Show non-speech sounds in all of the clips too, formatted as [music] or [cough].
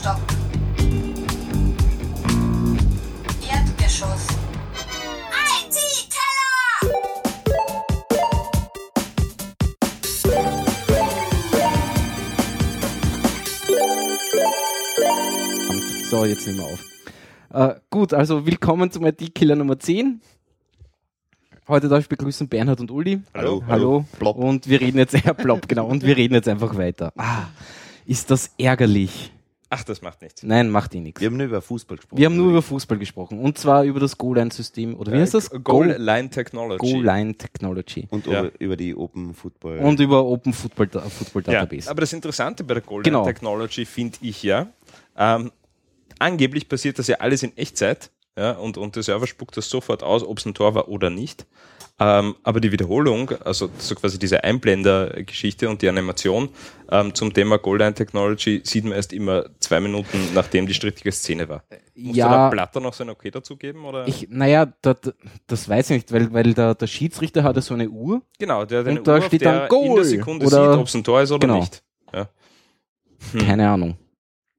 Stock. Erdgeschoss. IT-Keller! So, jetzt nehmen wir auf. Äh, gut, also willkommen zum IT-Killer Nummer 10. Heute darf ich begrüßen Bernhard und Uli. Hallo. Hallo. Plopp. Und wir reden jetzt, [laughs] ja, plopp, genau. Und wir reden jetzt einfach weiter. Ah, ist das ärgerlich? Ach, das macht nichts. Nein, macht eh nichts. Wir haben nur über Fußball gesprochen. Wir haben nur über Fußball gesprochen. Und zwar über das Goal-Line-System. Oder wie heißt das? Äh, Goal Line Technology. Goal-Line Technology. und Ja. über, die Open Football. Und über Open Football, Football Ja, Database. aber das Interessante bei der Goal Genau. Line Technology finde ich ja, ähm, angeblich passiert das ja alles in Echtzeit. Ja, und, und der Server spuckt das sofort aus, ob es ein Tor war oder nicht. Ähm, aber die Wiederholung, also so quasi diese Einblender-Geschichte und die Animation ähm, zum Thema Goal Line Technology sieht man erst immer zwei Minuten, nachdem die strittige Szene war. Muss Ja. da der Blatter noch sein Okay dazu geben? Oder? Ich, naja, da, da, das weiß ich nicht, weil, weil der, der Schiedsrichter hat ja so eine Uhr. genau, der hat und eine da Uhr, auf steht der dann in Goal der Sekunde oder- sieht, ob es ein Tor ist oder Genau. nicht. Ja. Keine Ahnung.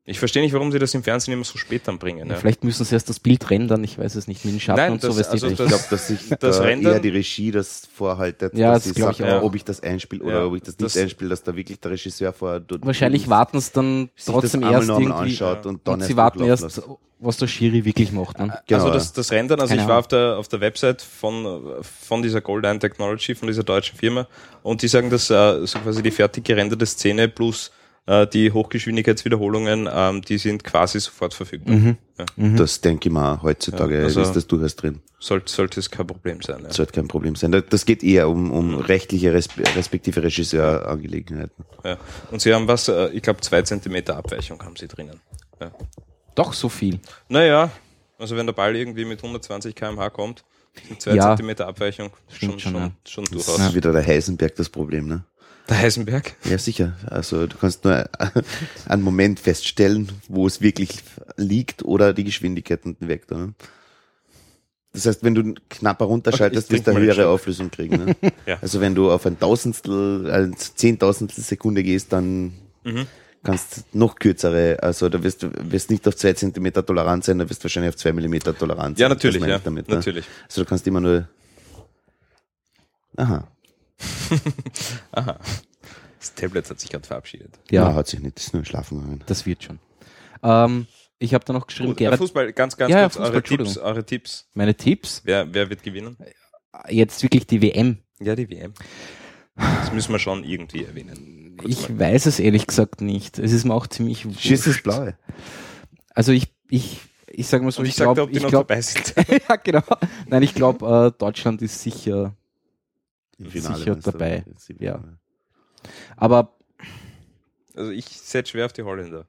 Ich verstehe nicht, warum sie das im Fernsehen immer so spät dann bringen. Ja. Vielleicht müssen sie erst das Bild rendern, ich weiß es nicht, mit den Schatten Nein, und das- so. weißt du, also ich- ich glaube, dass sich [laughs] Das da eher die Regie das vorhaltet, Ja, dass das sie sagt, auch. ob ich das einspiele oder Ja, ob ich das das- nicht einspiele, dass da wirklich der Regisseur vorher dort Wahrscheinlich warten sie dann sich trotzdem das erst irgendwie. anschaut und dann und sie warten erst, lässt. was der Schiri wirklich macht. Ne? Genau, also das, das Rendern, also Keine ich war auf der, auf der Website von, von dieser Goldline Technology, von dieser deutschen Firma, und die sagen, dass äh, so quasi die fertig gerenderte Szene plus äh, die Hochgeschwindigkeitswiederholungen, ähm, die sind quasi sofort verfügbar. Mhm. Ja. Das denke ich mal, heutzutage Ja, also- ist das durchaus drin. Sollte, sollte es kein Problem sein. Ja. Das sollte kein Problem sein. Da- Das geht eher um, um rechtliche resp respektive Regisseurangelegenheiten. Ja. Und sie haben was, äh, ich glaube, zwei Zentimeter Abweichung haben sie drinnen. Ja. Doch so viel. Naja, also wenn der Ball irgendwie mit 120 km/h kommt, sind zwei Ja. Zentimeter Abweichung schon, schon, schon, ja. schon, Das durchaus. ist wieder der Heisenberg das Problem, ne? Der Heisenberg? Ja, sicher. Also du kannst nur [laughs] einen Moment feststellen, wo es wirklich liegt oder die Geschwindigkeit und den Vektor. Ne? Das heißt, wenn du knapper runterschaltest, wirst du eine höhere Auflösung kriegen. Ne? [laughs] Ja. Also wenn du auf ein Tausendstel, ein Zehntausendstel Sekunde gehst, dann Mhm. kannst noch kürzere, also da wirst du wirst nicht auf zwei Zentimeter tolerant sein, da wirst du wahrscheinlich auf zwei Millimeter tolerant sein. Ja, Das natürlich, ja. damit, ne? natürlich. Also du kannst immer nur, aha, [laughs] Aha. Das Tablet hat sich gerade verabschiedet. ja, Ja, hat sich nicht, ist nur schlafen gegangen. das wird schon. Ähm, ich habe da noch geschrieben, Gerhard, Fußball, ganz, ganz Ja, ja, kurz, Fußball, eure Tipps, eure Tipps. meine Tipps. Wer, wer wird gewinnen? Jetzt wirklich die WM. Ja, die WM. Das müssen wir schon irgendwie erwähnen. Kurz Ich mal. weiß es ehrlich gesagt nicht. Es ist mir auch ziemlich Schieß das wurscht. Blaue. Also ich, ich, ich sage mal so, Und ich ich sagte, glaube, ob die ich noch glaube, dabei sind. [laughs] ja genau. Nein, ich glaube, äh, Deutschland ist sicher, Im Sicher dabei. Ja. aber Also ich setze schwer auf die Holländer.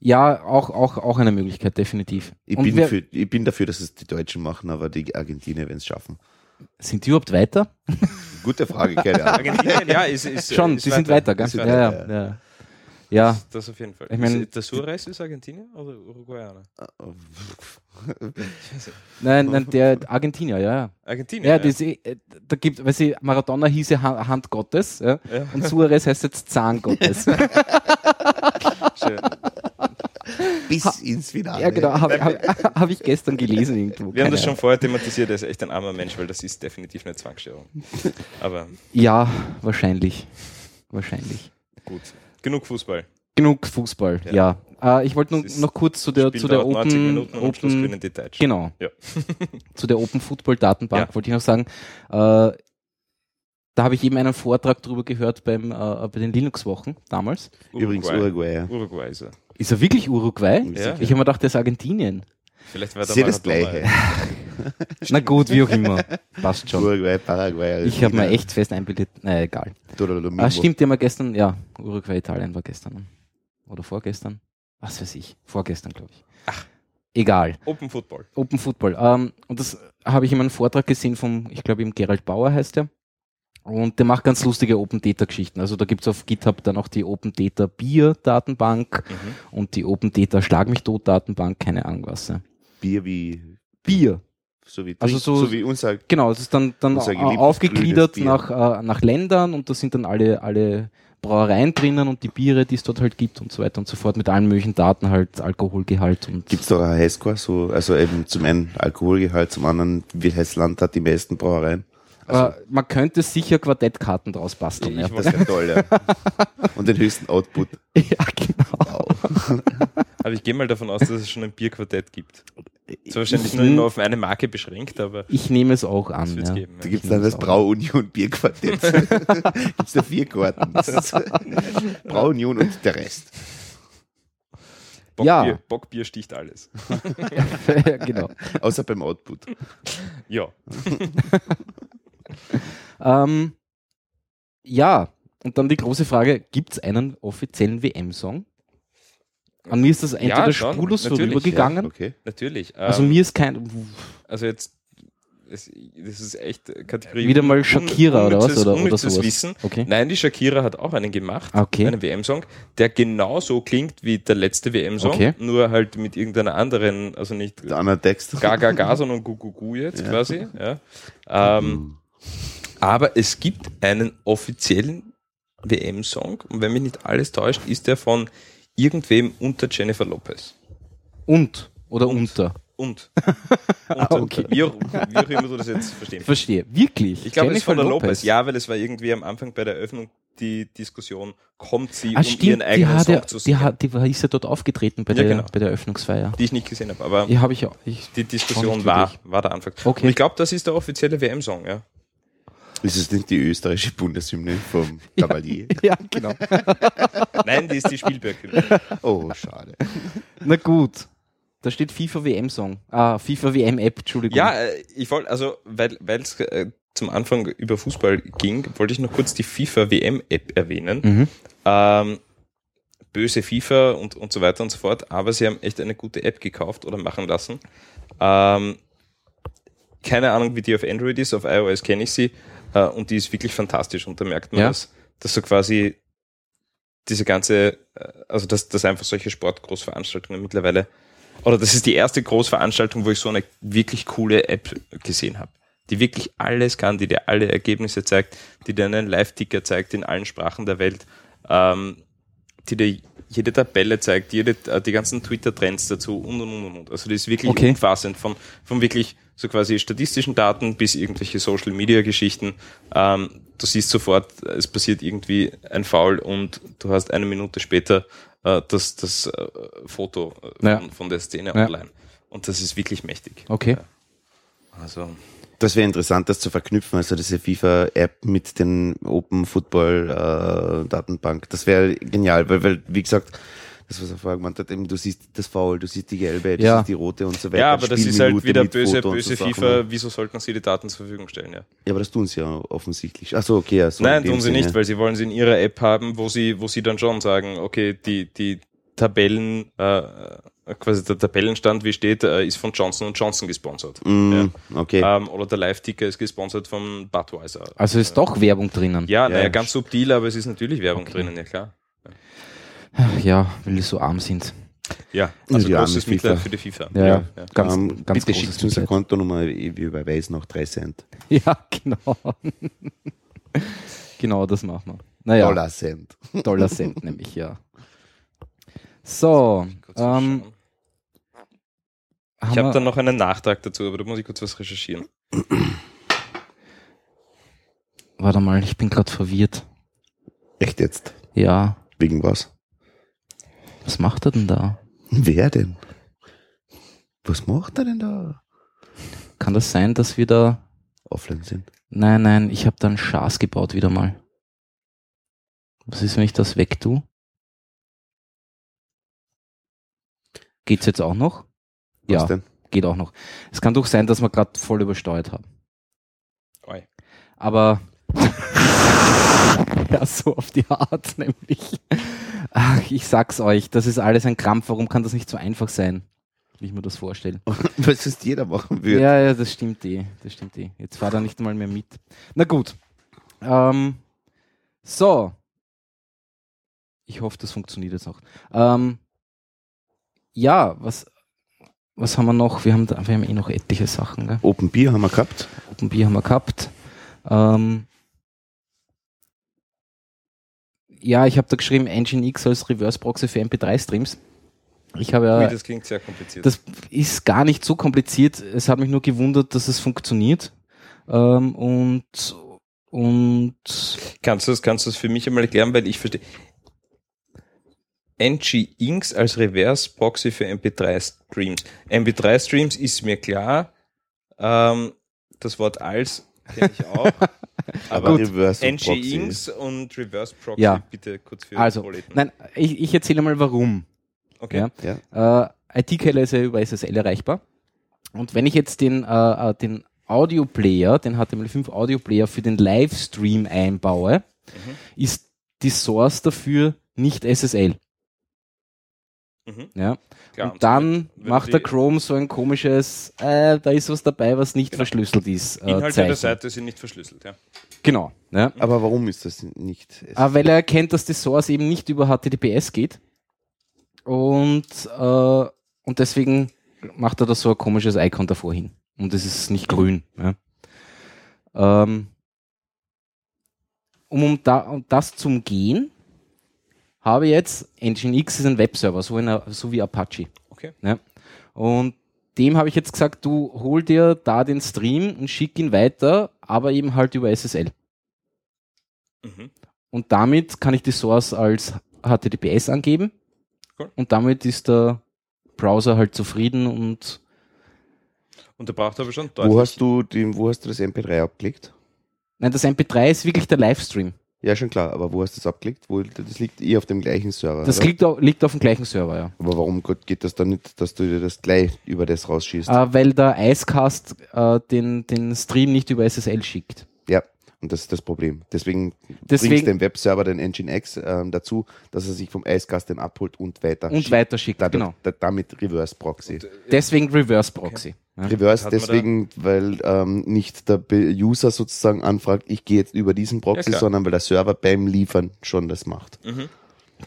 ja, auch, auch, auch eine Möglichkeit, definitiv. Ich bin, wer, für, ich bin dafür, dass es die Deutschen machen, aber die Argentinier werden es schaffen. sind die überhaupt weiter? Gute Frage, keine Ahnung. Argentinien, ja, ist, ist Schon, ist sie sind weiter, gell? Ist Ja, weiter, ja, ja. Ja, Das auf jeden Fall. Ich mein- ist, der Suarez ist Argentinier oder Uruguayaner? [laughs] nein, nein, der Argentinier, ja, ja. Argentinier. Ja, das, eh, äh, da gibt, weil sie Maradona hieß ja Ha- Hand Gottes, ja, Ja. und Suarez heißt jetzt Zahn Gottes. [laughs] Schön. Bis ins Finale. ja, genau, habe hab, [laughs] hab ich gestern gelesen irgendwo. Wir haben das schon vorher thematisiert, er ist echt ein armer Mensch, weil das ist definitiv eine Zwangsstörung. Aber. Ja, wahrscheinlich. Wahrscheinlich. gut. Genug Fußball. Genug Fußball, ja. Äh, ich wollte ist- noch kurz zu der, Spiel zu der dauert 90 Open, Minuten und am Schluss Open. Genau. Ja. [laughs] Zu der Open Football Datenbank Ja. wollte ich noch sagen. Äh, da habe ich eben einen Vortrag drüber gehört beim, äh, bei den Linux-Wochen damals. Übrigens Uruguay. ja. Uruguay ist er. Ist er wirklich Uruguay? Ja. Ich habe mir gedacht, der ist Argentinien. Vielleicht war der das. Gleiche. [laughs] [laughs] Na gut, wie auch immer. Passt schon. Uruguay, Paraguay. Ich habe mir echt fest einbildet. Na egal. Ah, stimmt, die haben wir gestern, ja, Uruguay, Italien war gestern. Oder vorgestern? Was weiß ich. Vorgestern, glaube ich. Ach. Egal. Open Football. Open Football. Ähm, und das habe ich in einem Vortrag gesehen vom, ich glaube, im Gerald Bauer heißt der. Und der macht ganz lustige Open Data Geschichten. Also da gibt's auf GitHub dann auch die Open Data Bier Datenbank Mhm. und die Open Data Schlag mich tot Datenbank, keine Ahnung was. Ja. Bier wie, Bier. So wie, Also so- so wie unser Genau, es ist dann, dann aufgegliedert nach, äh, nach Ländern und da sind dann alle, alle Brauereien drinnen und die Biere, die es dort halt gibt und so weiter und so fort, mit allen möglichen Daten halt, Alkoholgehalt und. Gibt es da einen Highscore? So, also eben zum einen Alkoholgehalt, zum anderen, welches Land hat die meisten Brauereien? Äh, man könnte sicher Quartettkarten draus basteln. Ja. Das wäre toll, ja. [laughs] Und den höchsten Output. ja, genau. [laughs] Aber ich gehe mal davon aus, dass es schon ein Bierquartett gibt. Zwar wahrscheinlich nur immer auf eine Marke beschränkt, aber Ich nehme es auch an. Ja. geben. Da Ja. gibt es dann das Brauunion Bierquartett. [laughs] gibt es da vier Karten. Brauunion und der Rest. Bockbier, Ja. Bockbier sticht alles. genau. Außer beim Output. Ja. [laughs] Ähm, ja, und dann die große Frage, gibt es einen offiziellen WM-Song? An mir ist das entweder schon, spurlos natürlich, vorübergegangen. Okay. Natürlich. Also Ähm, mir ist kein... also jetzt, es, das ist echt Kategorie. Wieder mal Shakira oder was? Oder, oder sowas. Wissen. Okay. Nein, die Shakira hat auch einen gemacht, Okay. einen WM-Song, der genauso klingt wie der letzte WM-Song, Okay. nur halt mit irgendeiner anderen, also nicht Der andere Text. Gaga Ga, sondern Gu Gu Gu jetzt quasi. Ja. Ähm, aber es gibt einen offiziellen WM-Song und wenn mich nicht alles täuscht, ist der von irgendwem unter Jennifer Lopez. Und oder unter. Und. [laughs] unter, okay. wie, auch, wie auch immer du das jetzt verstehen kannst. Verstehe. Wirklich? Ich glaube, es ist von der Lopez. Ja, weil es war irgendwie am Anfang bei der Eröffnung die Diskussion, kommt sie, Ah, um stimmt, ihren die, eigenen hat Song ja, zu die, singen. hat, die war, ist ja dort aufgetreten bei, Ja, der, genau. bei der Eröffnungsfeier. die ich nicht gesehen habe, aber Ja, habe ich auch. Ich, die Diskussion war, war der Anfang. Okay. Und ich glaube, das ist der offizielle WM-Song, ja. Ist es nicht die österreichische Bundeshymne vom Cavalier? [laughs] ja, genau. [laughs] Nein, die ist die Spielberg. Oh, schade. Na gut. Da steht FIFA WM-Song. Ah, FIFA WM-App, Entschuldigung. Ja, äh, ich wollte, also, weil es äh, zum Anfang über Fußball ging, wollte ich noch kurz die FIFA WM-App erwähnen. Mhm. Ähm, böse FIFA und, und so weiter und so fort, aber sie haben echt eine gute App gekauft oder machen lassen. Ähm, keine Ahnung, wie die auf Android ist, auf iOS kenne ich sie äh, und die ist wirklich fantastisch und da merkt man Ja. das, dass so quasi diese ganze, äh, also dass, dass einfach solche Sportgroßveranstaltungen mittlerweile, oder das ist die erste Großveranstaltung, wo ich so eine wirklich coole App gesehen habe, die wirklich alles kann, die dir alle Ergebnisse zeigt, die dir einen Live-Ticker zeigt in allen Sprachen der Welt, ähm, die dir jede Tabelle zeigt, jede, äh, die ganzen Twitter-Trends dazu und und und und, und. Also die ist wirklich Okay. umfassend von, von wirklich so quasi statistischen Daten bis irgendwelche Social-Media-Geschichten. Ähm, du siehst sofort, es passiert irgendwie ein Foul und du hast eine Minute später äh, das, das äh, Foto äh, Ja. von, von der Szene Ja. online. Und das ist wirklich mächtig. Okay. Also Das wäre interessant, das zu verknüpfen, also diese FIFA-App mit den Open Football äh, Datenbank. Das wäre genial, weil, weil, wie gesagt, das, was er vorher gemeint hat, eben, du siehst das Foul, du siehst die gelbe, du Ja. siehst die rote und so weiter. ja, aber das ist halt wieder böse, Foto böse so Sachen. FIFA. Wieso sollten sie die Daten zur Verfügung stellen? Ja. Ja, aber das tun sie ja offensichtlich. Ach so, okay. Ja, so Nein, tun sie Sinne. nicht, weil sie wollen sie in ihrer App haben, wo sie, wo sie dann schon sagen, okay, die, die Tabellen, äh, quasi der Tabellenstand, wie steht, äh, ist von Johnson Johnson gesponsert. Mm, okay. Ähm, oder der Live-Ticker ist gesponsert von Budweiser. Also ist doch Werbung drinnen. Ja, Ja, naja, ganz subtil, aber es ist natürlich Werbung drinnen, ja klar. Ja, weil die so arm sind. Ja, also Die arme großes. Mitleid für die FIFA. Ja, ja. ganz, ähm, ganz bitte schickt uns eine. Kontonummer, wir überweisen noch drei Cent. [laughs] Ja, genau. [laughs] genau, das machen wir. Naja, Dollar Cent. Dollar Cent [laughs] nämlich, ja. So, ähm, ich habe dann noch einen Nachtrag dazu, aber da muss ich kurz was recherchieren. warte mal, ich bin gerade verwirrt. Echt jetzt? Ja, Wegen was? Was macht er denn da? Wer denn? Was macht er denn da? Kann das sein, dass wir da... Offline sind. Nein, nein, ich habe da einen Schaß gebaut wieder mal. Was ist, wenn ich das wegtue? Geht's jetzt auch noch? Was ja, denn? geht auch noch. Es kann doch sein, dass wir gerade voll übersteuert haben. Oi. Aber [laughs] ja, so auf die Art [laughs] nämlich. Ach, ich sag's euch, das ist alles ein Krampf. Warum kann das nicht so einfach sein, wie ich mir das vorstelle? [laughs] Was es jeder machen würde. Ja, ja, das stimmt eh. Das stimmt eh. Jetzt fahr da nicht mal mehr mit. Na gut. Ähm, so. Ich hoffe, das funktioniert jetzt noch. Ähm, ja, was, was haben wir noch? Wir haben, wir haben eh noch etliche Sachen. Gell? Open Bier haben wir gehabt. Open Bier haben wir gehabt. Ähm, ja, ich habe da geschrieben Nginx als Reverse Proxy für MP3-Streams. Ich habe ja, das klingt sehr kompliziert. das ist gar nicht so kompliziert. Es hat mich nur gewundert, dass es funktioniert. Ähm, und und Kannst du das, kannst du das für mich einmal erklären, weil ich verstehe. NG-Inks als Reverse-Proxy für MP3-Streams. MP3-Streams ist mir klar. Ähm, das Wort als kenne ich auch. [laughs] Aber Aber Reverse und Proxy. NG-Inks und Reverse-Proxy Ja. bitte kurz für also, Prolethen. nein, ich, ich erzähle mal warum. Okay. Ja. Ja. Äh, IT-Keller ist ja über SSL erreichbar. Und wenn ich jetzt den, äh, äh, den Audio-Player, den HTML5 Audio-Player für den Livestream einbaue, ist die Source dafür nicht SSL. Mhm. Ja. Klar, und dann macht der Chrome so ein komisches, äh, da ist was dabei, was nicht Genau. verschlüsselt ist. Äh, Inhalte Zeichen. der Seite sind nicht verschlüsselt. Ja. Genau. Ja. Aber warum ist das nicht? Ah, weil er erkennt, dass die Source eben nicht über HTTPS geht. Und, äh, und deswegen macht er da so ein komisches Icon davor hin. Und es ist nicht grün. Ja. Ähm, um, um, da, um das zu umgehen, habe ich jetzt Nginx ist ein Webserver, so, in, so wie Apache. Okay. Ja. Und dem habe ich jetzt gesagt, du hol dir da den Stream und schick ihn weiter, aber eben halt über SSL. Mhm. Und damit kann ich die Source als HTTPS angeben. Cool. Und damit ist der Browser halt zufrieden und Und der braucht aber schon Wo deutlich. hast du den, wo hast du das MP3 abgelegt? nein, das MP3 ist wirklich der Livestream. Ja, schon klar, aber wo hast du das abgelegt? Wo, das liegt eh auf dem gleichen Server. Das liegt, liegt auf dem gleichen Server, ja. aber warum Gott geht das dann nicht, dass du dir das gleich über das rausschießt? Äh, weil der Icecast äh, den, den Stream nicht über SSL schickt. Ja, und das ist das Problem. Deswegen, Deswegen- bringst du dem Webserver, den Nginx, ähm, dazu, dass er sich vom Icecast den abholt und weiter Und weiter schickt, Dadurch, genau. da, damit Reverse Proxy. Deswegen Reverse Proxy. Ja. Reverse deswegen, weil ähm, nicht der User sozusagen anfragt, ich gehe jetzt über diesen Proxy, klar. sondern weil der Server beim Liefern schon das macht. Mhm.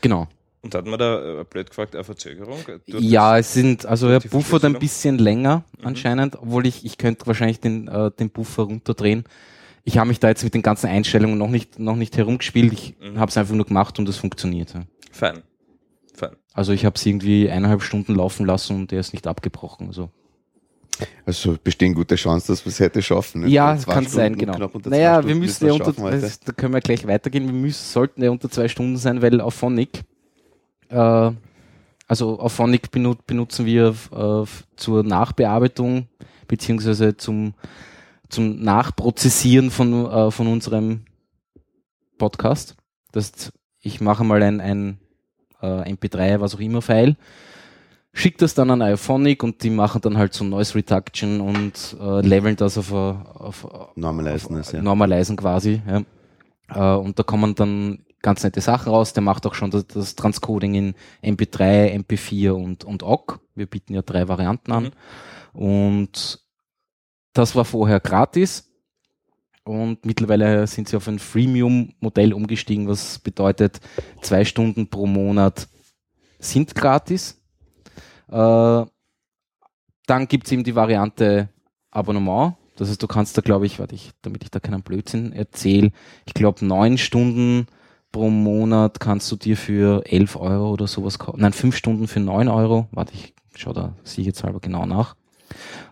Genau. Und hat man da äh, blöd gefragt eine Verzögerung? Durch Ja, es sind, also er buffert ein bisschen länger Mhm. anscheinend, obwohl ich, ich könnte wahrscheinlich den, äh, den Buffer runterdrehen. Ich habe mich da jetzt mit den ganzen Einstellungen noch nicht, noch nicht herumgespielt. Ich Mhm. habe es einfach nur gemacht und es funktioniert. Ja. Fein. Fein. Also ich habe es irgendwie eineinhalb Stunden laufen lassen und der ist nicht abgebrochen. Also Also bestehen gute Chancen, dass wir es hätte schaffen. ne? ja, kann Stunden sein, genau. Naja, wir müssen ja unter, heute. das, da können wir gleich weitergehen. Wir müssen, sollten ja unter zwei Stunden sein, weil auf Phonic, äh, also auf Phonic benu benutzen wir äh, zur Nachbearbeitung beziehungsweise zum, zum Nachprozessieren von, äh, von unserem Podcast. Das ich mache mal ein, ein äh, MP3, was auch immer File, schicke das dann an Iophonic und die machen dann halt so Noise Reduction und äh, leveln das auf, a- auf, auf Normalisieren es, ja. normalisieren quasi. Ja. Äh, und da kommen dann ganz nette Sachen raus. Der macht auch schon das, das Transcoding in MP3, MP4 und, und OGG. Wir bieten ja drei Varianten an. Und das war vorher gratis. Und mittlerweile sind sie auf ein Freemium-Modell umgestiegen, was bedeutet, zwei Stunden pro Monat sind gratis. Äh, dann gibt's eben die Variante Abonnement. Das heißt, du kannst da, glaube ich, warte ich, damit ich da keinen Blödsinn erzähle, ich glaube, neun Stunden pro Monat kannst du dir für 11 Euro oder sowas kaufen. Nein, fünf Stunden für 9 Euro. Warte, ich schau da sicherheitshalber genau nach.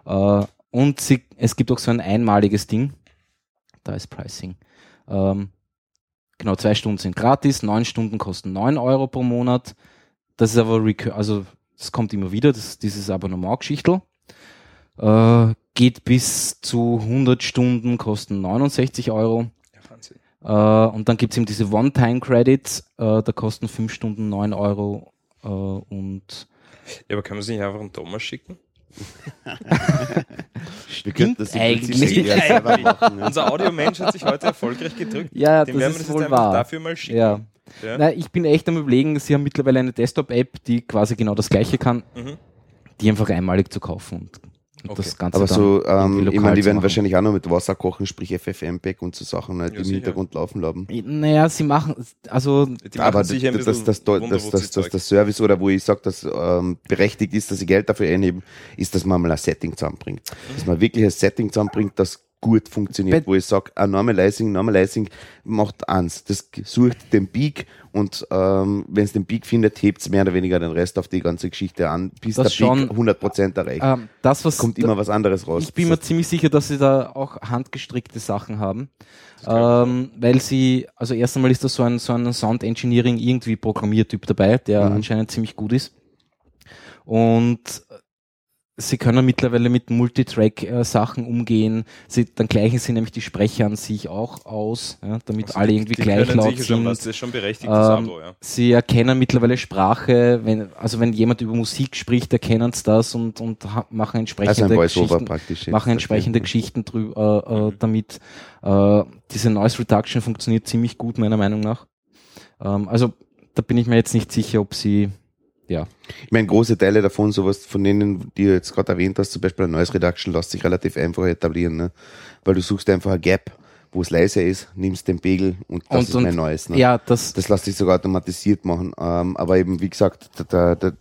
Äh, und sie, es gibt auch so ein einmaliges Ding. Da ist Pricing. Ähm, genau, zwei Stunden sind gratis, neun Stunden kosten 9 Euro pro Monat. Das ist aber, also das kommt immer wieder, das, dieses Abonnementgeschichtel. Äh, geht bis zu 100 Stunden, kosten 69 Euro. Ja. Äh, und dann gibt's eben diese One-Time-Credits, äh, da kosten 5 Stunden 9 Euro. Äh, und Ja, aber kann man sich nicht einfach einen Thomas schicken? [laughs] Wir könnten das eigentlich. machen. Ja. Unser Audiomensch hat sich heute erfolgreich gedrückt. ja, Dem werden wir das das jetzt wohl einfach wahr. dafür mal schicken. Ja. Ja. Na, ich bin echt am überlegen, sie haben mittlerweile eine Desktop-App, die quasi genau das gleiche kann, Mhm. die einfach einmalig zu kaufen und, und Okay. das Ganze Aber dann so, ähm, ich meine, die werden machen. wahrscheinlich auch noch mit Wasser kochen, sprich FFmpeg und so Sachen, halt, Ja, im sicher. Hintergrund laufen haben. Naja, sie machen, also Die machen Aber das, ein das, das, das, das, das, das, das Service oder wo ich sage, dass ähm, berechtigt ist, dass sie Geld dafür einheben, ist, dass man mal ein Setting zusammenbringt. Dass man wirklich ein Setting zusammenbringt, das gut funktioniert, Bei- wo ich sage, ein Normalizing, Normalizing macht eins, das sucht den Peak und ähm, wenn es den Peak findet, hebt es mehr oder weniger den Rest auf die ganze Geschichte an, bis Das der Peak schon- 100% erreicht. Ähm, das, was Kommt immer was anderes raus. Ich bin mir ziemlich sicher, dass sie da auch handgestrickte Sachen haben. Ähm, weil sie, also erst einmal ist da so ein, so ein Sound Engineering irgendwie Programmiertyp dabei, der Mhm. anscheinend ziemlich gut ist. Und sie können mittlerweile mit Multitrack-Sachen umgehen. Sie, dann gleichen sie nämlich die Sprecher an sich auch aus, ja, damit Also alle die- irgendwie die gleich können laut schon sind. was, das ist schon berechtigtes Ähm, Abo, ja. Sie erkennen mittlerweile Sprache, wenn, also wenn jemand über Musik spricht, erkennen sie das und, und machen entsprechende also Geschichten, machen entsprechende Geschichten drüber, äh, äh, damit. Äh, diese Noise Reduction funktioniert ziemlich gut, meiner Meinung nach. Ähm, also da bin ich mir jetzt nicht sicher, ob sie, ja. Ich meine, große Teile davon, sowas von denen, die du jetzt gerade erwähnt hast, zum Beispiel ein Noise Reduction, lässt sich relativ einfach etablieren, ne? weil du suchst einfach ein Gap, wo es leiser ist, nimmst den Pegel und das Und- ist und- mein Neues. Ne? Ja, das, Das lässt sich sogar automatisiert machen. Ähm, aber eben, wie gesagt, da, da, da,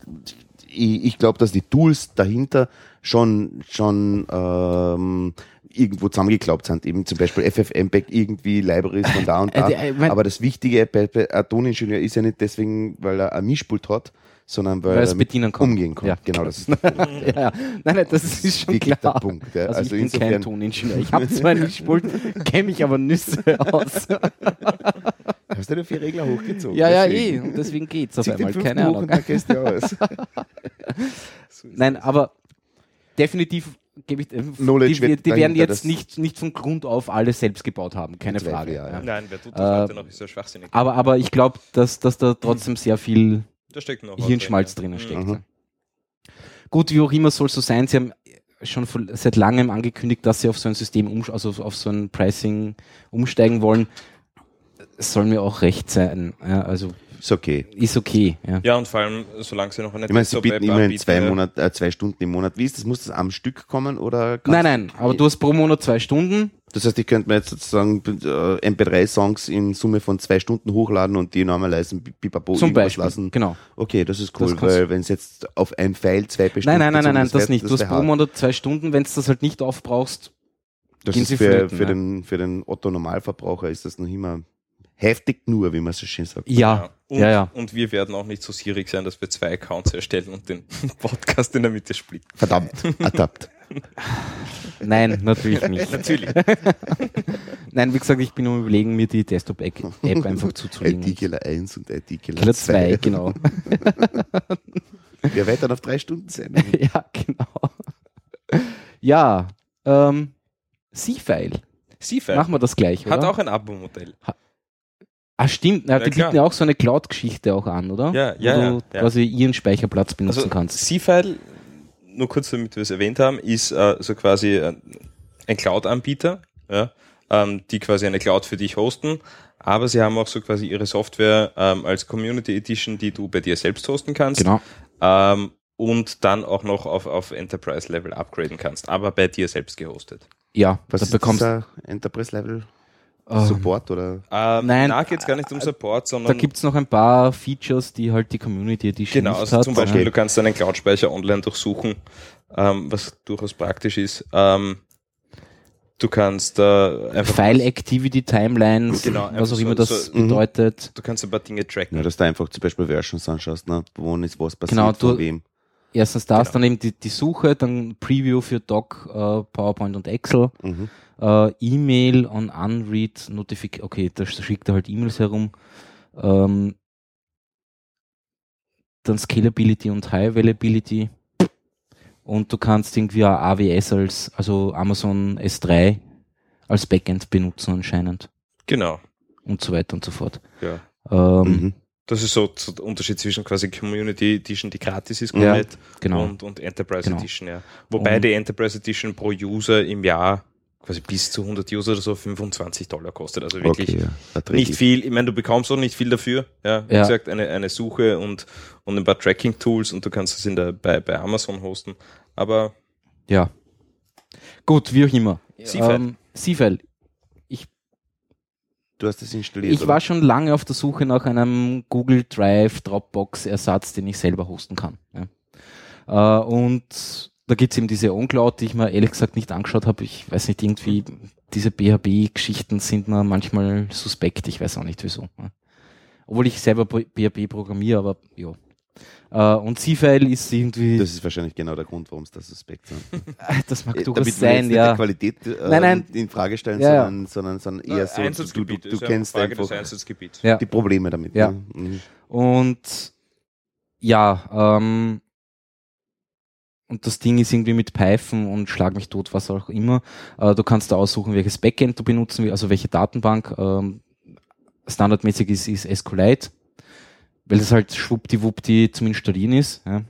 ich, ich glaube, dass die Tools dahinter schon, schon ähm, irgendwo zusammengeklaubt sind. Eben zum Beispiel FFmpeg irgendwie Libraries von da und [laughs] da. Äh, äh, aber das Wichtige bei, bei Toningenieur ist ja nicht deswegen, weil er ein Mischpult hat, sondern weil, Weil es mit bedienen kann. umgehen kann. Ja. Genau, das ist [laughs] der Punkt. Ja. ja, ja. Nein, nein, das ist schon Wirklich klar. der Punkt. Ja. Also, Also, ich bin kein insofern, Toningenieur. Ich habe zwar ein Mischpult, [laughs] kenne mich aber Nüsse aus. hast du dir vier Regler hochgezogen? ja, ja, Deswegen. eh. Und deswegen geht's auf einmal. Keine hoch Ahnung. und dann gehst du aus. [laughs] Nein, aber definitiv gebe ich, äh, Knowledge die, die werden jetzt das- nicht, nicht von Grund auf alles selbst gebaut haben, keine Zweifel, Frage. ja, ja. Nein, wer tut das Äh, heute noch? Ist ja schwachsinnig. Aber, aber ich glaube, dass, dass da trotzdem sehr viel da steckt noch Hirnschmalz drin, drinnen ja. steckt. Mhm. Gut, wie auch immer soll so sein, sie haben schon von, seit langem angekündigt, dass sie auf so ein System, umsch- also auf so ein Pricing umsteigen wollen. Es soll mir auch recht sein. Ja, also Ist okay. ist okay. Ja. Ja, und vor allem, solange sie noch eine Ich meine, sie bieten immerhin zwei. Monat, äh, zwei Stunden im Monat. Wie ist das? Muss das am Stück kommen oder? Nein, nein, aber du hast pro Monat zwei Stunden. Das heißt, ich könnte mir jetzt sozusagen äh, MP3-Songs in Summe von zwei Stunden hochladen und die normalerweise pipapo Zum Beispiel. lassen. Genau. Okay, das ist cool, Das weil wenn es jetzt auf ein File zwei Stunden Nein, nein, nein, nein, nein, das wär- nicht. Du hast pro. Monat zwei Stunden. Wenn du das halt nicht aufbrauchst, Das gehen ist sie für, flöten, für, ja. den, für den Otto-Normalverbraucher ist das noch immer heftig nur, wie man so schön sagt. ja, Und, ja, ja. und wir werden auch nicht so sierig sein, dass wir zwei Accounts erstellen und den [laughs] Podcast in der Mitte splitten. Verdammt, [laughs] adapt. [laughs] Nein, [laughs] natürlich nicht. [laughs] Natürlich. Nein, wie gesagt, ich bin um überlegen, mir die Desktop-App einfach zuzulegen. IT-Killer 1 und IT-Killer Killer 2. 2, genau. Wir wettern auf drei Stunden sein. ja, genau. Ja, ähm, C-File. Seafire Machen wir das gleich, hat oder? auch ein Abo-Modell. ah, stimmt. Na, Ja, die klar. bieten ja auch so eine Cloud-Geschichte auch an, oder? Ja, ja, Wo ja, du ja. quasi ihren Speicherplatz benutzen Also kannst. Seafile, nur kurz damit wir es erwähnt haben, ist äh, so quasi äh, ein Cloud-Anbieter, ja, ähm, die quasi eine Cloud für dich hosten, aber sie haben auch so quasi ihre Software ähm, als Community Edition, die du bei dir selbst hosten kannst Genau. ähm, und dann auch noch auf, auf Enterprise-Level upgraden kannst, aber bei dir selbst gehostet. Ja, Was da ist bekommst dieser Enterprise-Level? Ähm, Support oder? Ähm, Nein, da geht es gar nicht um Support, Da sondern gibt's noch ein paar Features, die halt die Community Edition Genau, also hat. zum Beispiel, Ja. du kannst deinen Cloud-Speicher online durchsuchen, ähm, was durchaus praktisch ist. Ähm, du kannst äh, einfach File Activity Timelines, Genau, was auch immer so- das so- Mhm. bedeutet. du kannst ein paar Dinge tracken. Ja, dass du einfach zum Beispiel Versions anschaust, ne? wo ist was passiert, Genau, du- von wem. Erstens das, Genau. dann eben die, die Suche, dann Preview für Doc, äh, PowerPoint und Excel, Mhm. äh, E-Mail on Unread Notification, okay, da schickt er halt E-Mails herum. Ähm, dann Scalability und High Availability. Und du kannst irgendwie auch AWS als, also Amazon S3 als Backend benutzen anscheinend. Genau. Und so weiter und so fort. Ja. Ähm, Mhm. Das ist so, der Unterschied zwischen quasi Community Edition, die gratis ist, Ja, komplett, genau. und, und Enterprise Genau. Edition, ja. Wobei Und- die Enterprise Edition pro User im Jahr quasi bis zu 100 User oder so 25 Dollar kostet. Also wirklich Okay, ja. nicht viel. Ich meine, du bekommst auch nicht viel dafür. Ja, wie Ja. gesagt, eine, eine Suche und, und ein paar Tracking-Tools und du kannst es in der, bei, bei Amazon hosten. Aber Ja. Gut, wie auch immer. Ähm, Seafile. Du hast das installiert. Ich oder? war schon lange auf der Suche nach einem Google Drive Dropbox Ersatz, den ich selber hosten kann. Ja. Äh, und da gibt's eben diese OnCloud, die ich mir ehrlich gesagt nicht angeschaut habe. Ich weiß nicht, irgendwie diese BHB-Geschichten sind mir manchmal suspekt. Ich weiß auch nicht wieso. Obwohl ich selber BHB programmiere, aber ja. Äh, und C-File ist irgendwie, Das ist wahrscheinlich genau der Grund, warum es da suspekt sind. [laughs] das mag Äh, durchaus Damit sein, jetzt nicht ja. die Qualität äh, Nein, nein. in Frage stellen, Ja, ja. sondern, sondern, sondern eher so, du, du, Einsatzgebiet du ist ja kennst eine Frage des einfach Einsatzgebiets. Ja. die Probleme damit. Ja. Ne? Mhm. Und ja, ähm, und das Ding ist irgendwie mit Python und Schlag mich tot, was auch immer. Äh, du kannst da aussuchen, welches Backend du benutzen willst, also welche Datenbank. Ähm, standardmäßig ist, ist SQLite, weil das halt schwuppdiwuppdi zum Installieren ist. Ja.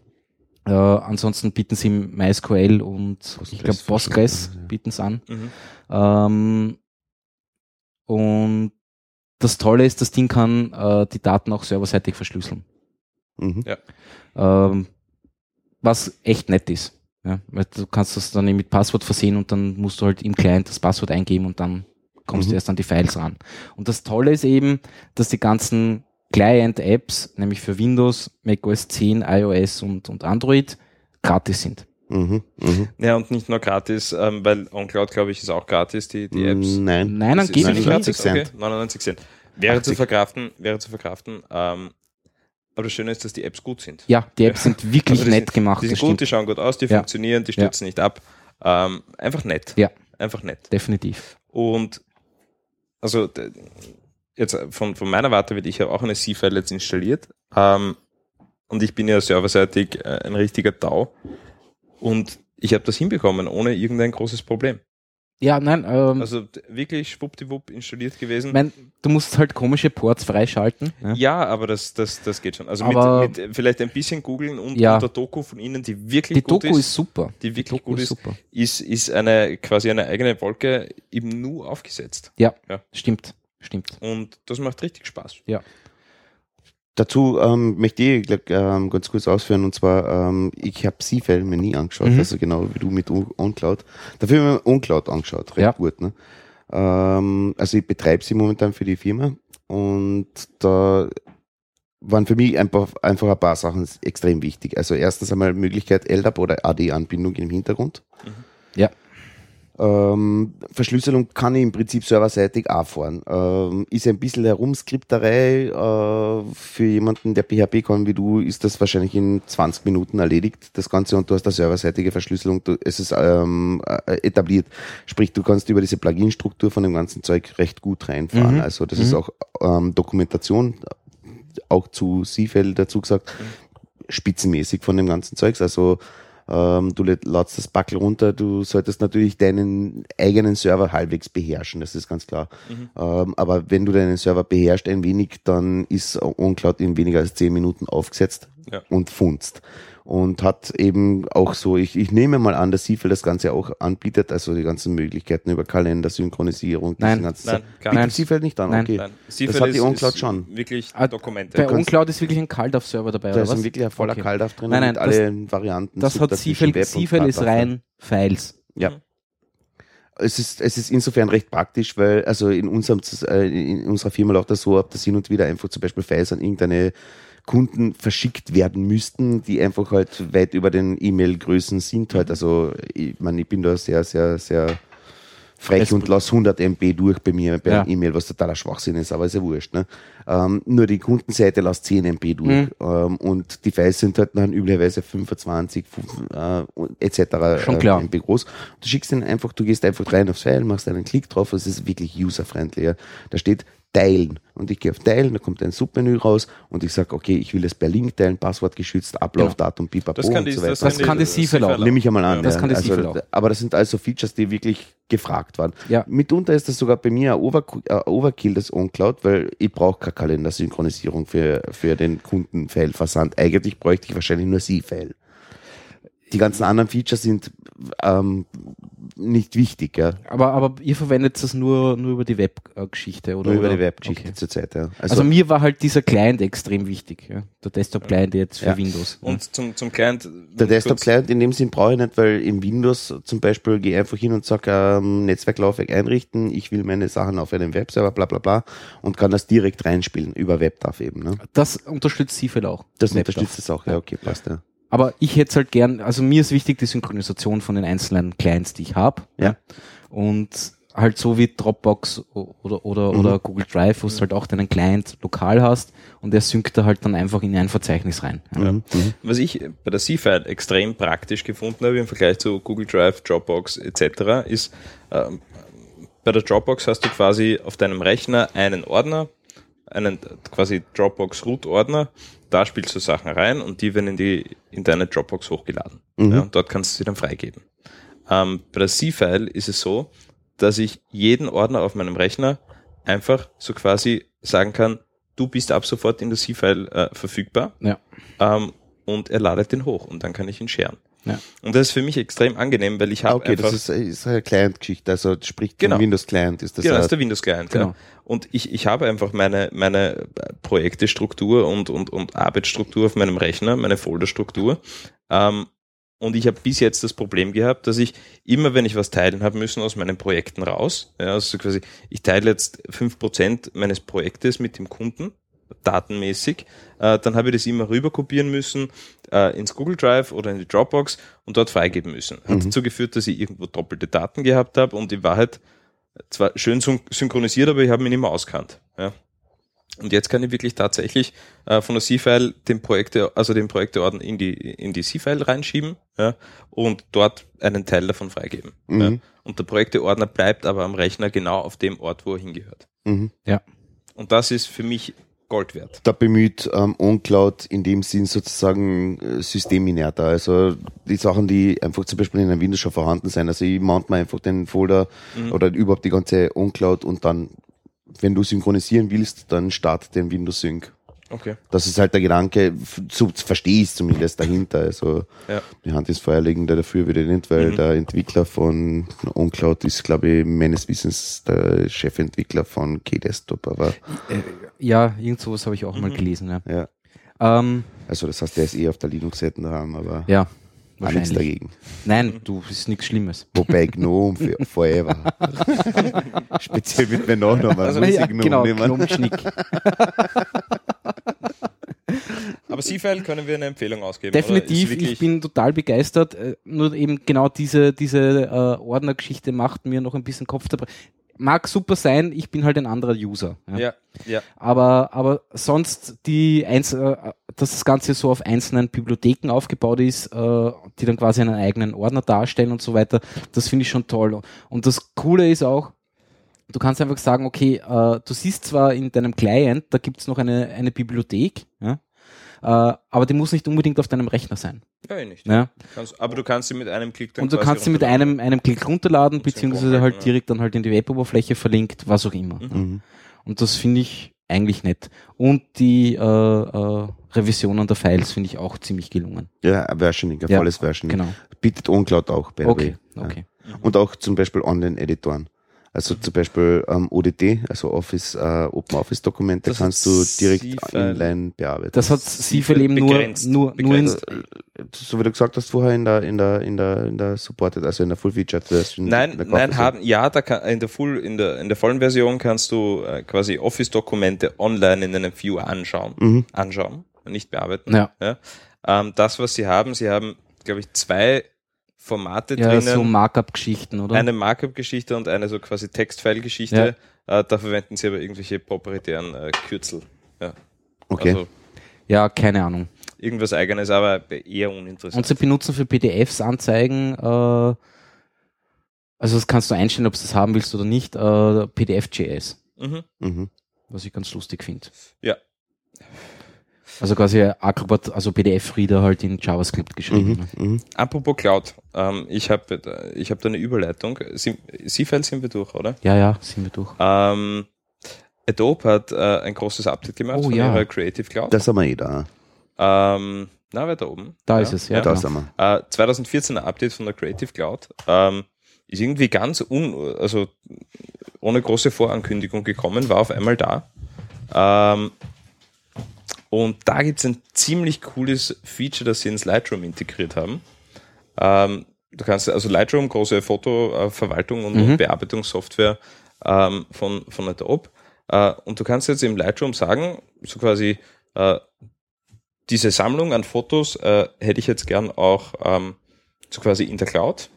Äh, ansonsten bieten sie MySQL und ich glaube Postgres Postgres ja. bieten es an. Mhm. Ähm, und das Tolle ist, das Ding kann äh, die Daten auch serverseitig verschlüsseln. Mhm. Ähm, was echt nett ist. Ja, weil du kannst das dann eben mit Passwort versehen und dann musst du halt im Client das Passwort eingeben und dann kommst Mhm. du erst an die Files ran. Und das Tolle ist eben, dass die ganzen Client-Apps, nämlich für Windows, macOS 10, iOS und, und Android, gratis sind. Mhm. Mhm. Ja, und nicht nur gratis, ähm, weil OnCloud, glaube ich, ist auch gratis, die, die Apps. Nein. Nein, Das angeblich nicht 99 nicht. gratis, Cent. Okay, 99 Cent. Wäre zu 80. verkraften, wäre zu verkraften. Ähm, aber das Schöne ist, dass die Apps gut sind. Ja, die Apps sind wirklich Also die nett sind, gemacht. Die sind gut, die stimmt. schauen gut aus, die Ja. funktionieren, die Ja. stürzen nicht ab. Ähm, einfach nett. Ja. Einfach nett. Definitiv. Und also jetzt von, von meiner Warte wird ich habe auch eine C-File jetzt installiert. Ähm, und ich bin ja serverseitig äh, ein richtiger DAO. Und ich habe das hinbekommen, ohne irgendein großes Problem. Ja, nein, ähm, Also wirklich schwuppdiwupp installiert gewesen. mein, du musst halt komische Ports freischalten. Ja. Ja, aber das, das, das geht schon. Also mit, mit vielleicht ein bisschen googeln und Ja. unter Doku von Ihnen, die wirklich Die gut Doku ist, super. die wirklich Doku gut ist ist, super. ist, ist eine quasi eine eigene Wolke im Nu aufgesetzt. Ja, Ja. stimmt, stimmt. Und das macht richtig Spaß. Dazu ähm, möchte ich glaub, ähm, ganz kurz ausführen und zwar, ähm, ich habe C-File mir nie angeschaut, Mhm. also genau wie du mit OnCloud. Dafür habe ich mir OnCloud angeschaut, recht Ja. gut. Ne? Ähm, also ich betreibe sie momentan für die Firma und da waren für mich einfach, einfach ein paar Sachen extrem wichtig. Also erstens einmal Möglichkeit LDAP oder AD-Anbindung im Hintergrund. Mhm. Ja. Ähm, Verschlüsselung kann ich im Prinzip serverseitig auch fahren. Ähm, ist ein bisschen Herumskripterei. Äh, für jemanden, der PHP kann wie du, ist das wahrscheinlich in 20 Minuten erledigt, das Ganze, und du hast eine serverseitige Verschlüsselung. Du, es ist ähm, äh, etabliert. Sprich, du kannst über diese Plugin-Struktur von dem ganzen Zeug recht gut reinfahren. Mhm. Also das Mhm. ist auch ähm, Dokumentation, auch zu C-Fell dazu gesagt, spitzenmäßig von dem ganzen Zeugs. Also ähm, du lad- ladst das Backel runter, du solltest natürlich deinen eigenen Server halbwegs beherrschen, das ist ganz klar. Mhm. Ähm, aber wenn du deinen Server beherrschst ein wenig, dann ist OnCloud in weniger als 10 Minuten aufgesetzt Ja. und funzt. Und hat eben auch so, ich, ich nehme mal an, dass Siefel das Ganze auch anbietet, also die ganzen Möglichkeiten über Kalender, Synchronisierung, Nein. diesen ganzen Nein, gar Nein. Bietet Siefel nicht an, Nein. okay. Nein, Das hat die OnCloud schon. Wirklich Ah, Dokumente. Bei OnCloud ist wirklich ein CalDAV-Server dabei, Da oder ist was? ein wirklich ein voller Okay. Kaldauf drin Nein, nein, mit allen Varianten. Das hat und CFL ist rein Files. Ja. Es ist, es ist insofern recht praktisch, weil also in, unserem, äh, in unserer Firma läuft das so ab, dass hin und wieder einfach zum Beispiel Files an irgendeine Kunden verschickt werden müssten, die einfach halt weit über den E-Mail-Größen sind halt. Also ich, mein, ich bin da sehr, sehr, sehr frech Es- und lasse 100 MB durch bei mir bei Ja. E-Mail, was totaler Schwachsinn ist, aber ist ja wurscht. Ne? Ähm, nur die Kundenseite lässt 10 MB durch Mhm. ähm, und die Files sind halt dann üblicherweise 25 fünf, äh, und etc. Schon äh, klar. MB groß. Du schickst den einfach, du gehst einfach rein aufs File, machst einen Klick drauf, es ist wirklich user-friendly. Ja. Da steht Teilen und ich gehe auf Teilen, da kommt ein Submenü raus und ich sage, okay, ich will es per Link teilen, Passwort geschützt, Ablaufdatum, pipapo Das kann und die- so das weiter. Das kann die CFL auch. Nehme ich einmal an. Das ja. kann der also, Siefel auch. Aber das sind also Features, die wirklich gefragt waren. Ja. Mitunter ist das sogar bei mir ein Overkill, Overkill des OnCloud, weil ich brauche keine Kalendersynchronisierung für, für den Kundenfile-Versand. Eigentlich bräuchte ich wahrscheinlich nur C-File. Die ganzen anderen Features sind ähm, nicht wichtig, ja. Aber, aber ihr verwendet das nur, nur über die Web-Geschichte, oder? Nur über die Webgeschichte Okay. zurzeit, ja. Also, mir war halt dieser Client extrem wichtig, ja? der Desktop-Client jetzt für Ja. Windows. Und zum, zum Client. Der Desktop-Client in dem Sinn brauche ich nicht, weil im Windows zum Beispiel gehe ich einfach hin und sage, ähm, Netzwerklaufwerk einrichten, ich will meine Sachen auf einem Webserver, bla bla bla, und kann das direkt reinspielen, über WebDAV eben. Ne? Das unterstützt CFL auch. Das WebDAV. unterstützt es auch, ja, okay, passt ja. Aber ich hätte halt gern, also mir ist wichtig die Synchronisation von den einzelnen Clients, die ich habe. Ja. Und halt so wie Dropbox oder, oder, Mhm. oder Google Drive, wo du halt auch deinen Client lokal hast und der synkt da halt dann einfach in ein Verzeichnis rein. Ja. Mhm. Was ich bei der C-File extrem praktisch gefunden habe im Vergleich zu Google Drive, Dropbox etc. ist, ähm, bei der Dropbox hast du quasi auf deinem Rechner einen Ordner, einen quasi Dropbox Root Ordner, da spielst du Sachen rein und die werden in die in deine Dropbox hochgeladen. Mhm. Ja, und dort kannst du sie dann freigeben. Ähm, bei der C-File ist es so, dass ich jeden Ordner auf meinem Rechner einfach so quasi sagen kann, du bist ab sofort in der C-File äh, verfügbar Ja. ähm, und er ladet den hoch und dann kann ich ihn scheren. Ja. Und das ist für mich extrem angenehm, weil ich habe Okay, einfach das ist, ist eine Client-Geschichte, also sprich Genau. Windows-Client ist das. genau, das ist der Windows Client. Genau. Ja. Und ich, ich habe einfach meine, meine Projektestruktur und, und, und Arbeitsstruktur auf meinem Rechner, meine Folderstruktur. Ähm, und ich habe bis jetzt das Problem gehabt, dass ich immer, wenn ich was teilen habe müssen, aus meinen Projekten raus, ja, also quasi, ich teile jetzt fünf Prozent meines Projektes mit dem Kunden, datenmäßig, äh, dann habe ich das immer rüber kopieren müssen äh, ins Google Drive oder in die Dropbox und dort freigeben müssen. Hat Mhm. dazu geführt, dass ich irgendwo doppelte Daten gehabt habe und in Wahrheit zwar schön syn- synchronisiert, aber ich habe mich nicht mehr auskannt. Ja. Und jetzt kann ich wirklich tatsächlich äh, von der C-File den Projekte, also den Projekteordner in die, in die C-File reinschieben ja, und dort einen Teil davon freigeben. Mhm. Ja. Und der Projekteordner bleibt aber am Rechner genau auf dem Ort, wo er hingehört. Mhm. Und das ist für mich Gold wert. Da bemüht ähm, OnCloud in dem Sinn sozusagen äh, systeminerter. Also die Sachen, die einfach zum Beispiel in einem Windows schon vorhanden sind. Also ich mount mir einfach den Folder Mhm. oder überhaupt die ganze OnCloud und dann, wenn du synchronisieren willst, dann start den Windows Sync. Okay. Das ist halt der Gedanke, so verstehe ich es zumindest dahinter. Also Ja. die Hand ins Feuer legen da dafür wieder nicht, weil Mhm. der Entwickler von OnCloud ist, glaube ich, meines Wissens der Chefentwickler von K-Desktop. Aber Äh, ja, irgend sowas habe ich auch mal Mhm. gelesen. Ja. ja, Ähm, also das heißt, der ist eh auf der Linux-Seite daheim, aber ja, auch nichts dagegen. Nein, du, ist nichts Schlimmes. Wobei Gnome für [laughs] Forever. [laughs] Speziell mit meinem Nachnamen. Also, muss ich ja, genau. Gnome-Schnick. [laughs] [laughs] Aber C-File können wir eine Empfehlung ausgeben. Definitiv, ich bin total begeistert. äh, Nur eben genau diese, diese äh, Ordnergeschichte macht mir noch ein bisschen Kopf dabei. Mag super sein, ich bin halt ein anderer User. Ja. Ja, ja. Aber, aber sonst die Einz äh, dass das Ganze so auf einzelnen Bibliotheken aufgebaut ist, äh, die dann quasi einen eigenen Ordner darstellen und so weiter, das finde ich schon toll. Und das Coole ist auch, du kannst einfach sagen, okay, äh, du siehst zwar in deinem Client, da gibt's noch eine, eine Bibliothek, ja, aber die muss nicht unbedingt auf deinem Rechner sein. Ja, nicht. Ja. Kannst, aber du kannst sie mit einem Klick dann Und du kannst sie mit einem, einem Klick runterladen, beziehungsweise halt direkt dann halt in die Weboberfläche verlinkt, was auch immer. Mhm. Und das finde ich eigentlich nett. Und die äh, äh, Revisionen der Files finde ich auch ziemlich gelungen. Ja, ein Versioning, ein Ja, volles Versioning. Genau. Bietet OnCloud auch, by the Okay, way. okay. Ja. Und auch zum Beispiel Online-Editoren. Also zum Beispiel ähm, ODT, also Office, äh, Open Office Dokumente Das kannst du direkt inline bearbeiten. Das hat Siefel eben nur, begrenzt, nur, nur in, begrenzt. so wie du gesagt hast vorher in der in der in der in der supported, also in der Full Featured Version. Nein, in nein, haben, ja, da kann, in der Full, in der, in der vollen Version kannst du äh, quasi Office-Dokumente online in einem Viewer anschauen, Mhm. anschauen, nicht bearbeiten. ja, Ähm, das, was sie haben, sie haben, glaube ich, zwei Formate ja, drinnen. so Markup-Geschichten, oder? eine Markup-Geschichte und eine so quasi Textfile-Geschichte. Äh, da verwenden sie aber irgendwelche proprietären äh, Kürzel. Ja. Okay. Also ja, keine Ahnung. irgendwas eigenes, aber eher uninteressant. Und sie benutzen für PDFs Anzeigen, äh, also das kannst du einstellen, ob du das haben willst oder nicht, äh, PDF.js, mhm. mhm. was ich ganz lustig finde. Ja. Also quasi Acrobat, also PDF-Reader halt in JavaScript geschrieben. Mhm. Mhm. Apropos Cloud, ähm, ich habe ich hab da eine Überleitung. Sie- C-File sind wir durch, oder? Ja, ja, sind wir durch. Ähm, Adobe hat äh, ein großes Update gemacht Oh, von ja. ihrer Creative Cloud. Da sind wir eh da. ähm, na, weiter oben. Da ist es, ja. Da genau. sind wir. Äh, 2014er Update von der Creative Cloud. Ähm, ist irgendwie ganz un, also ohne große Vorankündigung gekommen, war auf einmal da. Ähm, und da gibt es ein ziemlich cooles Feature, das sie ins Lightroom integriert haben. Ähm, du kannst also Lightroom, große Fotoverwaltung und, Mhm. und Bearbeitungssoftware ähm, von, von Adobe. Äh, und du kannst jetzt im Lightroom sagen, so quasi, äh, diese Sammlung an Fotos äh, hätte ich jetzt gern auch ähm, so quasi in der Cloud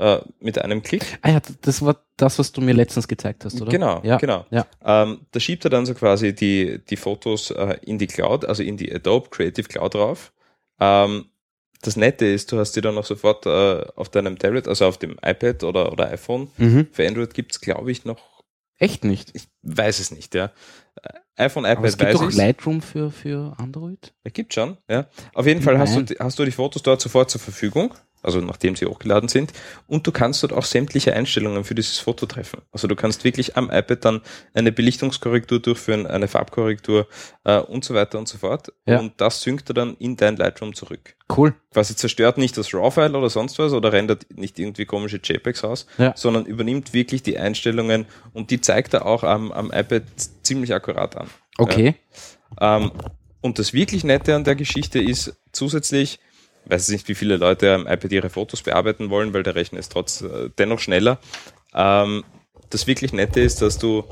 äh, mit einem Klick. Ah ja, das war das, was du mir letztens gezeigt hast, oder? Genau, Ja. genau. Ja. Ähm, da schiebt er dann so quasi die, die Fotos äh, in die Cloud, also in die Adobe Creative Cloud drauf. Ähm, das Nette ist, du hast die dann auch sofort äh, auf deinem Tablet, also auf dem iPad oder, oder iPhone. Mhm. Für Android gibt's glaube ich, noch, Echt nicht. ich weiß es nicht, ja. Äh, iPhone, Aber es iPad gibt weiß doch. Lightroom für, für Android. Ja, gibt schon, ja. Auf jeden Fall hast du, hast du die Fotos dort sofort zur Verfügung, also nachdem sie hochgeladen sind. Und du kannst dort auch sämtliche Einstellungen für dieses Foto treffen. Also du kannst wirklich am iPad dann eine Belichtungskorrektur durchführen, eine Farbkorrektur äh, und so weiter und so fort. Ja. Und das synkt er dann in dein Lightroom zurück. Cool. Quasi zerstört nicht das RAW-File oder sonst was oder rendert nicht irgendwie komische JPEGs aus, Ja. sondern übernimmt wirklich die Einstellungen und die zeigt er auch am, am iPad ziemlich akkurat an. Okay. Ähm, und das wirklich Nette an der Geschichte ist zusätzlich, ich weiß nicht, wie viele Leute am iPad ihre Fotos bearbeiten wollen, weil der Rechner ist trotz äh, dennoch schneller. Ähm, das wirklich Nette ist, dass du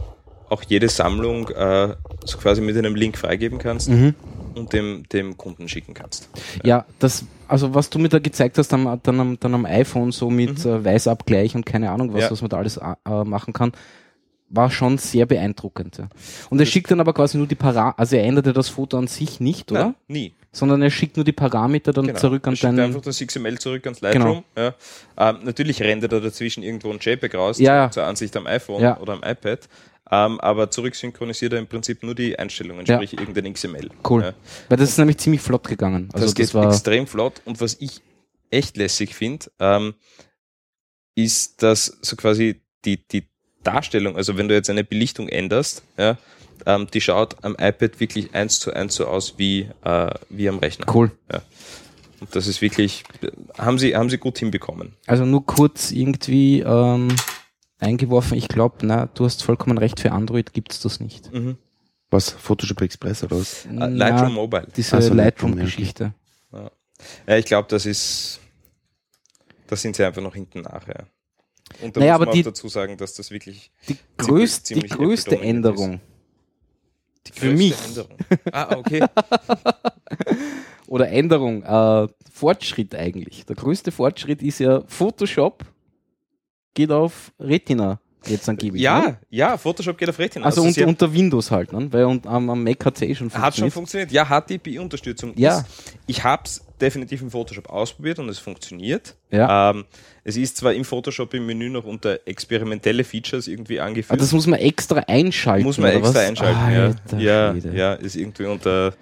auch jede Sammlung äh, so quasi mit einem Link freigeben kannst Mhm. und dem, dem Kunden schicken kannst. Ja, das, also was du mir da gezeigt hast, dann, dann, am, dann am iPhone so mit äh, Weißabgleich und keine Ahnung was, Mhm. Ja. was man da alles äh, machen kann, war schon sehr beeindruckend. Ja. Und er schickt dann aber quasi nur die Parameter, also er änderte das Foto an sich nicht, oder? Nein, nie. Sondern er schickt nur die Parameter dann Genau. zurück an Er schickt deinen. einfach das XML zurück ans Lightroom. Ja. Ähm, natürlich rendert er dazwischen irgendwo ein JPEG raus Ja, zur Ansicht am iPhone Ja. oder am iPad. Ähm, aber zurück synchronisiert er im Prinzip nur die Einstellungen, sprich irgendein XML. Cool. Ja. Weil das ist nämlich ziemlich flott gegangen. Also das das, geht extrem flott. Und was ich echt lässig finde, ähm, ist, dass so quasi die, die Darstellung, also wenn du jetzt eine Belichtung änderst, ja, ähm, die schaut am iPad wirklich eins zu eins so aus wie, äh, wie am Rechner. Cool. Und das ist wirklich, haben sie, haben sie gut hinbekommen. Also nur kurz irgendwie ähm, eingeworfen, ich glaube, na, du hast vollkommen recht, für Android gibt's das nicht. Was? Photoshop Express oder was? Äh, Na, Lightroom Mobile. Diese Ach so, Lightroom, Lightroom-Geschichte. Ja, ich glaube, das ist, da sind sie einfach noch hinten nach, ja. Und da Naja, muss man die- auch dazu sagen, dass das wirklich Die, größt, die ziemlich größte Apple dominiert Änderung die Für größte mich. Änderung. Ah, okay. [laughs] oder Änderung, äh, Fortschritt eigentlich. Der größte Fortschritt ist ja Photoshop geht auf Retina jetzt angeblich. ja, Ne? ja, Photoshop geht auf Retina. Also, sie unter, unter Windows halt, ne? weil und, am, am Mac hat es eh schon hat schon funktioniert. funktioniert. Ja, HDPI-Unterstützung. Ja. Ist, ich habe es definitiv im Photoshop ausprobiert und es funktioniert. Ja. Ähm, es ist zwar im Photoshop im Menü noch unter experimentelle Features irgendwie Ah, angeführt. das muss man extra einschalten. Muss man extra was? einschalten, Alter ja. Ja, Schwede. ja, ist irgendwie unter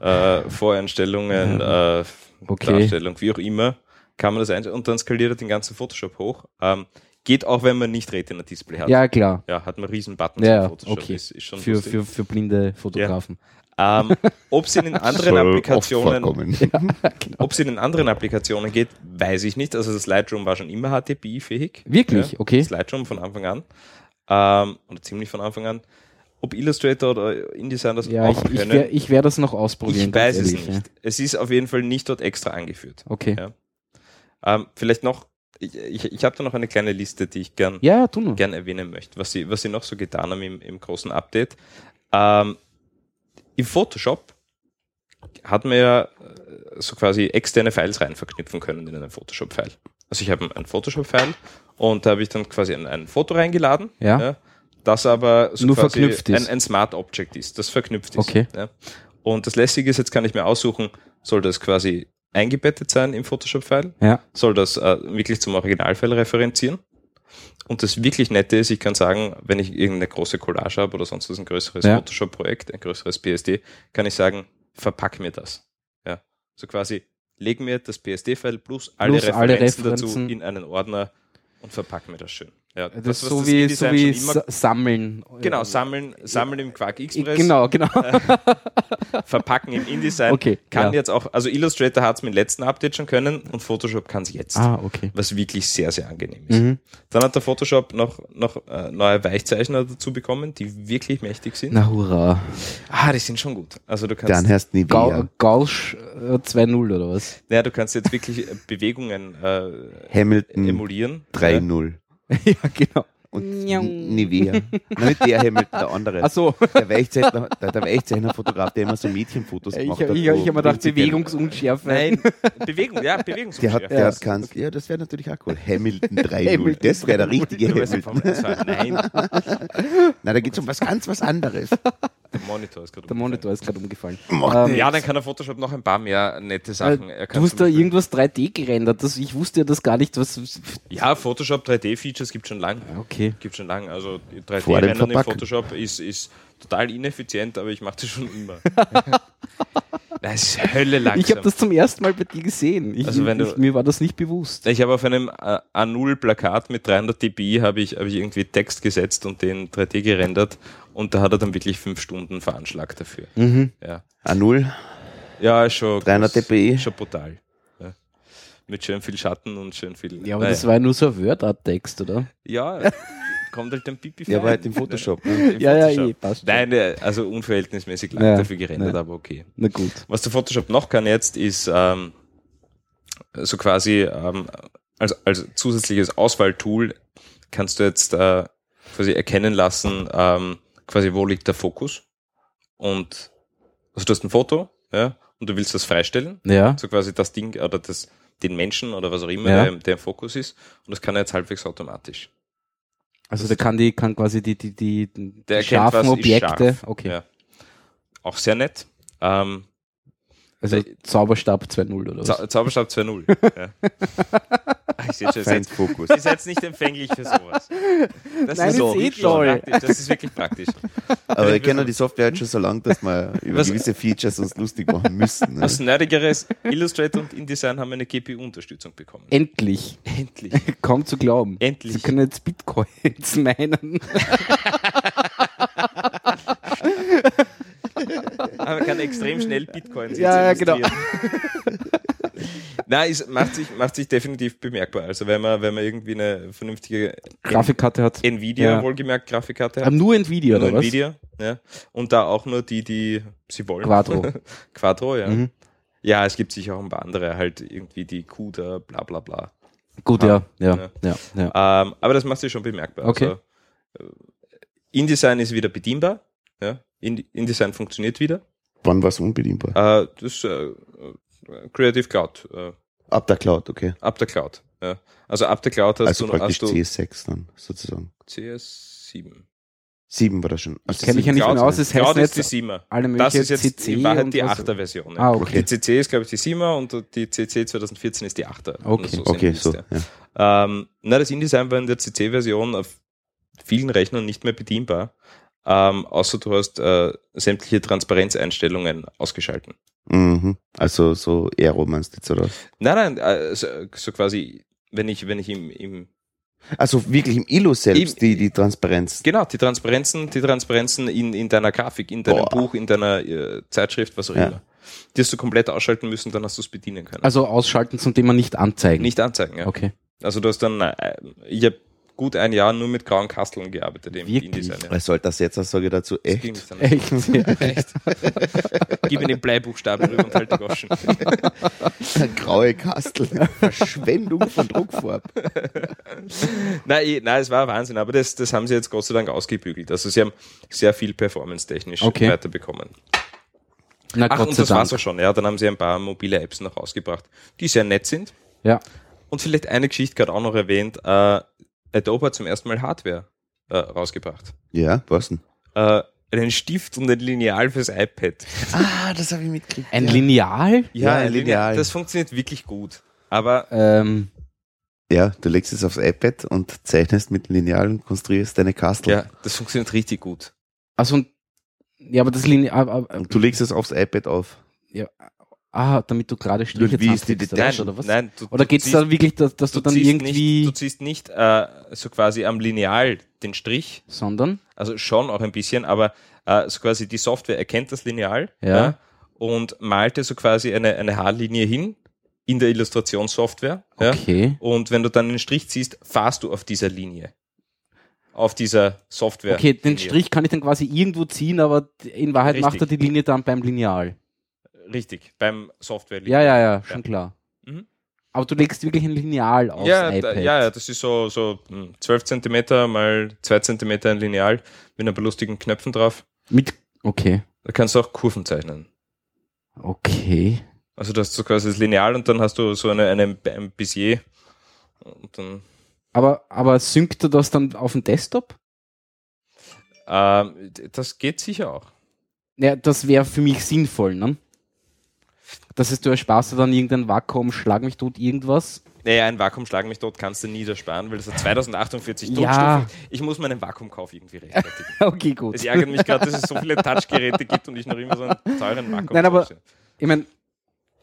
äh, Voreinstellungen, äh, Okay. Darstellung, wie auch immer, kann man das einstellen und dann skaliert er den ganzen Photoshop hoch. Ähm, geht auch, wenn man nicht Retina-Display hat. Ja, klar. Ja, hat man riesen Buttons Ja, im Photoshop. okay. Ist, ist Für, lustig. für, für blinde Fotografen. Ähm, ob es in den [laughs] anderen Applikationen vorkommen. [laughs] Genau. ob es in den anderen Applikationen geht, weiß ich nicht. Also das Lightroom war schon immer HDPI-fähig. Wirklich? Ja, Okay. Das Lightroom von Anfang an. Ähm, oder ziemlich von Anfang an. Ob Illustrator oder InDesign das Ja, ich, auch ich können, werde ich werd das noch ausprobieren. ich weiß es ehrlich, nicht. Es ist auf jeden Fall nicht dort extra angeführt. Ja. Okay. Ja. Ähm, vielleicht noch, ich, ich, ich habe da noch eine kleine Liste, die ich gern, Ja, ja, gern erwähnen möchte, was sie, was sie noch so getan haben im, im großen Update. Ähm, Im Photoshop hat man ja äh, so quasi externe Files rein verknüpfen können in einen Photoshop-File. Also ich habe ein Photoshop-File und da habe ich dann quasi ein, ein Foto reingeladen, Ja. das aber so Nur quasi verknüpft ist. Ein, ein Smart Object ist, das verknüpft ist. Okay. Ja. Und das Lässige ist, jetzt kann ich mir aussuchen, soll das quasi eingebettet sein im Photoshop-File? Ja. Soll das äh, wirklich zum Originalfile referenzieren? Und das wirklich Nette ist, ich kann sagen, wenn ich irgendeine große Collage habe oder sonst was, ein größeres Ja. Photoshop-Projekt, ein größeres PSD, kann ich sagen, verpack mir das. Ja. So quasi, leg mir das PSD-File plus alle, Plus alle Referenzen dazu Referenzen. in einen Ordner und verpack mir das schön. Ja, Das, ist was so das wie, so wie Sammeln. Genau, sammeln, sammeln im Quark Express, Genau, genau. [laughs] verpacken im InDesign. Okay, Kann ja. jetzt auch, also Illustrator hat es mit dem letzten Update schon können und Photoshop kann es jetzt. Ah, okay. Was wirklich sehr, sehr angenehm ist. Mhm. Dann hat der Photoshop noch, noch äh, neue Weichzeichner dazu bekommen, die wirklich mächtig sind. Na hurra. Ah, die sind schon gut. Also du kannst, Dann heißt nie Gau wieder. Gausch äh, 2.0 oder was? ja, du kannst jetzt wirklich äh, Bewegungen äh, Hamilton emulieren. 3-0. [laughs] ja, genau. Und Nivea. [laughs] Nein, nicht der Hamilton, der andere. Achso, Der Weichzeichner, der, der Weichzeichner-Fotograf, der immer so Mädchenfotos ich, gemacht ich, hat. ich, ich habe mir gedacht, Bewegungsunschärfe. Nein, Bewegung, ja, Der hat, Bewegungsunschärfe. der Ja, hat keins, ja, das wäre natürlich auch cool. Hamilton 3.0, Hamilton das wäre der richtige Hamilton. Nein, Nein, da geht es um was ganz was anderes. der Monitor ist gerade Der Monitor ist gerade umgefallen. Ähm, Ja, dann kann er Photoshop noch ein paar mehr nette Sachen. Er Äh, du hast da irgendwas 3D gerendert. Das, ich wusste ja das gar nicht. Was, Ja, Photoshop 3D-Features gibt schon lang. okay. Gibt schon lang. Also Vor dem 3D-Rennen in Verpacken. Photoshop ist, ist total ineffizient, aber ich mache das schon immer. [laughs] das ist Hölle langsam. Ich habe das zum ersten Mal bei dir gesehen. Ich, Also wenn du- ich, mir war das nicht bewusst. Ich habe auf einem äh, A0-Plakat mit 300 dpi habe ich, habe ich irgendwie Text gesetzt und den 3D gerendert und da hat er dann wirklich fünf Stunden veranschlagt dafür. Mhm. Ja, A0, ja ist schon 300 das- dpi. Schon brutal. Ja. Mit schön viel Schatten und schön viel. Ja, aber Naja. das war ja nur so ein Word-Art-Text, oder? Ja, [laughs] kommt halt ein Pipi ja, war halt im Photoshop. Ne? Im Ja, ja, Photoshop. eh, passt. Nein, äh, also unverhältnismäßig lang Ja, dafür gerendert, ja. aber okay. Na gut. Was der Photoshop noch kann jetzt, ist ähm, so quasi ähm, als, als zusätzliches Auswahltool kannst du jetzt äh, quasi erkennen lassen, ähm, quasi wo liegt der Fokus. Und also du hast ein Foto, ja, und du willst das freistellen, Ja. so quasi das Ding oder das, den Menschen oder was auch immer, Ja. der, der im Fokus ist. Und das kann er jetzt halbwegs automatisch. Also der kann die, kann quasi die, die, die, die Der erkennt, scharfen ist Objekte. scharf. Okay. Ja. Auch sehr nett. Ähm, Also Der- Zauberstab 2.0 oder was? Zau Zauberstab 2.0. [laughs] ja. Ah, Ich sehe schon, jetzt, Fokus. ihr seid nicht empfänglich für sowas. Das Nein, ist, so eh wirklich toll. praktisch. Das ist wirklich praktisch. Aber wir kennen die Software halt schon so lange, dass wir über Was- gewisse Features uns lustig machen müssen. Ne? Was Nerdigeres, Illustrator und InDesign haben eine GPU-Unterstützung bekommen. Endlich. Endlich. [laughs] Kaum zu glauben. Endlich. Sie können jetzt Bitcoins [laughs] meinen. Aber [laughs] man kann extrem schnell Bitcoins Ja, ja, genau. [laughs] Nein, es macht sich, macht sich definitiv bemerkbar. Also wenn man, wenn man irgendwie eine vernünftige Grafikkarte hat. Nvidia Ja. wohlgemerkt Grafikkarte hat, Aber nur Nvidia, nur oder was? Nvidia, ja, und da auch nur die, die sie wollen. Quadro. [laughs] Quadro, ja. Mhm. Ja, es gibt sicher auch ein paar andere, halt irgendwie die CUDA, bla bla bla. Gut, ja. Ja, ja, ja. Ähm, aber das macht sich schon bemerkbar. Okay. Also, äh, InDesign ist wieder bedienbar. Ja? In- InDesign funktioniert wieder. Wann war es unbedienbar? Äh, das äh, Creative Cloud, äh, Ab der Cloud, okay. ab der Cloud. Ja. Also ab der Cloud hast Also du, praktisch hast du CS6 dann, sozusagen. CS7. 7 war das schon. Also kenn mich ja nicht mehr aus, es heißt Cloud ist nicht die 7er. alle Das ist jetzt CC in Wahrheit die was- 8er Version. Ah, okay. Die CC ist, glaube ich, die 7er und die CC 2014 ist die 8er. wenn Okay. sehen Okay, so. ja. Ja. Ähm, na, das InDesign war in der CC-Version auf vielen Rechnern nicht mehr bedienbar, ähm, außer du hast äh, sämtliche Transparenzeinstellungen ausgeschalten. Mhm. Also so Aero meinst du jetzt, oder? Nein, nein, äh, so, so quasi, wenn ich, wenn ich im, im Also wirklich im Illu selbst, Im- die, die Transparenz. genau, die Transparenzen, die Transparenzen in, in deiner Grafik, in deinem Boah. Buch, in deiner äh, Zeitschrift, was auch Ja. immer. Die hast du komplett ausschalten müssen, dann hast du es bedienen können. Also ausschalten zum Thema nicht anzeigen. nicht anzeigen, ja. Okay. Also du hast dann, äh, ich habe gut ein Jahr nur mit grauen Kasteln gearbeitet im Wirklich? Was soll das jetzt? Das sage ich dazu Das echt. anders. Echt? Ja. Echt. Gib mir den Bleibuchstaben rüber und halt die Goschen. [laughs] Graue Kastel. Verschwendung von Druckfarb. nein, nein, es war Wahnsinn, aber das, das haben sie jetzt Gott sei Dank ausgebügelt. Also sie haben sehr viel performance-technisch Okay. weiterbekommen. Na Ach, Gott und sei das Dank. war's auch schon. Ja, dann haben sie ein paar mobile Apps noch rausgebracht, die sehr nett sind. Ja. Und vielleicht eine Geschichte gerade auch noch erwähnt. Äh, Adobe hat zum ersten Mal Hardware äh, rausgebracht. Ja, was denn? Äh, einen Stift und ein Lineal fürs iPad. Ah, das habe ich mitgekriegt. Ein Lineal? Ja, ein ein Lineal. Das funktioniert wirklich gut. Aber Ähm, Ja, du legst es aufs iPad und zeichnest mit Lineal und konstruierst deine Kastel. ja, das funktioniert richtig gut. also, ja, aber das Lineal, ah, Und du legst es aufs iPad auf. Ah, damit du gerade Striche Wie ist die zusammenkriegst, Details? oder was? nein, du, Oder du geht's ziehst- da wirklich, dass, dass du, dann ziehst irgendwie, Nicht, du ziehst nicht äh, so quasi am Lineal den Strich, sondern? also schon auch ein bisschen, aber äh, so quasi die Software erkennt das Lineal Ja. und malte so quasi eine, eine Haarlinie hin in der Illustrationssoftware. Ja? Okay. Und wenn du dann den Strich ziehst, fahrst du auf dieser Linie. Auf dieser Software. Okay, den Linie. Strich kann ich dann quasi irgendwo ziehen, aber in Wahrheit macht er Richtig. die Linie dann beim Lineal. Richtig, beim Software. Ja, ja, ja, schon klar. Aber du legst wirklich ein Lineal aufs Ja, iPad. ja, ja, das ist so, so hm, 12 Zentimeter mal 2 Zentimeter ein Lineal mit ein paar lustigen Knöpfen drauf. Mit, okay. Da kannst du auch Kurven zeichnen. Okay. Also du hast so quasi das Lineal und dann hast du so eine, eine, ein Bezier. Und dann, Aber, aber synkt er das dann auf den Desktop? ähm, das geht sicher auch. Ja, das wäre für mich sinnvoll, ne? Das heißt, du ersparst dir dann irgendein Vakuum, schlag mich tot, irgendwas. Naja, ein Vakuumschlag mich tot kannst du nie ersparen, weil es hat 2048 Ja. Druckstufen. Ich muss meinen Vakuumkauf irgendwie rechtfertigen. [laughs] Okay, gut. Es ärgert mich gerade, dass es so viele Touchgeräte gibt und ich noch immer so einen teuren Vakuum Nein, aber- kaufe. Ich meine,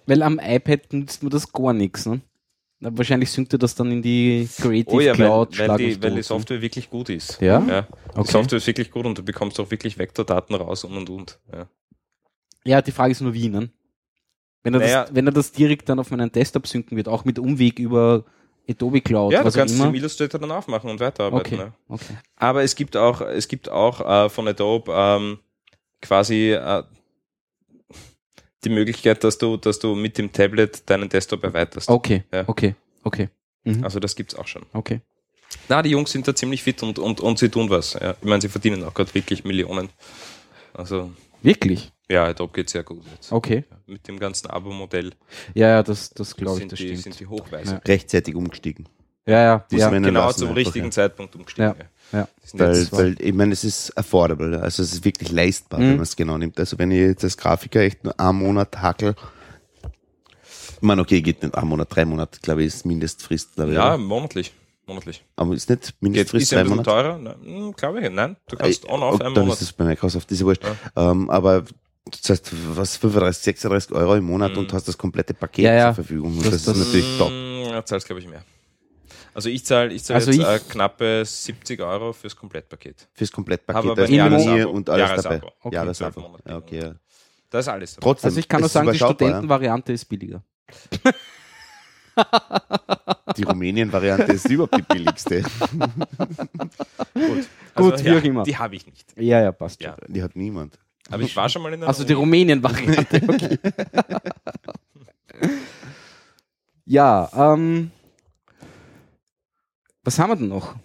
weil am iPad nutzt man das gar nichts, ne? Wahrscheinlich synkt er das dann in die Creative Oh ja, Cloud, weil, weil, schlag die, weil die ne? Software wirklich gut ist. Ja? ja. Die Okay. Software ist wirklich gut und du bekommst auch wirklich Vektordaten raus und und und. Ja. Ja, die Frage ist nur wie, ne? Wenn er, Naja. das, wenn er das direkt dann auf meinen Desktop synken wird, auch mit Umweg über Adobe Cloud, Ja, du kannst immer. den Illustrator dann aufmachen und weiterarbeiten. Okay, Ja. okay. Aber es gibt auch, es gibt auch äh, von Adobe ähm, quasi äh, die Möglichkeit, dass du, dass du mit dem Tablet deinen Desktop erweiterst. Okay, Ja. okay, okay. Mhm. Also das gibt's auch schon. Okay. Na, die Jungs sind da ziemlich fit und, und, und sie tun was. Ja. Ich meine, sie verdienen auch gerade wirklich Millionen. Also Wirklich? Ja, Adobe geht sehr gut jetzt. Okay. Ja, Mit dem ganzen Abo-Modell Ja, ja, das, das glaube ich, sind, das die, stimmt. sind die hochweise. Ja. Rechtzeitig umgestiegen. Ja, ja, Die ja. Genau lassen zum einfach, richtigen ja. Zeitpunkt umgestiegen. Ja. ja. Weil, jetzt- weil ich meine, es ist affordable, also es ist wirklich leistbar, Mhm. wenn man es genau nimmt. Also wenn ich jetzt als Grafiker echt nur einen Monat hackel, ich meine, okay, geht nicht einen Monat, drei Monate, glaube ich, ist Mindestfrist, glaube ich. ja, monatlich. monatlich. Aber ist nicht Geht, Mindestfrist ist ja drei ein bisschen Monate? teurer? Nein, hm, glaube ich. Nein, du kannst on auf einen dann Monat. ist es bei Microsoft, ist ja wurscht. Ähm, aber das heißt, was, 35, 36 Euro im Monat Mhm. und hast das komplette Paket Ja, ja. zur Verfügung. Das- das, das- ist natürlich top. Mm, Ja, zahlst, glaube ich, mehr. Also ich zahle ich zahl Also jetzt ich- äh, knappe 70 Euro fürs Komplettpaket. Fürs Komplettpaket, Aber Abonnier Jahresabo. und alles Jahresabo. dabei. Okay. Jahresabo. Ja, okay, ja. Da ist alles dabei. Trotzdem, Also ich kann nur sagen, die Studentenvariante ist billiger. ja. [laughs] Die Rumänien-Variante ist überhaupt die billigste. [laughs] Gut, Gut, wie auch immer. Die habe ich nicht. Ja, ja, passt. Ja. Die hat niemand. Aber ich war schon mal in der Also die. Rumänien-Variante, [laughs] okay. ja, ähm, was haben wir denn noch?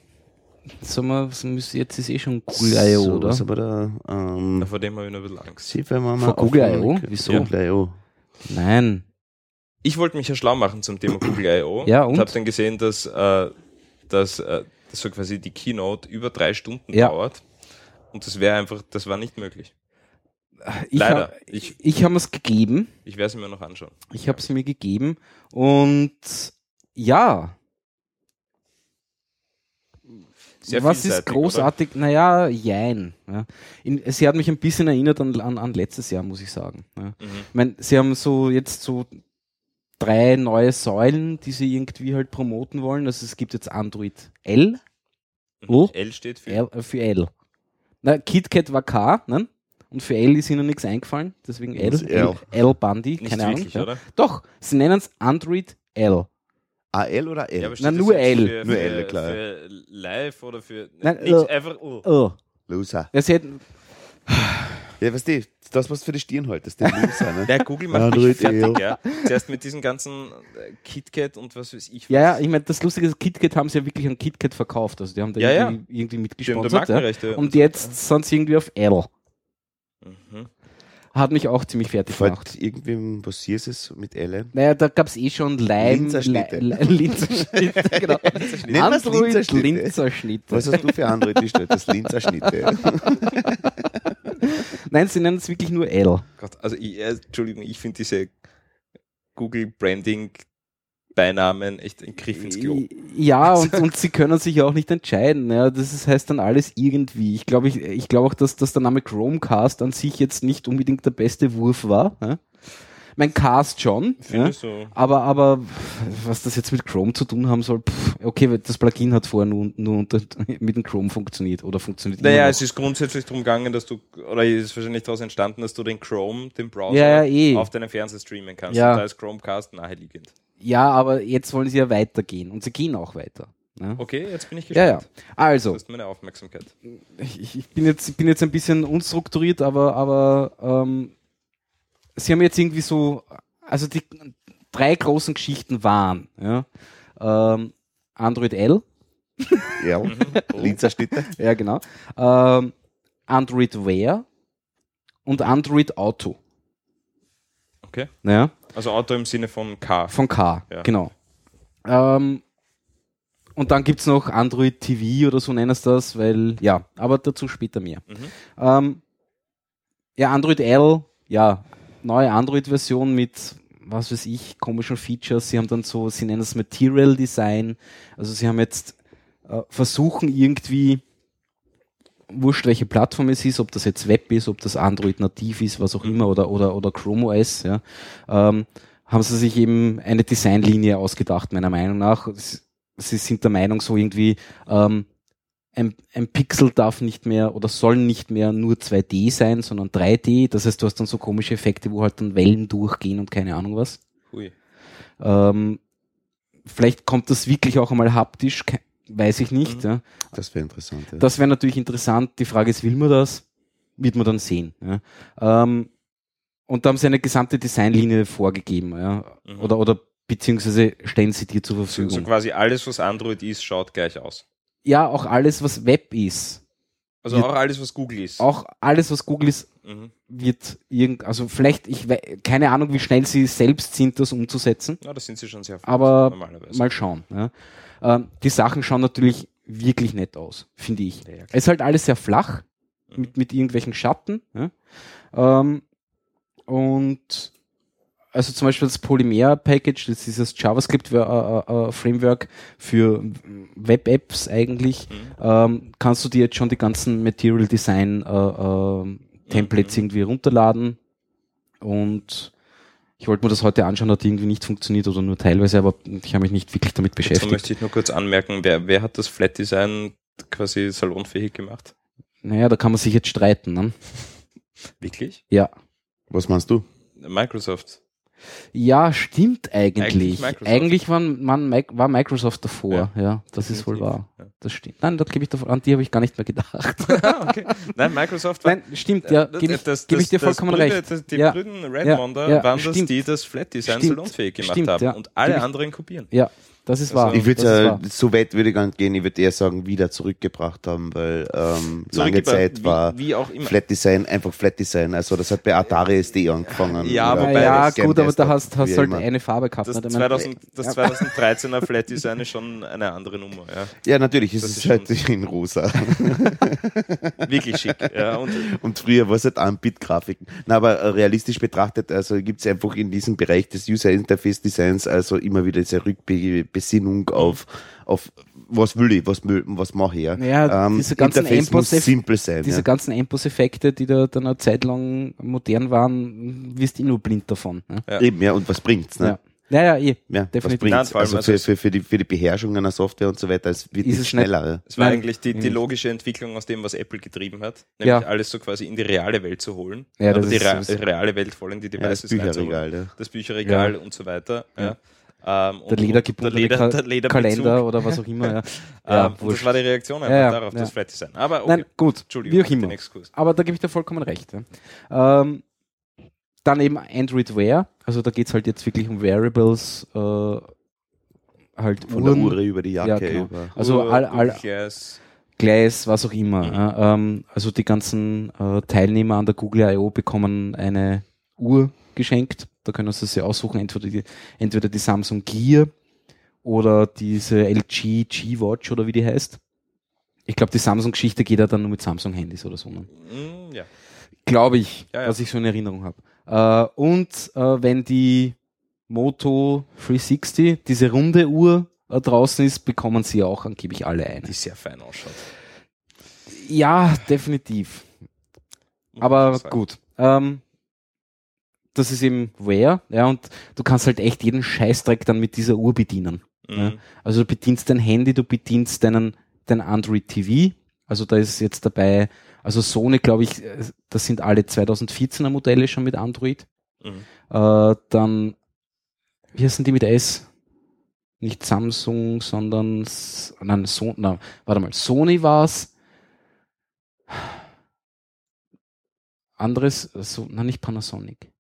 Sollen wir, was müssen- jetzt ist eh schon Google.io, so, oder? Was aber da, ähm, Ja, Vor dem habe ich noch ein bisschen Angst. Sie, wenn Vor mal Google.io? auf- Wieso? Google.io. Nein. Ich wollte mich ja schlau machen zum Thema Google I.O. [clears throat] Ja, und? habe dann gesehen, dass, äh, dass, äh, dass so quasi die Keynote über drei Stunden Ja. dauert. Und das wäre einfach, das war nicht möglich. Ich Leider. Hab, Ich- ich habe es gegeben. Ich werde es mir noch anschauen. Ich habe es mir gegeben. Und ja, Sehr was ist großartig? Naja, jein. Ja. In, sie hat mich ein bisschen erinnert an, an, an letztes Jahr, muss ich sagen. Ja. Oder? Mhm. Ich meine, sie haben so jetzt so drei neue Säulen, die sie irgendwie halt promoten wollen. Also es gibt jetzt Android L, Mhm. Oh. L steht für. L äh, für L. Na, KitKat war K, ne? Und für L ist ihnen nichts eingefallen, deswegen L. Ist L. L Bundy, Nicht keine Ahnung. wirklich, Ja. oder? Doch, sie nennen es Android L. AL oder L? Ja, Na, nur L. Für, Nur L, klar. Für live oder für. Nein, nichts, äh, einfach. Oh. Oh. Loser. Ja, sie hätten, Ja, weißt du, das, was du für die Stirn haltest, der Loser, ne? [laughs] Der Google macht Android mich fertig, L. ja. Zuerst mit diesen ganzen äh, KitKat und was weiß ich. ja, ja, was. ich meine, das Lustige ist, KitKat haben sie ja wirklich an KitKat verkauft. Also die haben da Ja, ja. irgendwie, irgendwie haben da mitgesponsert. Ja. Markenrechte. Und jetzt sind sie irgendwie auf L. Mhm. Hat mich auch ziemlich fertig gemacht. Fällt irgendwem was hier ist es mit L? Naja, da gab es eh schon Leim. Linzerschnitte. Le- Le- Linzerschnitte, [laughs] genau. Wir's Android Linzerschnitte. Linzerschnitte. Was hast du für Android gestellt? Das Linzerschnitte. [laughs] Nein, sie nennen es wirklich nur L. Gott, also ich, äh, Entschuldigung, ich finde diese Google Branding Beinamen echt ein Griff ins Klo. Ja, [laughs] und, und sie können sich auch nicht entscheiden. Ja, das ist, heißt dann alles irgendwie. Ich glaube ich, ich glaube auch, dass, dass der Name Chromecast an sich jetzt nicht unbedingt der beste Wurf war. Ja? Mein Cast schon. Ja? Du? Aber, aber was das jetzt mit Chrome zu tun haben soll, pff, okay, das Plugin hat vorher nur, nur unter, [laughs] mit dem Chrome funktioniert oder funktioniert immer Naja, es ist grundsätzlich darum gegangen, dass du, oder es ist wahrscheinlich daraus entstanden, dass du den Chrome, den Browser, Ja, eh. auf deinen Fernseher streamen kannst. Ja. Und da ist Chromecast naheliegend. Ja, aber jetzt wollen sie ja weitergehen und sie gehen auch weiter. Ja, Okay, jetzt bin ich ja. gespannt. ja. Also, Das ist meine Aufmerksamkeit. ich, ich bin jetzt, ich bin jetzt ein bisschen unstrukturiert, aber, aber ähm, sie haben jetzt irgendwie so, also die drei großen Geschichten waren ja, ähm, Android L, Ja, [laughs] Oh. Linzerschnitte. ja genau, ähm, Android Wear und Android Auto. Okay. Ja, Also Auto im Sinne von K. von K, Ja. genau. Ähm, und dann gibt's noch Android TV oder so nennen es das, weil, ja, aber dazu später mehr. Mhm. Ähm, ja, Android L, ja, neue Android-Version mit, was weiß ich, komischen Features. Sie haben dann so, sie nennen es Material Design. Also sie haben jetzt äh, versuchen irgendwie, wurscht welche Plattform es ist, ob das jetzt Web ist, ob das Android nativ ist, was auch immer, oder, oder, oder Chrome OS, ja, ähm, haben sie sich eben eine Designlinie ausgedacht, meiner Meinung nach. Sie sind der Meinung, so irgendwie, ähm, ein, ein Pixel darf nicht mehr oder soll nicht mehr nur 2D sein, sondern 3D. Das heißt, du hast dann so komische Effekte, wo halt dann Wellen durchgehen und keine Ahnung was. Hui. Ähm, vielleicht kommt das wirklich auch einmal haptisch, weiß ich nicht. Mhm. Ja. Das wäre interessant. Ja. Das wäre natürlich interessant. Die Frage ist, will man das? Wird man dann sehen. Ja. Ähm, und da haben sie eine gesamte Designlinie vorgegeben. Ja. Mhm. Oder, oder beziehungsweise stellen sie dir zur So, Verfügung. so quasi alles, was Android ist, schaut gleich aus. ja, auch alles, was Web ist. Also auch alles, was Google ist. Auch alles, was Google ist, Mhm. wird irgend, also vielleicht, ich keine Ahnung, wie schnell sie selbst sind, das umzusetzen. Ja, da sind sie schon sehr flott, Aber normalerweise. Mal schauen. Ja. Ähm, die Sachen schauen natürlich wirklich nett aus, finde ich. Ja. Es ist halt alles sehr flach, Mhm. mit, mit irgendwelchen Schatten. Ja. Ähm, und also zum Beispiel das Polymer-Package, das ist dieses JavaScript-Framework für Web-Apps eigentlich, Mhm. ähm, kannst du dir jetzt schon die ganzen Material Design äh, äh, Templates Mhm. irgendwie runterladen. Und ich wollte mir das heute anschauen, hat irgendwie nicht funktioniert oder nur teilweise, aber ich habe mich nicht wirklich damit beschäftigt. möchte ich nur kurz anmerken, wer, wer hat das Flat Design quasi salonfähig gemacht? Naja, da kann man sich jetzt streiten. Ne? Wirklich? Ja. Was meinst du? Microsoft. Ja, stimmt Eigentlich eigentlich. Eigentlich war, man, war Microsoft davor. Ja, Ja, das ist wohl definitiv. wahr. Ja. Das stimmt. Nein, da gebe ich davon, an die habe ich gar nicht mehr gedacht. [laughs] okay. Nein, Microsoft war Nein, stimmt, ja, gebe ich, das- gebe ich dir vollkommen Brüder- recht. Das, die Ja. Brüden Ja, Redmonder ja, waren das, stimmt. die das Flat Design salonfähig gemacht Stimmt, haben und alle anderen kopieren. Ja, das ist Also- wahr. Ich würde ist äh, wahr. so weit würde ich gar nicht gehen, ich würde eher sagen, wieder zurückgebracht haben, weil ähm, lange Zeit wie, war wie auch immer. Flat Design einfach Flat Design. Also das hat bei Atari SD angefangen. Ja, wobei ja, ja gut, aber da hast, hast wie halt immer. eine Farbe gehabt. Das, ne? Ich meine, 2000, das ja. 2013er Flat Design ist schon eine andere Nummer. Ja. Ja, natürlich, es Das ist ist halt in rosa. [laughs] Wirklich schick. Ja. Und Und früher war es halt Anbit-Grafiken. Na, aber äh, realistisch betrachtet, also gibt es einfach in diesem Bereich des User Interface Designs also immer wieder diese Rückbesinnung auf, auf was will ich, was, will- was mache ich. Ja, Ja, diese ganzen Interface muss simpel sein. Diese ja. ganzen Endboss-Effekte, die da dann eine Zeit lang modern waren, wirst du eh nur blind davon. Ne? Ja. Eben, ja, und was bringt's? Ne? Ja. Ja, ja, eh. Ja, was Definitiv. Nein, vor allem, also also für, es- für, für, die, für die Beherrschung einer Software und so weiter, es wird Ist nicht schneller. es war Nein, eigentlich die, die logische Entwicklung aus dem, was Apple getrieben hat. Nämlich Ja. alles so quasi in die reale Welt zu holen. Ja, das die ist Re sowieso- reale Welt voll in die Ja, das Devices. Bücherregal. Ja. Das Bücherregal Ja. und so weiter. Ja. Ähm, Der und ledergebundene der Leder, der Lederbezug. Kalender oder was auch immer. Ja. [laughs] Ja, ähm, das war die Reaktion einfach Ja, darauf, das Flat Design. Aber okay, Nein, gut, Entschuldigung, wie auch immer. Aber da gebe ich dir vollkommen recht. Ähm, dann eben Android Wear, also da geht's halt jetzt wirklich um Wearables, äh, halt Von der Uhren, Uhr über die Jacke. Ja, genau. über. also Uhr, all, all, Glass. Gleis, was auch immer. Mhm. Ähm, also die ganzen äh, Teilnehmer an der Google I.O. bekommen eine Uhr geschenkt. Da können sie sich aussuchen, entweder die, entweder die Samsung Gear oder diese LG G-Watch oder wie die heißt. Ich glaube, die Samsung-Geschichte geht ja dann nur mit Samsung-Handys oder so. Ne? Mm, ja. Glaube ich, Ja, ja. was ich so in Erinnerung habe. Äh, und äh, wenn die Moto 360, diese runde Uhr äh, draußen ist, bekommen sie auch angeblich alle eine. Die sehr fein ausschaut. Ja, definitiv. muss Aber gut. Ähm, das ist eben Wear, ja, und du kannst halt echt jeden Scheißdreck dann mit dieser Uhr bedienen. Ja. Mhm. Also du bedienst dein Handy, du bedienst deinen, dein Android TV. Also da ist jetzt dabei, also Sony, glaube ich, äh, das sind alle 2014er Modelle schon mit Android. Mhm. Äh, dann, wie heißen die mit S? Nicht Samsung, sondern, nein, so, na, warte mal, Sony war's. Anderes, so, nein, nicht Panasonic.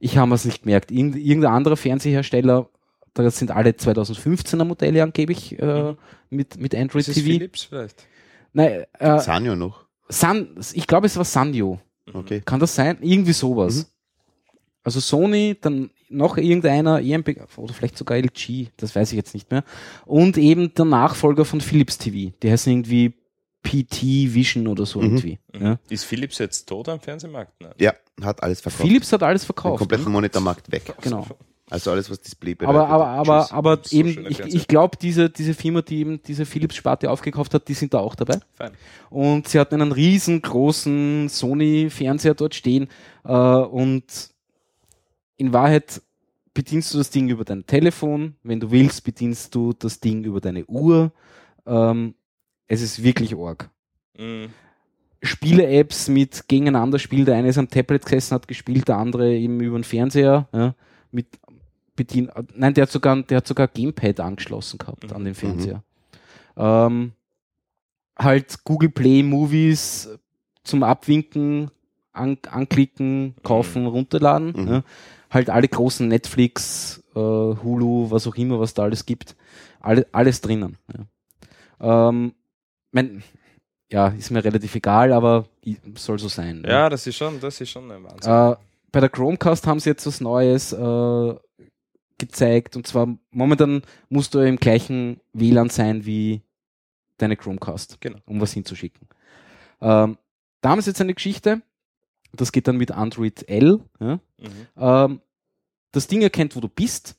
Ich habe es nicht gemerkt. Irgend, irgendein anderer Fernsehersteller, da sind alle 2015er Modelle angeblich äh, mit, mit Android Ist es TV. Philips vielleicht? Nein, äh, Sanyo noch. San, ich glaube, es war Sanyo. Okay. Kann das sein? Irgendwie sowas. Mhm. Also Sony, dann noch irgendeiner, EMP oder vielleicht sogar LG, das weiß ich jetzt nicht mehr. Und eben der Nachfolger von Philips TV. Die heißen irgendwie PT Vision oder so Mhm. irgendwie. Ja. Ist Philips jetzt tot am Fernsehmarkt? Nein. Ja, hat alles verkauft. Philips hat alles Den verkauft. kompletten Monitormarkt weg. [laughs] Genau. Also alles, was Display Aber, aber, aber, Tschüss. aber So eben, ich, ich glaube, diese, diese Firma, die eben diese Philips-Sparte aufgekauft hat, die sind da auch dabei. Fein. Und sie hatten einen riesengroßen Sony-Fernseher dort stehen. Äh, und in Wahrheit bedienst du das Ding über dein Telefon. Wenn du willst, bedienst du das Ding über deine Uhr. Ähm, es ist wirklich arg. Mhm. Spiele-Apps mit gegeneinander spielen. Der eine ist am Tablet gesessen, hat gespielt, der andere eben über den Fernseher. Ja, mit bedien Nein, der hat sogar, der hat sogar Gamepad angeschlossen gehabt Mhm. an den Fernseher. Ähm, halt Google Play Movies zum Abwinken, an, anklicken, kaufen, runterladen. Mhm. Ja. Halt alle großen Netflix, äh, Hulu, was auch immer, was da alles gibt. Alle, alles drinnen. Ja. Ähm, mein, ja, ist mir relativ egal, aber soll so sein. Ja, das ist schon, das ist schon ein Wahnsinn. Äh, bei der Chromecast haben sie jetzt was Neues äh, gezeigt und zwar momentan musst du im gleichen WLAN sein wie deine Chromecast, Genau. um was hinzuschicken. Ähm, da haben sie jetzt eine Geschichte, das geht dann mit Android L. Ja? Mhm. Ähm, das Ding erkennt, wo du bist,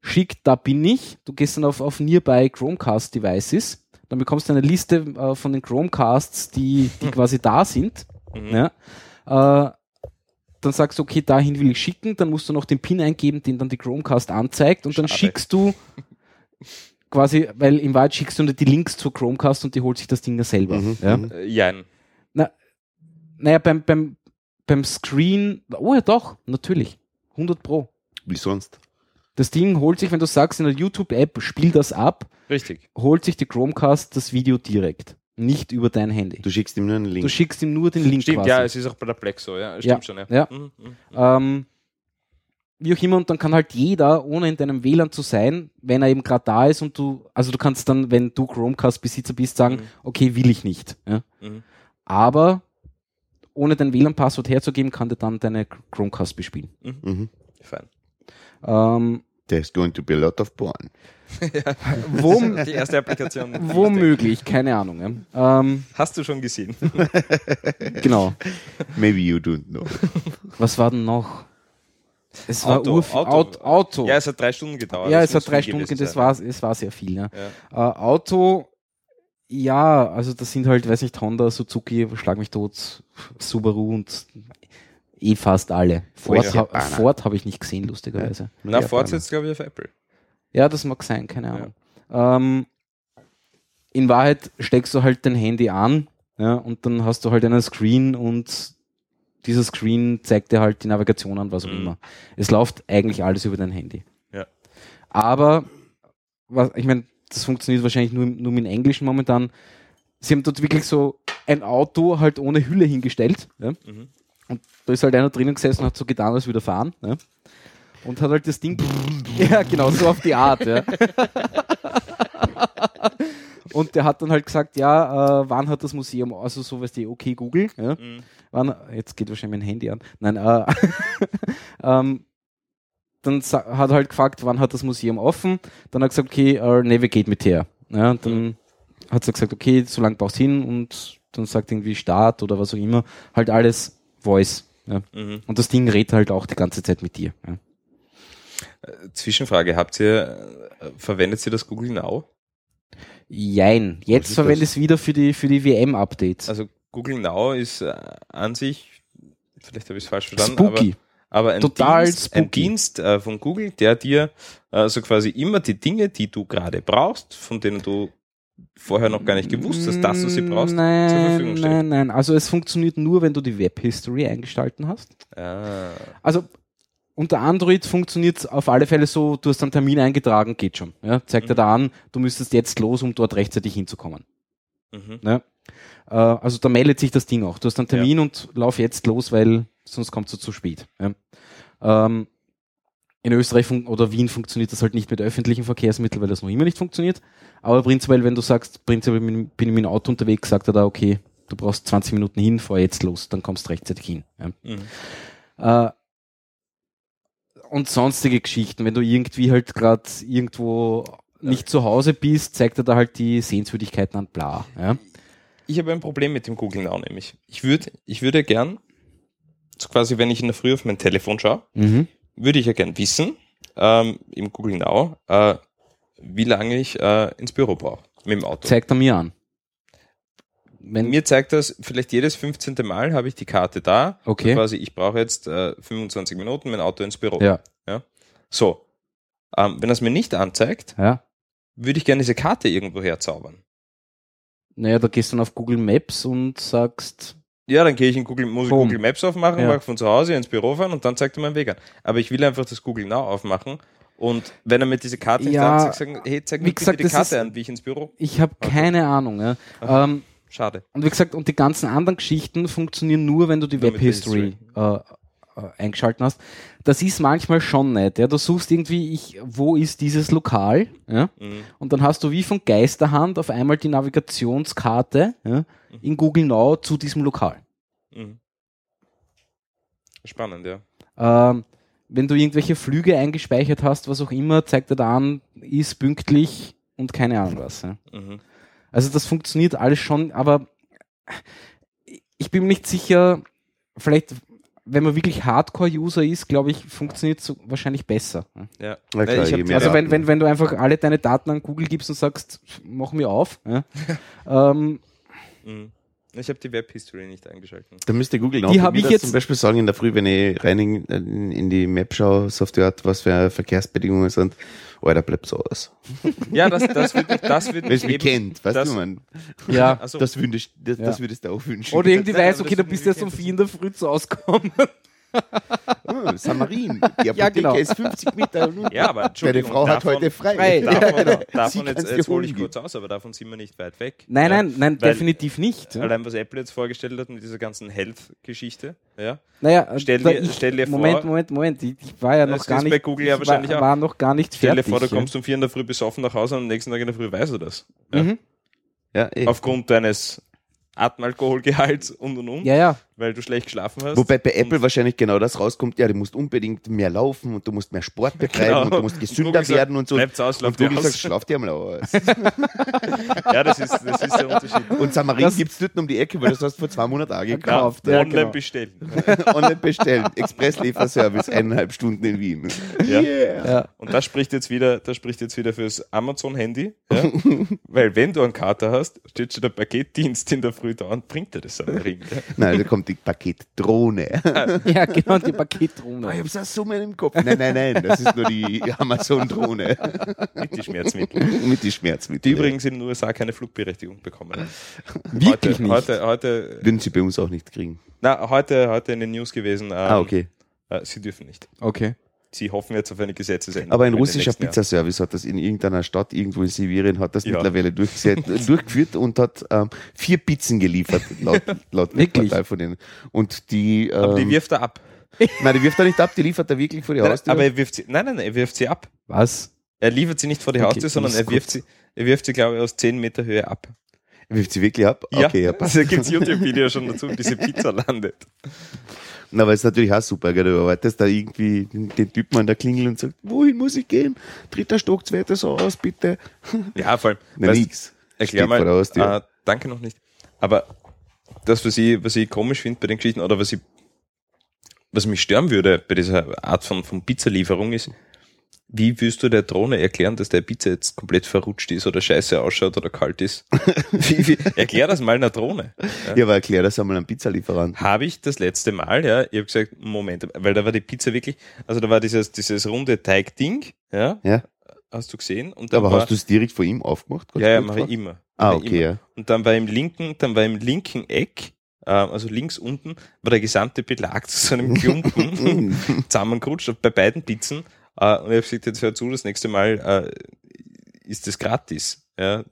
schickt, da bin ich, du gehst dann auf, auf Nearby Chromecast Devices, dann bekommst du eine Liste äh, von den Chromecasts, die, die quasi da sind. Mhm. Ja? Äh, dann sagst du, okay, dahin will ich schicken, dann musst du noch den PIN eingeben, den dann die Chromecast anzeigt und dann Schade. schickst du quasi, weil im Wahrheit schickst du nur die Links zur Chromecast und die holt sich das Ding ja selber. Mhm, Ja? mhm. Äh, Jein. Naja, beim, beim, beim Screen, oh ja doch, natürlich, 100 Pro. Wie sonst? Das Ding holt sich, wenn du sagst in der YouTube-App, spiel das ab, Richtig. holt sich die Chromecast das Video direkt, nicht über dein Handy. Du schickst ihm nur einen Link. Du schickst ihm nur den Link Stimmt, quasi. ja, es ist auch bei der Plex so, ja. Stimmt Ja, schon, ja. ja. Mhm, mhm. Ähm, wie auch immer, und dann kann halt jeder, ohne in deinem WLAN zu sein, wenn er eben gerade da ist und du, also du kannst dann, wenn du Chromecast-Besitzer bist, sagen, Mhm. okay, will ich nicht. Ja? Mhm. Aber ohne dein WLAN-Passwort herzugeben, kann der dann deine Chromecast bespielen. Mhm. Fein. Ähm, There's going to be a lot of porn. wo, [laughs] Die erste Applikation. womöglich, keine Ahnung. Ja? Ähm, Hast du schon gesehen? [laughs] genau. Maybe you don't know. Was war denn noch? Es war Auto, Auto. Auto. Auto. Auto. Ja, es hat drei Stunden gedauert. Ja, es hat drei Stunden, gewesen das war, es war sehr viel. Ja. Ja. Äh, Auto, ja, also das sind halt, weiß nicht, Honda, Suzuki, Schlag mich tot, Subaru und eh fast alle. Ford, ha Japaner. Ford habe ich nicht gesehen, lustigerweise. Na, Ja, fortsetzt, glaube ich, auf Apple. Ja, das mag sein, keine Ahnung. Ähm, in Wahrheit steckst du halt dein Handy an ja, und dann hast du halt einen Screen und dieser Screen zeigt dir halt die Navigation an, was auch Mhm. immer. Es läuft eigentlich alles über dein Handy. Ja. Aber, was, ich meine, das funktioniert wahrscheinlich nur, nur mit Englischen momentan. Sie haben dort wirklich so ein Auto halt ohne Hülle hingestellt. Ja? Mhm. Und da ist halt einer drinnen gesessen und hat so getan, als würde er fahren. Ja? Und hat halt das Ding. [laughs] ja, genau, so auf die Art. Ja. [laughs] und der hat dann halt gesagt, ja, äh, wann hat das Museum, also so was die, okay, Google, ja, Mhm. wann, jetzt geht wahrscheinlich mein Handy an. Nein, äh, [laughs] ähm, dann hat er halt gefragt, wann hat das Museum offen. Dann hat er gesagt, okay, uh, navigate mit her. Ja, und dann hat er gesagt, okay, so lange brauchst du hin und dann sagt irgendwie Start oder was auch immer. Halt alles Voice. Ja. Mhm. Und das Ding redet halt auch die ganze Zeit mit dir. Ja. Zwischenfrage, habt ihr, äh, verwendet ihr das Google Now? Jein. Jetzt verwende ich es wieder für die, für die WM-Updates. Also Google Now ist äh, an sich, vielleicht habe ich es falsch verstanden, Spooky. aber, aber ein Total Dienst, ein spooky. Dienst äh, von Google, der dir äh, so quasi immer die Dinge, die du gerade brauchst, von denen du vorher noch gar nicht gewusst hast, dass du sie brauchst, nein, zur Verfügung stellt. Nein, nein. Also es funktioniert nur, wenn du die Web-History eingestalten hast. Ah, Also unter Android funktioniert es auf alle Fälle so, du hast einen Termin eingetragen, geht schon. Ja, zeigt dir Mhm. da an, du müsstest jetzt los, um dort rechtzeitig hinzukommen. mhm. Ne? Äh, also da meldet sich das Ding auch. Du hast einen Termin und lauf jetzt los, weil sonst kommst du zu spät. Ja. Ähm, in Österreich oder Wien funktioniert das halt nicht mit öffentlichen Verkehrsmitteln, weil das noch immer nicht funktioniert. Aber prinzipiell, wenn du sagst, prinzipiell bin ich mit dem Auto unterwegs, sagt er da, okay, du brauchst 20 Minuten hin, fahr jetzt los, dann kommst du rechtzeitig hin. Ja. Mhm. Äh, und sonstige Geschichten, wenn du irgendwie halt gerade irgendwo nicht zu Hause bist, zeigt er da halt die Sehenswürdigkeiten an, bla. Ja. Ich habe ein Problem mit dem Google Now nämlich. Ich würde, ich würde gern, so quasi wenn ich in der Früh auf mein Telefon schaue, Mhm. Würde ich ja gern wissen, ähm, im Google Now, äh, wie lange ich äh, ins Büro brauche mit dem Auto. Zeigt er mir an. Wenn, Mir zeigt das, vielleicht jedes 15. Mal habe ich die Karte da. Okay. Quasi, ich brauche jetzt äh, 25 Minuten mein Auto ins Büro. ja, So. Ähm, wenn das mir nicht anzeigt, ja. würde ich gerne diese Karte irgendwo herzaubern. Naja, da gehst du dann auf Google Maps und sagst, Ja, dann gehe ich in Google, muss ich. Google Maps aufmachen, Ja. mag von zu Hause ins Büro fahren und dann zeigt er meinen Weg an. Aber ich will einfach das Google Now aufmachen und wenn er mir diese Karte Ja, anzeigt, sagen, hey, zeig mir bitte gesagt, die das Karte ist- an, wie ich ins Büro. ich habe keine Ahnung. Ja. Ähm, Schade. und wie gesagt, und die ganzen anderen Geschichten funktionieren nur, wenn du die Nur Web mit der History äh, äh, eingeschalten hast. Das ist manchmal schon nett. Ja. Du suchst irgendwie, ich, wo ist dieses Lokal? Ja. Mhm. Und dann hast du wie von Geisterhand auf einmal die Navigationskarte ja, in Google Now zu diesem Lokal. Mhm. Spannend, ja. Ähm, wenn du irgendwelche Flüge eingespeichert hast, was auch immer, zeigt er da an, ist pünktlich und keine Ahnung was. Ja. Mhm. Also das funktioniert alles schon, aber ich bin mir nicht sicher, vielleicht, wenn man wirklich Hardcore-User ist, glaube ich, funktioniert so wahrscheinlich besser. Ja. Ja. Na klar, ich hab Also wenn, wenn, wenn du einfach alle deine Daten an Google gibst und sagst, mach mir auf, ja, [laughs] ähm, Mhm. Ich habe die Web History nicht eingeschaltet. Da müsste Google Now Die mir hab ich das jetzt- zum Beispiel sagen in der Früh, wenn ich rein in, in, die Map-Schau-Software hat, was für Verkehrsbedingungen sind. Alter, bleibt so aus. Ja, das, das würde mich, das würde Wenn es mich kennt, weißt das, du, man. ja. also, Das, würde ich, das, das Ja. würdest du auch wünschen. Oder irgendwie weiß, okay, das du bist wird erst um vier in der Früh zu auskommen. [laughs] Ah, Samarin. Die Apotheke Ja, genau. ist 50 Meter. ja, aber Deine Entschuldigung, Frau hat davon- heute frei. [laughs] Frei. Davon, [laughs] Ja, genau. Davon jetzt, kann's dir jetzt hole ich kurz aus, aber davon sind wir nicht weit weg. Nein, ja. nein, nein, Weil- definitiv nicht. Allein was Apple jetzt vorgestellt hat mit dieser ganzen Health-Geschichte. Ja. Naja, Stell dir- ich, stell dir vor- Moment, Moment, Moment. Ich, ich war ja noch gar nicht. bei Google ja ich wahrscheinlich war, auch. war noch gar nicht Stell fertig. dir vor, du kommst um vier in der Früh besoffen nach Hause und am nächsten Tag in der Früh weißt du das. Ja. Mhm. Ja, eh. Aufgrund deines Atemalkoholgehalts und und und, Ja, ja. weil du schlecht geschlafen hast. Wobei bei Apple Und- wahrscheinlich genau das rauskommt, ja, du musst unbedingt mehr laufen und du musst mehr Sport [laughs] betreiben Genau. und du musst Und gesünder sagt, werden und so. bleibt's aus, und aus. sagt, schlaf dir mal aus. [laughs] Ja, das ist, das ist der Unterschied. Und Samarin Das- gibt's dort um die Ecke, weil das hast du vor zwei Monaten angekauft. Gekauft, Ja, ja, online genau. bestellen. [laughs] Online bestellen. Expresslieferservice, eineinhalb Stunden in Wien. Ja. Yeah. ja. Und das spricht jetzt wieder, das spricht jetzt wieder fürs Amazon-Handy, ja? weil wenn du einen Kater hast, steht schon der Paketdienst in der Früh da und bringt dir das Samarin. Ja? [laughs] Nein, da kommt die Paketdrohne. [laughs] ja, genau, die Oh, Paketdrohne. ich hab's auch so mal im Kopf. Nein, nein, nein, das ist nur die Amazon-Drohne Mit die Schmerzmittel. mit die Schmerzmittel. Die übrigens in den USA keine Flugberechtigung bekommen. haben. Wirklich heute, nicht. Heute, heute, Würden sie bei uns auch nicht kriegen. na, heute, heute in den News gewesen. Ähm, Ah, okay. äh, sie dürfen nicht. Okay. Sie hoffen jetzt auf eine Gesetzesänderung. Aber ein russischer. Pizzaservice hat das in irgendeiner Stadt irgendwo in Sibirien hat das Ja. mittlerweile [laughs] durchgeführt und hat ähm, vier Pizzen geliefert, laut, [laughs] laut Wirklich? Partei von denen. Und die, ähm, Aber die wirft er ab. [laughs] nein, die wirft er nicht ab, die liefert er wirklich vor die Nein, Haustür. aber er wirft sie, nein, nein, nein, er wirft sie ab. Was? Er liefert sie nicht vor die Okay, Haustür, sondern er wirft gut. sie, er wirft sie, glaube ich, aus 10 Meter Höhe ab. Er wirft sie wirklich ab? Okay, ja, passt. da gibt es YouTube-Video schon dazu, wie diese Pizza landet. Na, aber es ist natürlich auch super, gell? Du erwartest da irgendwie den, Typen an der Klingel und sagt, wohin muss ich gehen? Dritter Stock, zweites Haus, bitte. Ja, vor allem. Na, weißt, nix. Erklär Steht mal. Haustür. Äh, danke noch nicht. Aber das, was ich, was ich komisch finde bei den Geschichten oder was ich, was mich stören würde bei dieser Art von, von Pizzalieferung ist, wie willst du der Drohne erklären, dass der Pizza jetzt komplett verrutscht ist oder scheiße ausschaut oder kalt ist? [laughs] wie, wie, erklär das mal einer Drohne. Ja. Ja, aber erklär das einmal einem Pizzalieferanten. Habe ich das letzte Mal, ja, ich habe gesagt, Moment, weil da war die Pizza wirklich, also da war dieses, dieses runde Teigding, ja, Ja, hast du gesehen? Und dann aber war, hast du es direkt vor ihm aufgemacht? Ja, ja, mache ich immer. Ah, okay, immer. ja. Und dann war im linken, dann war im linken Eck, äh, also links unten, war der gesamte Belag zu so einem [laughs] Klumpen [laughs] zusammengerutscht bei beiden Pizzen. Äh, und ich habe gesagt, jetzt hör zu, das nächste Mal äh, ist das gratis. Ja.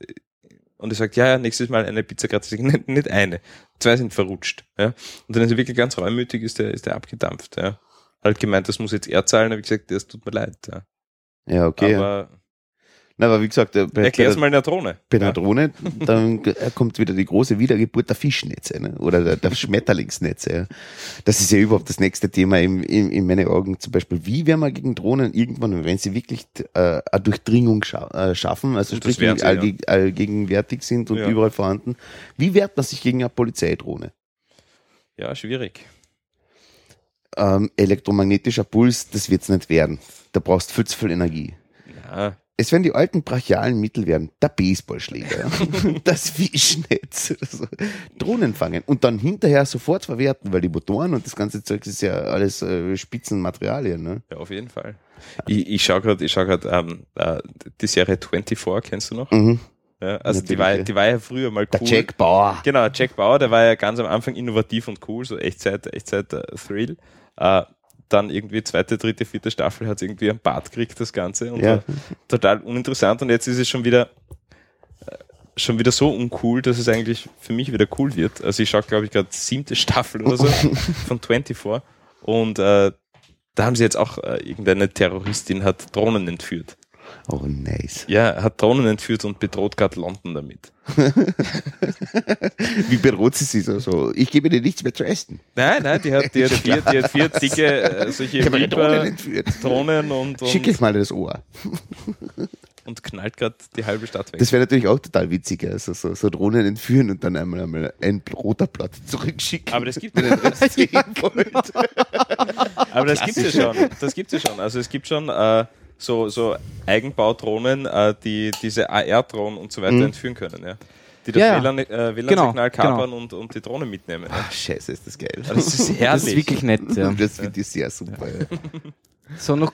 Und er sagt, ja, ja, nächstes Mal eine Pizza gratis. Ich [laughs] nicht, nicht eine. Zwei sind verrutscht. Ja. Und dann ist er wirklich ganz reumütig, ist der, ist der abgedampft. Ja. Halt gemeint, das muss jetzt er zahlen, habe ich gesagt, das tut mir leid. Ja. Ja, okay. Aber Na, aber wie gesagt, bei, erklär's bei, mal in der Drohne. bei der Drohne, dann kommt wieder die große Wiedergeburt der Fischnetze ne? oder der, der Schmetterlingsnetze. Ja. Das ist ja überhaupt das nächste Thema in, in, in meinen Augen. Zum Beispiel, wie werden wir gegen Drohnen irgendwann, wenn sie wirklich äh, eine Durchdringung scha äh, schaffen, also Und sprich sie, allge allgegenwärtig sind und Ja. überall vorhanden, wie wehrt man sich gegen eine Polizeidrohne? Ja, schwierig. Ähm, elektromagnetischer Puls, das wird's nicht werden. Da brauchst du viel zu viel Energie. Ja, Es werden die alten brachialen Mittel werden. Der Baseballschläger, [laughs] das Fischnetz, also Drohnen fangen und dann hinterher sofort verwerten, weil die Motoren und das ganze Zeug ist ja alles äh, Spitzenmaterialien. Ne? ja, auf jeden Fall. Ich, ich schaue gerade, ich schau grad, ähm, äh, die Serie 24, kennst du noch? Mhm. Ja, also die war, ja. die war ja früher mal Der cool. Jack Bauer. Genau, Jack Bauer, der war ja ganz am Anfang innovativ und cool, so Echtzeit, Echtzeit äh, Thrill. Äh, dann irgendwie zweite, dritte, vierte Staffel hat es irgendwie einen Bart gekriegt, das Ganze. Und Ja. total uninteressant. Und jetzt ist es schon wieder äh, schon wieder so uncool, dass es eigentlich für mich wieder cool wird. Also ich schaue, glaube ich, gerade siebte Staffel oder so [laughs] von 24. Und äh, da haben sie jetzt auch äh, irgendeine Terroristin hat Drohnen entführt. Oh, nice. Ja, hat Drohnen entführt und bedroht gerade London damit. [laughs] Wie bedroht sie sich so? so? Ich gebe dir nichts mehr zu essen. Nein, nein, die hat, die hat, [laughs] vier, die hat vier dicke äh, solche Ich Drohnen. Drohnen und, Schick und, jetzt mal das Ohr. und knallt gerade die halbe Stadt weg. Das wäre natürlich auch total witzig, also so, so Drohnen entführen und dann einmal, einmal ein roter Blatt zurückschicken. Aber das gibt. [laughs] Aber das gibt's ja schon. Das gibt's ja schon. Also es gibt schon äh, so, so Eigenbaudrohnen, äh, die diese AR-Drohnen und so weiter Mhm. entführen können, ja. Die das Ja. WLAN, äh, WLAN Genau, kapern und, und die Drohne mitnehmen. Ja. Ach, scheiße, ist das geil. Das ist [laughs] Das herrlich. ist wirklich nett, ja. Das finde ich sehr super. Ja. So noch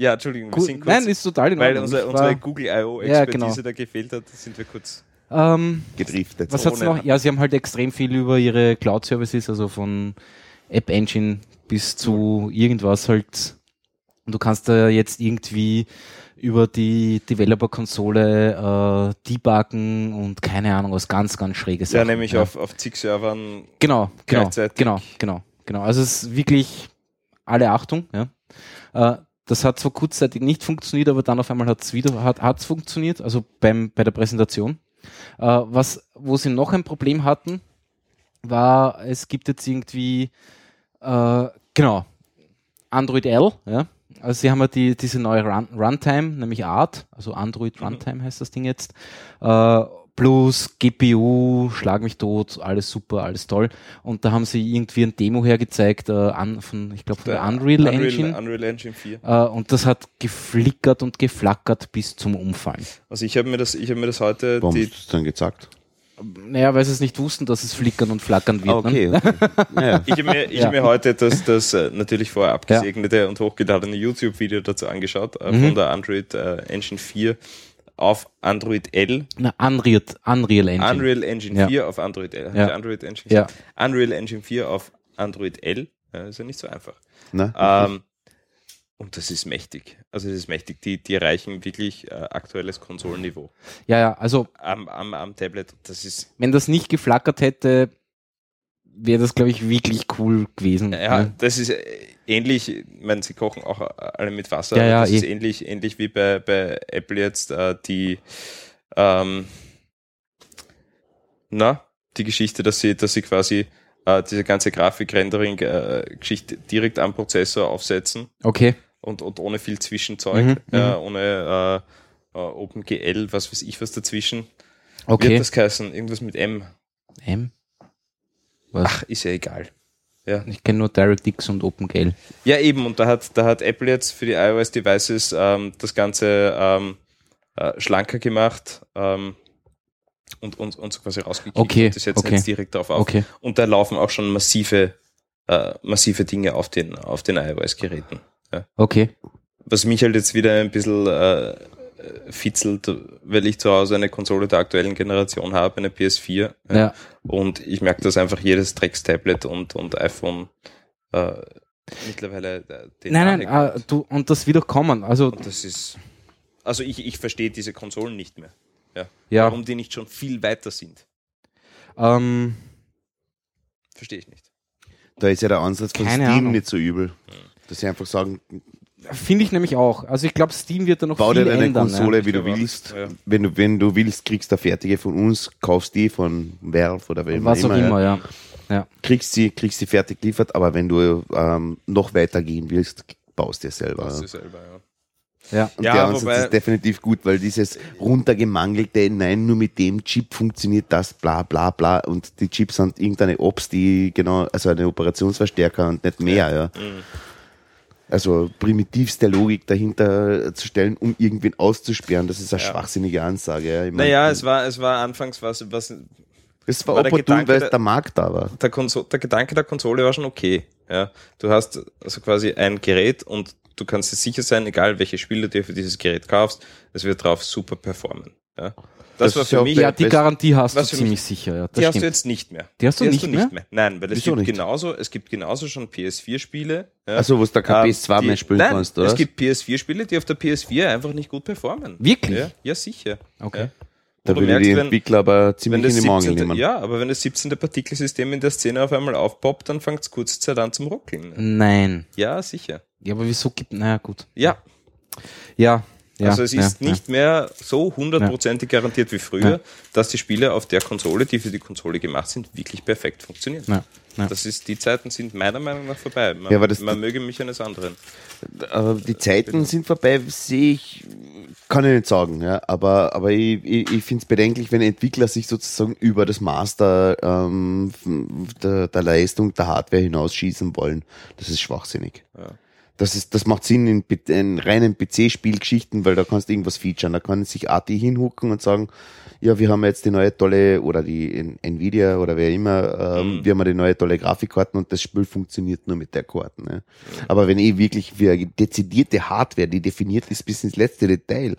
ja, Entschuldigung, wir sind kurz, Nein, ist total in weil Ordnung. unsere, Ich unsere war- Google I.O. Ja, genau. da gefehlt hat, sind wir kurz. ähm, Gedriftet. Was hat's noch? Ja, sie haben halt extrem viel über ihre Cloud-Services, also von App Engine bis zu irgendwas halt. Und du kannst da jetzt irgendwie über die Developer-Konsole äh, debuggen und keine Ahnung, was ganz, ganz schräges. Ja, nämlich auf, auf zig Servern. Genau, genau, genau, genau, genau. Also es ist wirklich alle Achtung, ja. Äh, das hat zwar kurzzeitig nicht funktioniert, aber dann auf einmal hat es wieder hat hat's funktioniert, also beim bei der Präsentation. Äh, was wo sie noch ein Problem hatten, war es gibt jetzt irgendwie äh, genau Android L, ja. Also sie haben ja die, diese neue Run Runtime, nämlich Art, also Android Runtime heißt das Ding jetzt. Äh, plus GPU, schlag mich tot, alles super, alles toll. Und da haben sie irgendwie ein Demo hergezeigt, äh, an, von, ich glaube, von der, Unreal, Engine. Unreal Engine 4. Äh, und das hat geflickert und geflackert bis zum Umfallen. Also ich habe mir das, ich habe mir das heute Warum die, hast du es dann gesagt? Naja, weil sie es nicht wussten, dass es flickern und flackern wird. Okay. Ne? okay. [laughs] Ja. Ich habe mir, ich Ja. hab mir heute das, das äh, natürlich vorher abgesegnete und hochgeladene YouTube-Video dazu angeschaut, äh, Mhm. von der Android äh, Engine 4 auf Android L. Na, Unreal, Unreal Engine. Unreal Engine Ja. 4 auf Android L. Hab Ja. ich Android Engine Ja. Unreal Engine 4 auf Android L. Ja, ist ja nicht so einfach. Na? Ähm, und das ist mächtig. Also das ist mächtig. Die, die erreichen wirklich äh, aktuelles Konsolenniveau Ja, ja, also am, am, am Tablet. Das ist wenn das nicht geflackert hätte, wäre das, glaube ich, wirklich cool gewesen. Ja, ne? das ist äh, ähnlich, ich meine, sie kochen auch äh, alle mit Wasser, Ja, ja, das ist eh. ähnlich, ähnlich wie bei, bei Apple jetzt äh, die ähm, na, die Geschichte, dass sie, dass sie quasi äh, diese ganze Grafik-Rendering-Geschichte direkt am Prozessor aufsetzen Okay. Und, und ohne viel Zwischenzeug, Mhm, äh, ohne äh, äh, OpenGL, was weiß ich was dazwischen. Okay. hat das geheißen? Irgendwas mit M. M? Was? Ach, ist ja egal. Ja. Ich kenne nur DirectX und OpenGL. Ja, eben, und da hat, da hat Apple jetzt für die iOS-Devices ähm, das Ganze ähm, äh, schlanker gemacht ähm, und, und, und so quasi rausgekickt. Okay, Und die setzen okay. jetzt direkt darauf auf. Okay. Und da laufen auch schon massive, äh, massive Dinge auf den, auf den iOS-Geräten. Okay. Was mich halt jetzt wieder ein bisschen äh, fitzelt, weil ich zu Hause eine Konsole der aktuellen Generation habe, eine PS4. Ja. Und ich merke, dass einfach jedes Drecks-Tablet und, und iPhone äh, mittlerweile äh, den Nein, nein, äh, du, und das wird auch kommen. Also, Und das ist. Also ich, ich verstehe diese Konsolen nicht mehr. Ja. Ja. Warum die nicht schon viel weiter sind, Ähm, verstehe ich nicht. Da ist ja der Ansatz von Keine Steam Ahnung. nicht so übel. Dass sie einfach sagen, Finde ich nämlich auch. Also ich glaube, Steam wird da noch bau viel dir deine ändern. Konsole, ja. wie du willst. Ja. Wenn, du, wenn du willst, kriegst du eine fertige von uns, kaufst die von Valve oder wem Was auch immer, ja. ja. Kriegst sie, kriegst sie fertig geliefert, aber wenn du ähm, noch weiter gehen willst, baust dir selber. Ja. ist selber, ja. Ja. Und Ja, der Ansatz wobei- ist definitiv gut, weil dieses runtergemangelte, nein, nur mit dem Chip funktioniert das, bla bla bla. Und die Chips sind irgendeine Ops, die genau, also eine Operationsverstärker und nicht mehr, ja. Mhm. Also primitivste Logik dahinter zu stellen, um irgendwen auszusperren, das ist eine Ja. schwachsinnige Ansage. Ja. Ich mein, Naja, es war, es war anfangs was, was es war, war opportun, weil der- der Markt da war. der, Konso der Gedanke der Konsole war schon okay. Ja, du hast also quasi ein Gerät und du kannst dir sicher sein, egal welche Spiele du dir für dieses Gerät kaufst, es wird drauf super performen. Ja. Das, Das war für ja mich, Ja, die Garantie hast du ziemlich sicher. Ja, das die hast du jetzt nicht mehr. Die hast du nicht mehr? Nein, weil es Wieso gibt nicht? genauso, es gibt genauso schon PS4-Spiele. Ja, Also, wo du da kein ähm, PS2 mehr die- spielen nein, kannst, oder? Es gibt PS4-Spiele, die auf der PS4 einfach nicht gut performen. Wirklich? Ja, ja sicher. Okay. Da du würde merkst, die wenn- Entwickler aber ziemlich das in die Mangel 17. nehmen. Ja, aber wenn das 17. Partikelsystem in der Szene auf einmal aufpoppt, dann fängt es kurze Zeit an zum Ruckeln. Nein. Ja, sicher. Ja, aber wieso gibt. Naja, gut. Ja, Ja. Ja also es ja, ist nicht mehr so hundertprozentig garantiert wie früher, Ja. dass die Spiele auf der Konsole, die für die Konsole gemacht sind, wirklich perfekt funktionieren. Ja. Ja. Das ist, die Zeiten sind meiner Meinung nach vorbei. Man, Ja, aber das- man möge mich eines anderen. Aber die Zeiten sind vorbei, sehe ich, kann ich nicht sagen, ja. Aber, aber ich, ich, ich finde es bedenklich, wenn Entwickler sich sozusagen über das Master ähm, der, der Leistung der Hardware hinausschießen wollen. Das ist schwachsinnig. Ja. Das, ist, das macht Sinn in, in reinen PC-Spielgeschichten, weil da kannst du irgendwas featuren. Da kann sich AT hinhucken und sagen, ja, wir haben jetzt die neue tolle, oder die Nvidia oder wer immer, ähm, Mhm. wir haben die neue tolle Grafikkarten und das Spiel funktioniert nur mit der Karten. Ne? Aber wenn ich wirklich für eine dezidierte Hardware, die definiert ist bis ins letzte Detail,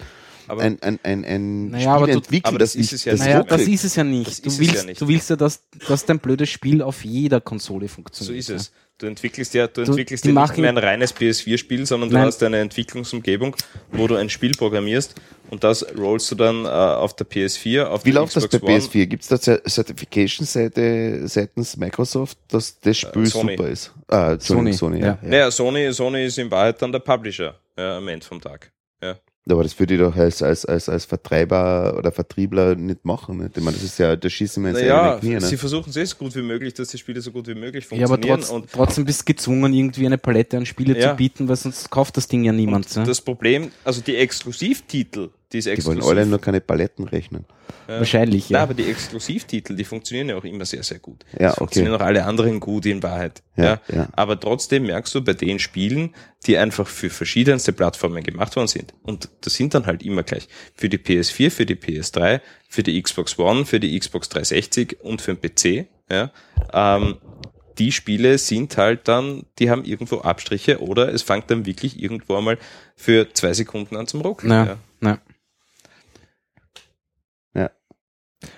Aber- ein, ein, ein, ein Naja, aber Spiel du- entwickelt, aber das das ist es ja das nicht. Naja, das ist es ja nicht. Du willst, ja nicht. du willst ja, dass, dass dein blödes Spiel auf jeder Konsole So funktioniert. ist es. Du entwickelst ja, du Du- entwickelst ja nicht mehr ein reines PS4-Spiel, sondern du Nein. hast eine Entwicklungsumgebung, wo du ein Spiel programmierst und das rollst du dann äh, auf der PS4, auf Wie läuft das bei Xbox One. PS4? Gibt es da Certification-Seite seitens Microsoft, dass das Spiel Sony. super ist? Ah, Sony, Sony, Sony, ja. ja. Naja, Sony, Sony ist in Wahrheit dann der Publisher ja, am Ende vom Tag. Ja. Aber das würde ich doch als, als, als, als Vertreiber oder Vertriebler nicht machen. Nicht? Ich meine, das ist ja, da schießen wir ins Naja, eigene Knie. sie Ne? versuchen es eh so gut wie möglich, dass die Spiele so gut wie möglich Ja, aber funktionieren. trotz, und trotzdem bist du gezwungen, irgendwie eine Palette an Spiele Ja. zu bieten, weil sonst kauft das Ding ja niemand. und ja? das Problem, also die Exklusivtitel, die Die exklusiv wollen alle nur keine Paletten rechnen. Wahrscheinlich, Ja, ja. aber die Exklusivtitel, die funktionieren ja auch immer sehr, sehr gut. Ja, Es funktionieren okay. auch alle anderen gut in Wahrheit. Ja, Ja, ja. Aber trotzdem merkst du bei den Spielen, die einfach für verschiedenste Plattformen gemacht worden sind. Und das sind dann halt immer gleich. Für die PS4, für die PS3, für die Xbox One, für die Xbox 360 und für den PC. Ja, ähm, die Spiele sind halt dann, die haben irgendwo Abstriche oder es fängt dann wirklich irgendwo einmal für zwei Sekunden an zum Ruckeln. Ja. Ja.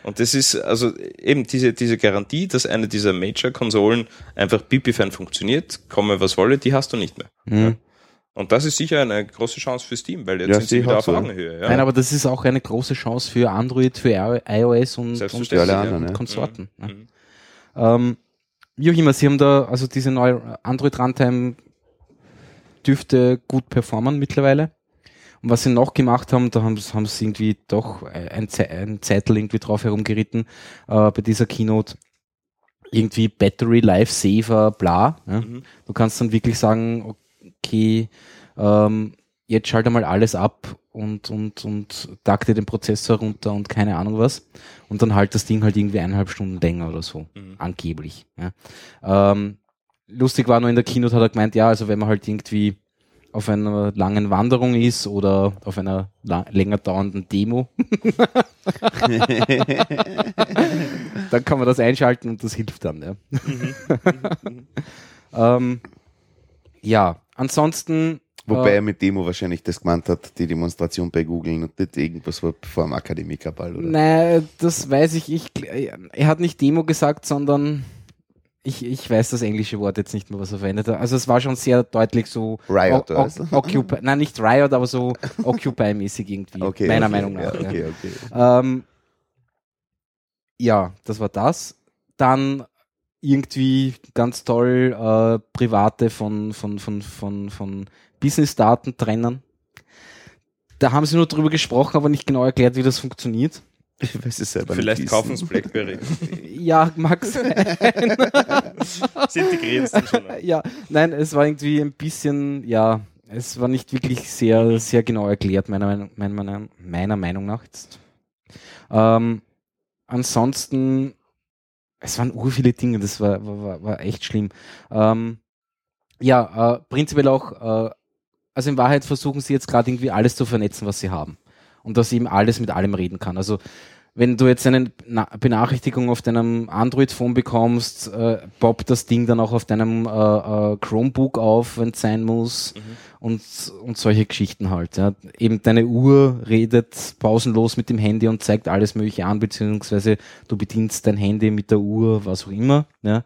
Und das ist also eben diese, diese Garantie, dass eine dieser Major-Konsolen einfach pipi-fein funktioniert, komme was wolle, die hast du nicht mehr. Mhm. Und das ist sicher eine große Chance für Steam, weil jetzt Ja, sind sie wieder auch auf so. Augenhöhe. Ja. Nein, aber das ist auch eine große Chance für Android, für iOS und, und, alle anderen, ja. Konsorten. Mhm. ja. Mhm. Ähm, wie auch immer, sie haben da, also diese neue Android Runtime dürfte gut performen mittlerweile. Und was sie noch gemacht haben, da haben, sie- haben sie irgendwie doch ein, ein Zeitel irgendwie drauf herumgeritten äh, bei dieser Keynote. Irgendwie Battery Life Saver, bla. Ja. Mhm. Du kannst dann wirklich sagen, okay, ähm, jetzt schalte mal alles ab und, und, und takte den Prozessor runter und keine Ahnung was. Und dann halt das Ding halt irgendwie eineinhalb Stunden länger oder so. Mhm. Angeblich. Ja. Ähm, lustig war nur in der Keynote hat er gemeint, ja, also wenn man halt irgendwie auf einer langen Wanderung ist oder auf einer länger dauernden Demo, [laughs] dann kann man das einschalten und das hilft dann. Ja, [laughs] ähm, ja ansonsten Wobei äh, er mit Demo wahrscheinlich das gemeint hat, die Demonstration bei Google und nicht irgendwas war vor dem Akademikerball, oder? Nein, das weiß ich. ich. Er hat nicht Demo gesagt, sondern ich, ich weiß das englische Wort jetzt nicht mehr, was er verwendet hat. Also es war schon sehr deutlich so Riot, o- oder o- was? Occupy, nein, nicht Riot, aber so [laughs] Occupy-mäßig irgendwie, Okay, meiner okay, Meinung nach. Ja, Ja, okay, okay. Ähm, ja, das war das. Dann irgendwie ganz toll äh, private von, von, von, von, von Business-Daten trennen. Da haben sie nur drüber gesprochen, aber nicht genau erklärt, wie das funktioniert. Ich weiß es selber Vielleicht nicht. kaufen sie [laughs] Blackberry. [laughs] Ja, Max. [laughs] sie integrieren es dann schon. ja, nein, es war irgendwie ein bisschen, ja, es war nicht wirklich sehr, sehr genau erklärt, meiner Meinung, meiner, meiner, Meinung nach jetzt. Ähm, ansonsten, es waren ur viele Dinge, das war, war, war, war echt schlimm. Ähm, ja, äh, prinzipiell auch, äh, also in Wahrheit versuchen sie jetzt gerade irgendwie alles zu vernetzen, was sie haben. Und dass eben alles mit allem reden kann. Also wenn du jetzt eine Na Benachrichtigung auf deinem Android-Phone bekommst, äh, poppt das Ding dann auch auf deinem äh, äh, Chromebook auf, wenn es sein muss Mhm. und, und solche Geschichten halt. Ja. Eben deine Uhr redet pausenlos mit dem Handy und zeigt alles Mögliche an, beziehungsweise du bedienst dein Handy mit der Uhr, was auch immer. Ja.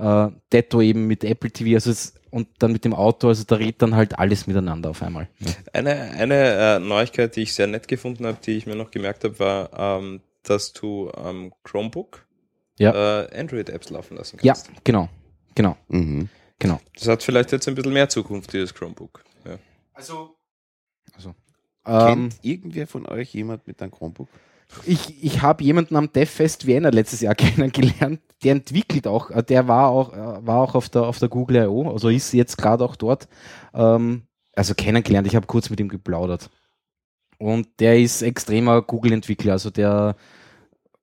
Äh, Detto eben mit Apple TV, also es, und dann mit dem Auto, also da redet dann halt alles miteinander auf einmal. Ja. Eine, eine äh, Neuigkeit, die ich sehr nett gefunden habe, die ich mir noch gemerkt habe, war, ähm, dass du am Chromebook Ja. äh, Android-Apps laufen lassen Ja, kannst. genau, genau, Mhm. genau. Das hat vielleicht jetzt ein bisschen mehr Zukunft, dieses Chromebook. Ja. Also, also ähm, Kennt irgendwer von euch jemand mit einem Chromebook? Ich, ich habe jemanden am DevFest Vienna letztes Jahr [laughs] kennengelernt, der entwickelt auch, äh, der war auch, äh, war auch auf der, auf der Google I.O., also ist jetzt gerade auch dort. Ähm, also kennengelernt, ich habe kurz mit ihm geplaudert. Und der ist extremer Google-Entwickler, also der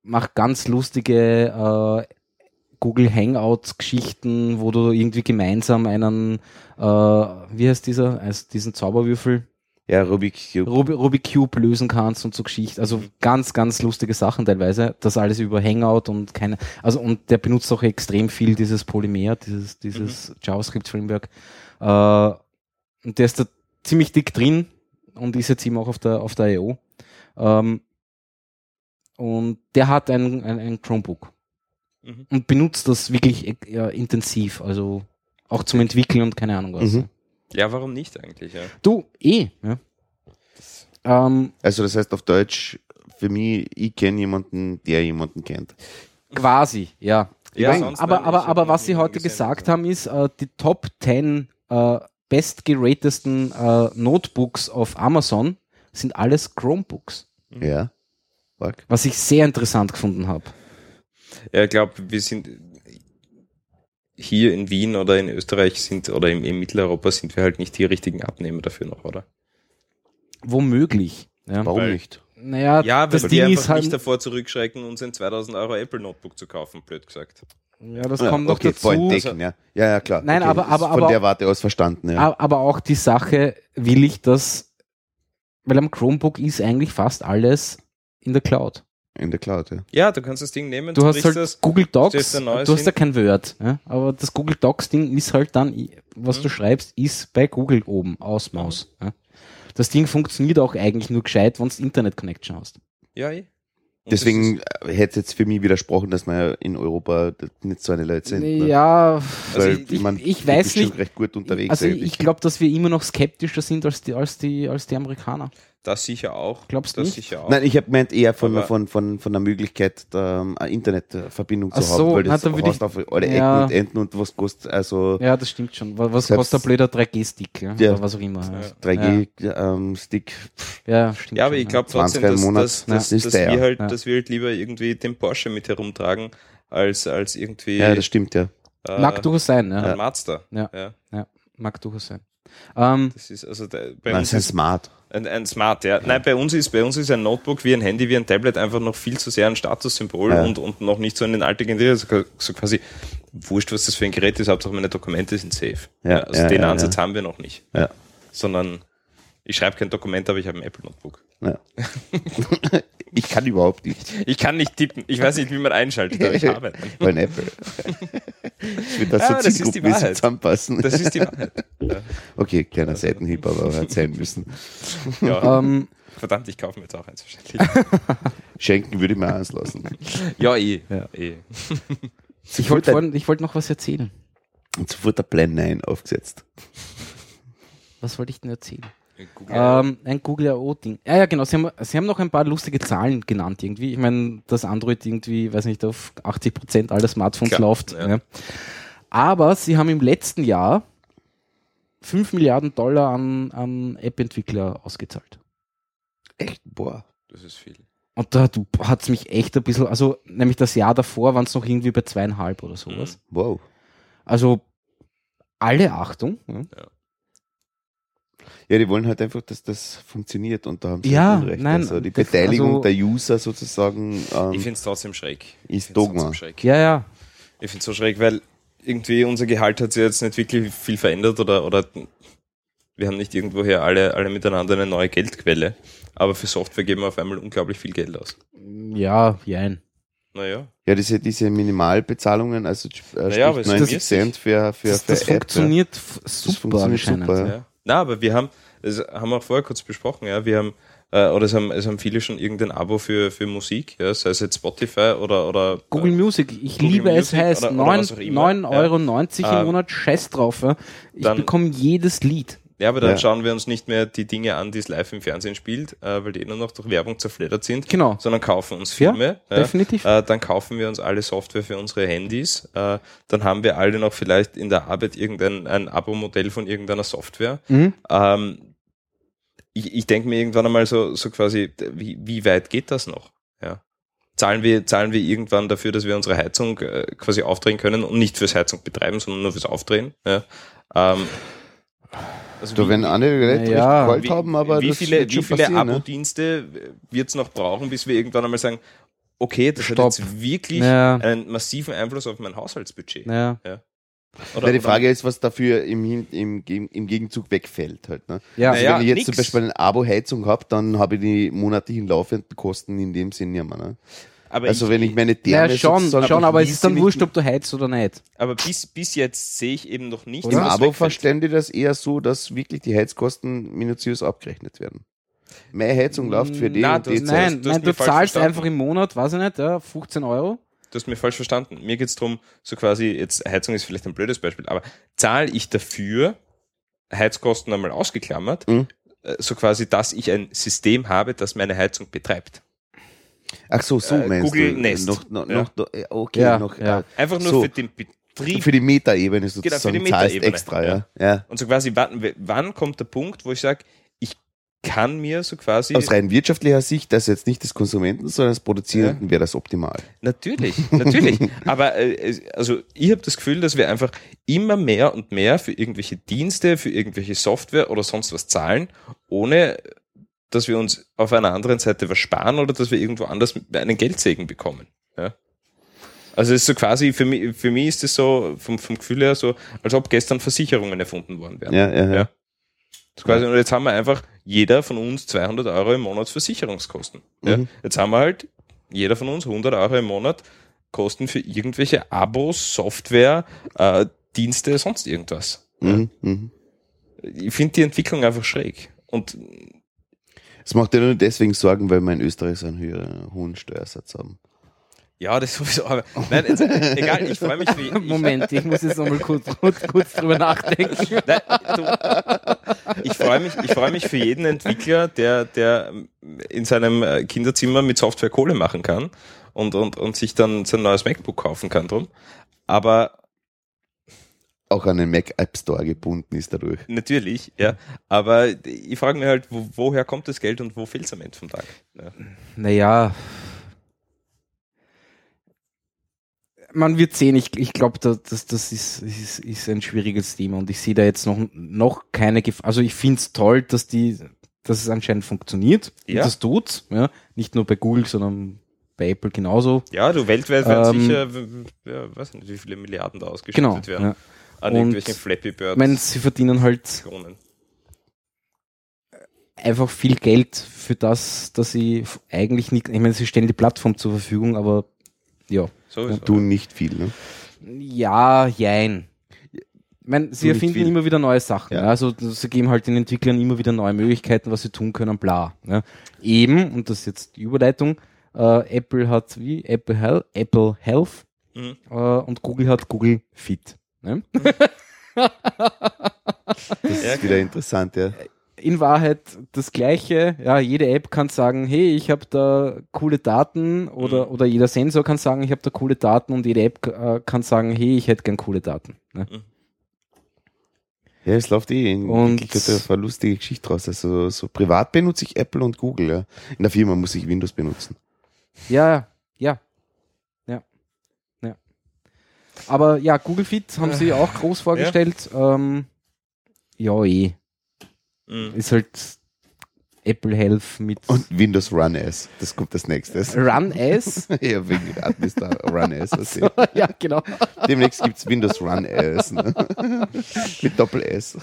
macht ganz lustige äh, Google Hangouts-Geschichten, wo du irgendwie gemeinsam einen, äh, wie heißt dieser, also diesen Zauberwürfel, Ja, Rubik Cube. Rubik, Rubik Cube lösen kannst und so Geschichten. Also ganz, ganz lustige Sachen teilweise. Das alles über Hangout und keine, also und der benutzt auch extrem viel dieses Polymer, dieses, dieses JavaScript-Framework. Äh, und der ist da ziemlich dick drin und ist jetzt eben auch auf der, auf der I.O. Ähm, und der hat ein, ein, ein Chromebook Mhm. und benutzt das wirklich äh, intensiv, also auch zum Entwickeln und keine Ahnung was. Mhm. Ja, warum nicht eigentlich? Ja. Du, eh, ja. Ähm, Also das heißt auf Deutsch, für mich, ich kenne jemanden, der jemanden kennt. Quasi, ja. Ja, Nein, aber aber, aber was sie heute gesagt haben, ist, äh, die Top 10 äh, bestgeratesten äh, Notebooks auf Amazon sind alles Chromebooks. Mhm. Ja. Was ich sehr interessant gefunden habe. Ja, ich glaube, wir sind hier in Wien oder in Österreich sind oder im, in Mitteleuropa sind wir halt nicht die richtigen Abnehmer dafür noch, oder? Womöglich. Ja. Warum Weil- nicht? Naja, Ja, das weil wir Ding einfach ist halt. nicht davor zurückschrecken, uns ein 2000 Euro Apple Notebook zu kaufen, blöd gesagt. Ja, das Ja, kommt noch okay, dazu. vorentdecken, ja. Ja, ja, klar. Nein, okay, aber- aber- Von aber- der Warte aus verstanden, ja. Aber auch die Sache will ich, dass, weil am Chromebook ist eigentlich fast alles in der Cloud. In der Cloud, ja. Ja, du kannst das Ding nehmen, Du hast halt Google Docs, du hast ja hin. kein Word, ja? aber das Google Docs Ding ist halt dann, was Mhm. du schreibst, ist bei Google oben, aus Maus. Ja? Das Ding funktioniert auch eigentlich nur gescheit, wenn du Internet Connection hast. Ja, eh. Das Deswegen äh, hätte es jetzt für mich widersprochen, dass wir in Europa nicht so eine Leute sind. ne? Ja, Weil, Also ich- ich du weiß nicht. recht gut unterwegs. also ich glaube, dass wir immer noch skeptischer sind als die, als die, als die Amerikaner. Das sicher auch. Glaubst du das nicht? sicher auch. Nein, ich habe meint eher von, von, von, von der Möglichkeit, da, ähm, eine Internetverbindung zu Ach haben, so, weil das da würd hast ich- auf alle Ecken Ja. und Enden und was kostet, also Ja, das stimmt schon. Was, was Selbst- kostet ein blöder 3G-Stick? Ja? Ja. Oder was auch immer. Ja, 3G-Stick. ja stimmt ja, aber schon, ich glaube 20 trotzdem, dass, Monat, dass, ja, dass, ist dass, wir halt, Ja. dass wir halt lieber irgendwie den Porsche mit herumtragen, als, als irgendwie Ja, das stimmt, ja. äh, Mag durchaus sein, ja. ein Mazda. Ja. ja. Mag durchaus sein. Ähm, Das ist also der, bei Nein, uns das ist smart. Ein, ein Smart, ja. Nein, bei uns ist bei uns ist ein Notebook wie ein Handy, wie ein Tablet einfach noch viel zu sehr ein Statussymbol Ja. und, und noch nicht so in den Alltag integriert. So, so quasi wurscht, was das für ein Gerät ist, Hauptsache meine Dokumente sind safe. Ja, also ja, den ja, Ansatz haben wir noch nicht. Sondern ich schreibe kein Dokument, aber ich habe ein Apple Notebook. Ja. [laughs] ich kann überhaupt nicht. Ich kann nicht tippen. Ich weiß nicht, wie man einschaltet, aber ich [laughs] habe. Bei Apple. Ich will das Ja, so das ist die zielgruppenmäßig Wahrheit. zusammenpassen. Das ist die Wahrheit. [laughs] Okay, kleiner Seitenhieb, aber hat sein müssen. Ja. [laughs] ähm, Verdammt, ich kaufe mir jetzt auch eins wahrscheinlich. Schenken würde ich mir eins lassen. Ja, eh. Ja. eh. Ich wollte wollte noch was erzählen. Und sofort der Plan 9 aufgesetzt. Was wollte ich denn erzählen? Google. Ähm, ein Google AO-Ding. Ja, ja, genau. Sie haben, Sie haben noch ein paar lustige Zahlen genannt irgendwie. Ich meine, dass Android irgendwie, weiß nicht, auf 80 Prozent aller Smartphones Klar, läuft. ja. Ja. Aber Sie haben im letzten Jahr 5 Milliarden Dollar an, an App-Entwickler ausgezahlt. Echt? Boah. das ist viel. Und da hat es mich echt ein bisschen, also nämlich das Jahr davor waren es noch irgendwie bei zweieinhalb oder sowas. Wow. Also alle Achtung. Ja, Ja, die wollen halt einfach, dass das funktioniert und da haben sie Ja, halt Unrecht. nein, also die das- Beteiligung also- der User sozusagen Ich ähm, finde es trotzdem schräg. Ich ist Dogma. schräg. ja. ja. Ich finde es so schräg, weil irgendwie unser Gehalt hat sich jetzt nicht wirklich viel verändert oder, oder wir haben nicht irgendwoher alle, alle miteinander eine neue Geldquelle. Aber für Software geben wir auf einmal unglaublich viel Geld aus. Ja, jein. Naja. Ja, diese, diese Minimalbezahlungen, also äh, Naja, aber sprich es 90 ist- Cent für, für, Das, für das App, ja. funktioniert f- super funktioniert anscheinend. super, ja. Ja. Na, aber wir haben, das haben wir auch vorher kurz besprochen, ja, wir haben, äh, oder es haben, es haben viele schon irgendein Abo für, für Musik, ja, sei es jetzt Spotify oder, oder Google äh, Music, ich Google liebe es, Music heißt auch immer, 9,90 Euro ja. im Ähm, Monat, scheiß drauf. Ja. Ich bekomme jedes Lied. Ja, aber dann Ja. schauen wir uns nicht mehr die Dinge an, die es live im Fernsehen spielt, äh, weil die nur noch durch Werbung zerfleddert sind, Genau. sondern kaufen uns Ja, Filme. definitiv. Äh, dann kaufen wir uns alle Software für unsere Handys. Äh, dann haben wir alle noch vielleicht in der Arbeit irgendein ein Abo-Modell von irgendeiner Software. Mhm. Ähm, ich ich denke mir irgendwann einmal so, so quasi, wie, wie weit geht das noch? Ja. Zahlen wir, zahlen wir irgendwann dafür, dass wir unsere Heizung äh, quasi aufdrehen können und nicht fürs Heizung betreiben, sondern nur fürs Aufdrehen? Ja. Ähm, also Da wie- werden andere Leute Naja. recht kalt wie, haben, aber wie das viele, wird wie viele ne? Abo-Dienste wird es noch brauchen, bis wir irgendwann einmal sagen, okay, das Stopp. hat jetzt wirklich Ja. einen massiven Einfluss auf mein Haushaltsbudget. Ja. Oder, Ja, die oder- Frage ist, was dafür im, im, im Gegenzug wegfällt halt. Ne? Ja. Also Naja, wenn ich jetzt nix. zum Beispiel eine Abo-Heizung habe, dann habe ich die monatlichen laufenden Kosten in dem Sinn ja mehr. Ne? Aber Also wenn ich meine Ja, Therme schon, sozusagen schon, aber es fließe ist dann wurscht, ob du heizt oder nicht. aber bis, bis jetzt sehe ich eben noch nicht, Im dass das Abo verstehen die das eher so, dass wirklich die Heizkosten minutiös abgerechnet werden. Meine Heizung läuft für die Na, und du- die Nein, du nein, du zahlst verstanden. einfach im Monat, weiß ich nicht, ja, 15 Euro. Du hast mir falsch verstanden. Mir geht es darum, so quasi, jetzt Heizung ist vielleicht ein blödes Beispiel, aber zahle ich dafür, Heizkosten einmal ausgeklammert, Mhm. äh, so quasi, dass ich ein System habe, das meine Heizung betreibt. Ach so, so Äh, meinst Google du. Nest. Noch, noch, Ja. noch, äh, okay, Ja, noch, ja. äh, Einfach nur So. für den Betrieb. für die Metaebene Genau, für sozusagen die Metaebene, extra, ja. ja. Und so quasi, wann, wann kommt der Punkt, wo ich sage, ich kann mir so quasi. Aus rein wirtschaftlicher Sicht, das jetzt nicht des Konsumenten, sondern des Produzierenden wäre das optimal. Natürlich, natürlich. [laughs] Aber äh, also ich habe das Gefühl, dass wir einfach immer mehr und mehr für irgendwelche Dienste, für irgendwelche Software oder sonst was zahlen, ohne dass wir uns auf einer anderen Seite was sparen oder dass wir irgendwo anders einen Geldsegen bekommen. Ja? Also es ist so quasi, für mich, für mich ist es so vom, vom Gefühl her so, als ob gestern Versicherungen erfunden worden wären. Ja, ja, ja. Quasi, und jetzt haben wir einfach jeder von uns 200 Euro im Monat Versicherungskosten. Ja. Mhm. Jetzt haben wir halt jeder von uns 100 Euro im Monat Kosten für irgendwelche Abos, Software, äh, Dienste, sonst irgendwas. Mhm, mhm. Ich finde die Entwicklung einfach schräg. Und Es macht ja nur deswegen Sorgen, weil wir in Österreich so einen höheren, hohen Steuersatz haben. ja, das sowieso. Aber nein, jetzt, egal, ich freue mich für [laughs] ich, Moment, ich muss jetzt nochmal kurz, kurz, kurz drüber nachdenken. [laughs] Nein, du, ich freue mich, ich freue mich für jeden Entwickler, der, der in seinem äh, Kinderzimmer mit Software Kohle machen kann und, und, und sich dann sein neues MacBook kaufen kann drum. Aber Auch an den Mac App Store gebunden ist dadurch. natürlich, ja. Aber ich frage mich halt, wo, woher kommt das Geld und wo fehlt es am Ende vom Tag? Ja. Naja. Man wird sehen, ich, ich glaube, das, das, das ist, ist, ist ein schwieriges Thema und ich sehe da jetzt noch, noch keine Gefahr. Also ich finde es toll, dass die, dass es anscheinend funktioniert. Ja. Das tut's, ja. Nicht nur bei Google, sondern bei Apple genauso. Ja, du weltweit werden Ähm, sicher, ja, weiß nicht, wie viele Milliarden da ausgeschüttet Genau. werden Ja. An Und irgendwelchen Flappy Birds. Ich meine, sie verdienen halt Kronen. einfach viel Geld für das, dass sie eigentlich nicht, ich meine, sie stellen die Plattform zur Verfügung, aber ja. Sowieso. Tun nicht viel, ne? Ja, jein. Ich meine, sie erfinden immer wieder neue Sachen. Ja. Ja. Also sie geben halt den Entwicklern immer wieder neue Möglichkeiten, was sie tun können, bla. Ja. Eben, und das ist jetzt die Überleitung, äh, Apple hat wie? Apple Health, Apple Health Mhm. äh, und Google hat Google Fit. Ne? Das ist wieder interessant, ja. in Wahrheit das Gleiche. Ja, jede App kann sagen, hey, ich habe da coole Daten oder, Mhm. oder jeder Sensor kann sagen, ich habe da coole Daten und jede App äh, kann sagen, hey, ich hätte gern coole Daten. Ne? Ja, es läuft eh in Und- Wirklichkeit eine lustige Geschichte raus. Also so privat benutze ich Apple und Google, ja. In der Firma muss ich Windows benutzen. Ja, ja. Aber ja, Google Fit haben sie auch groß vorgestellt. Ähm, ja, eh. Mhm. Ist halt Apple Health mit Und Windows Run S. Das kommt als nächstes. Run S. [laughs] ja, wegen Administrator Run S. so, ja, genau. Demnächst gibt's Windows Run S. Ne? [laughs] Mit Doppel S.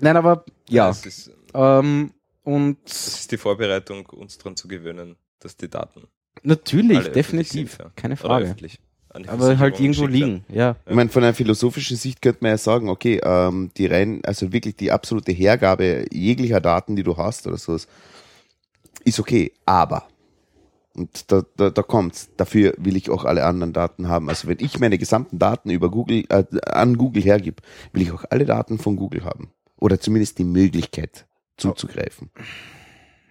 Nein, aber ja. Es ist, Ähm, und es ist die Vorbereitung, uns daran zu gewöhnen, dass die Daten natürlich, öffentlich definitiv, sind, ja. keine Oder Frage. öffentlich an die Aber halt irgendwo liegen, ja. Ich meine, von einer philosophischen Sicht könnte man ja sagen, okay, ähm, die rein, also wirklich die absolute Hergabe jeglicher Daten, die du hast oder sowas, ist okay, aber und da, da, da kommt's. Dafür will ich auch alle anderen Daten haben. Also wenn ich meine gesamten Daten über Google äh, an Google hergib, will ich auch alle Daten von Google haben oder zumindest die Möglichkeit zuzugreifen.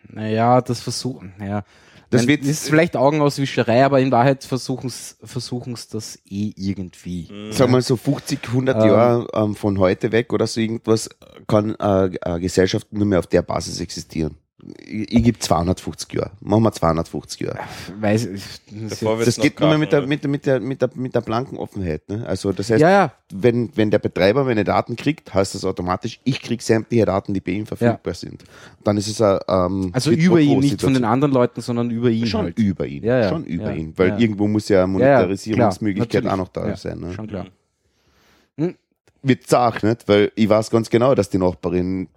Naja, das versuchen, naja. Das Nein, wird- ist vielleicht Augenauswischerei, aber in Wahrheit versuchen es das eh irgendwie. Mhm. Sag mal so 50, 100 Ähm. Jahre ähm, von heute weg oder so irgendwas kann äh, eine Gesellschaft nur mehr auf der Basis existieren. Ich, ich gebe 250 Jahre. Machen wir 250 Jahre. Weiß. Das ja, Das geht nur mehr mit der, mit, der, mit, der, mit, der, mit der blanken Offenheit. Ne? Also das heißt, ja, ja, wenn, wenn der Betreiber meine Daten kriegt, heißt das automatisch, ich krieg sämtliche Daten, die bei ihm verfügbar sind. Dann ist es ein ähm, also über ihn, nicht von den anderen Leuten, sondern über ihn Schon halt. über ihn. Ja, ja, Schon über ja, ihn. Weil ja. irgendwo muss ja eine Ja, ja, Monetarisierungsmöglichkeit auch noch da sein. Ne? Schon klar. wird zart, nicht? Weil ich weiß ganz genau, dass die Nachbarin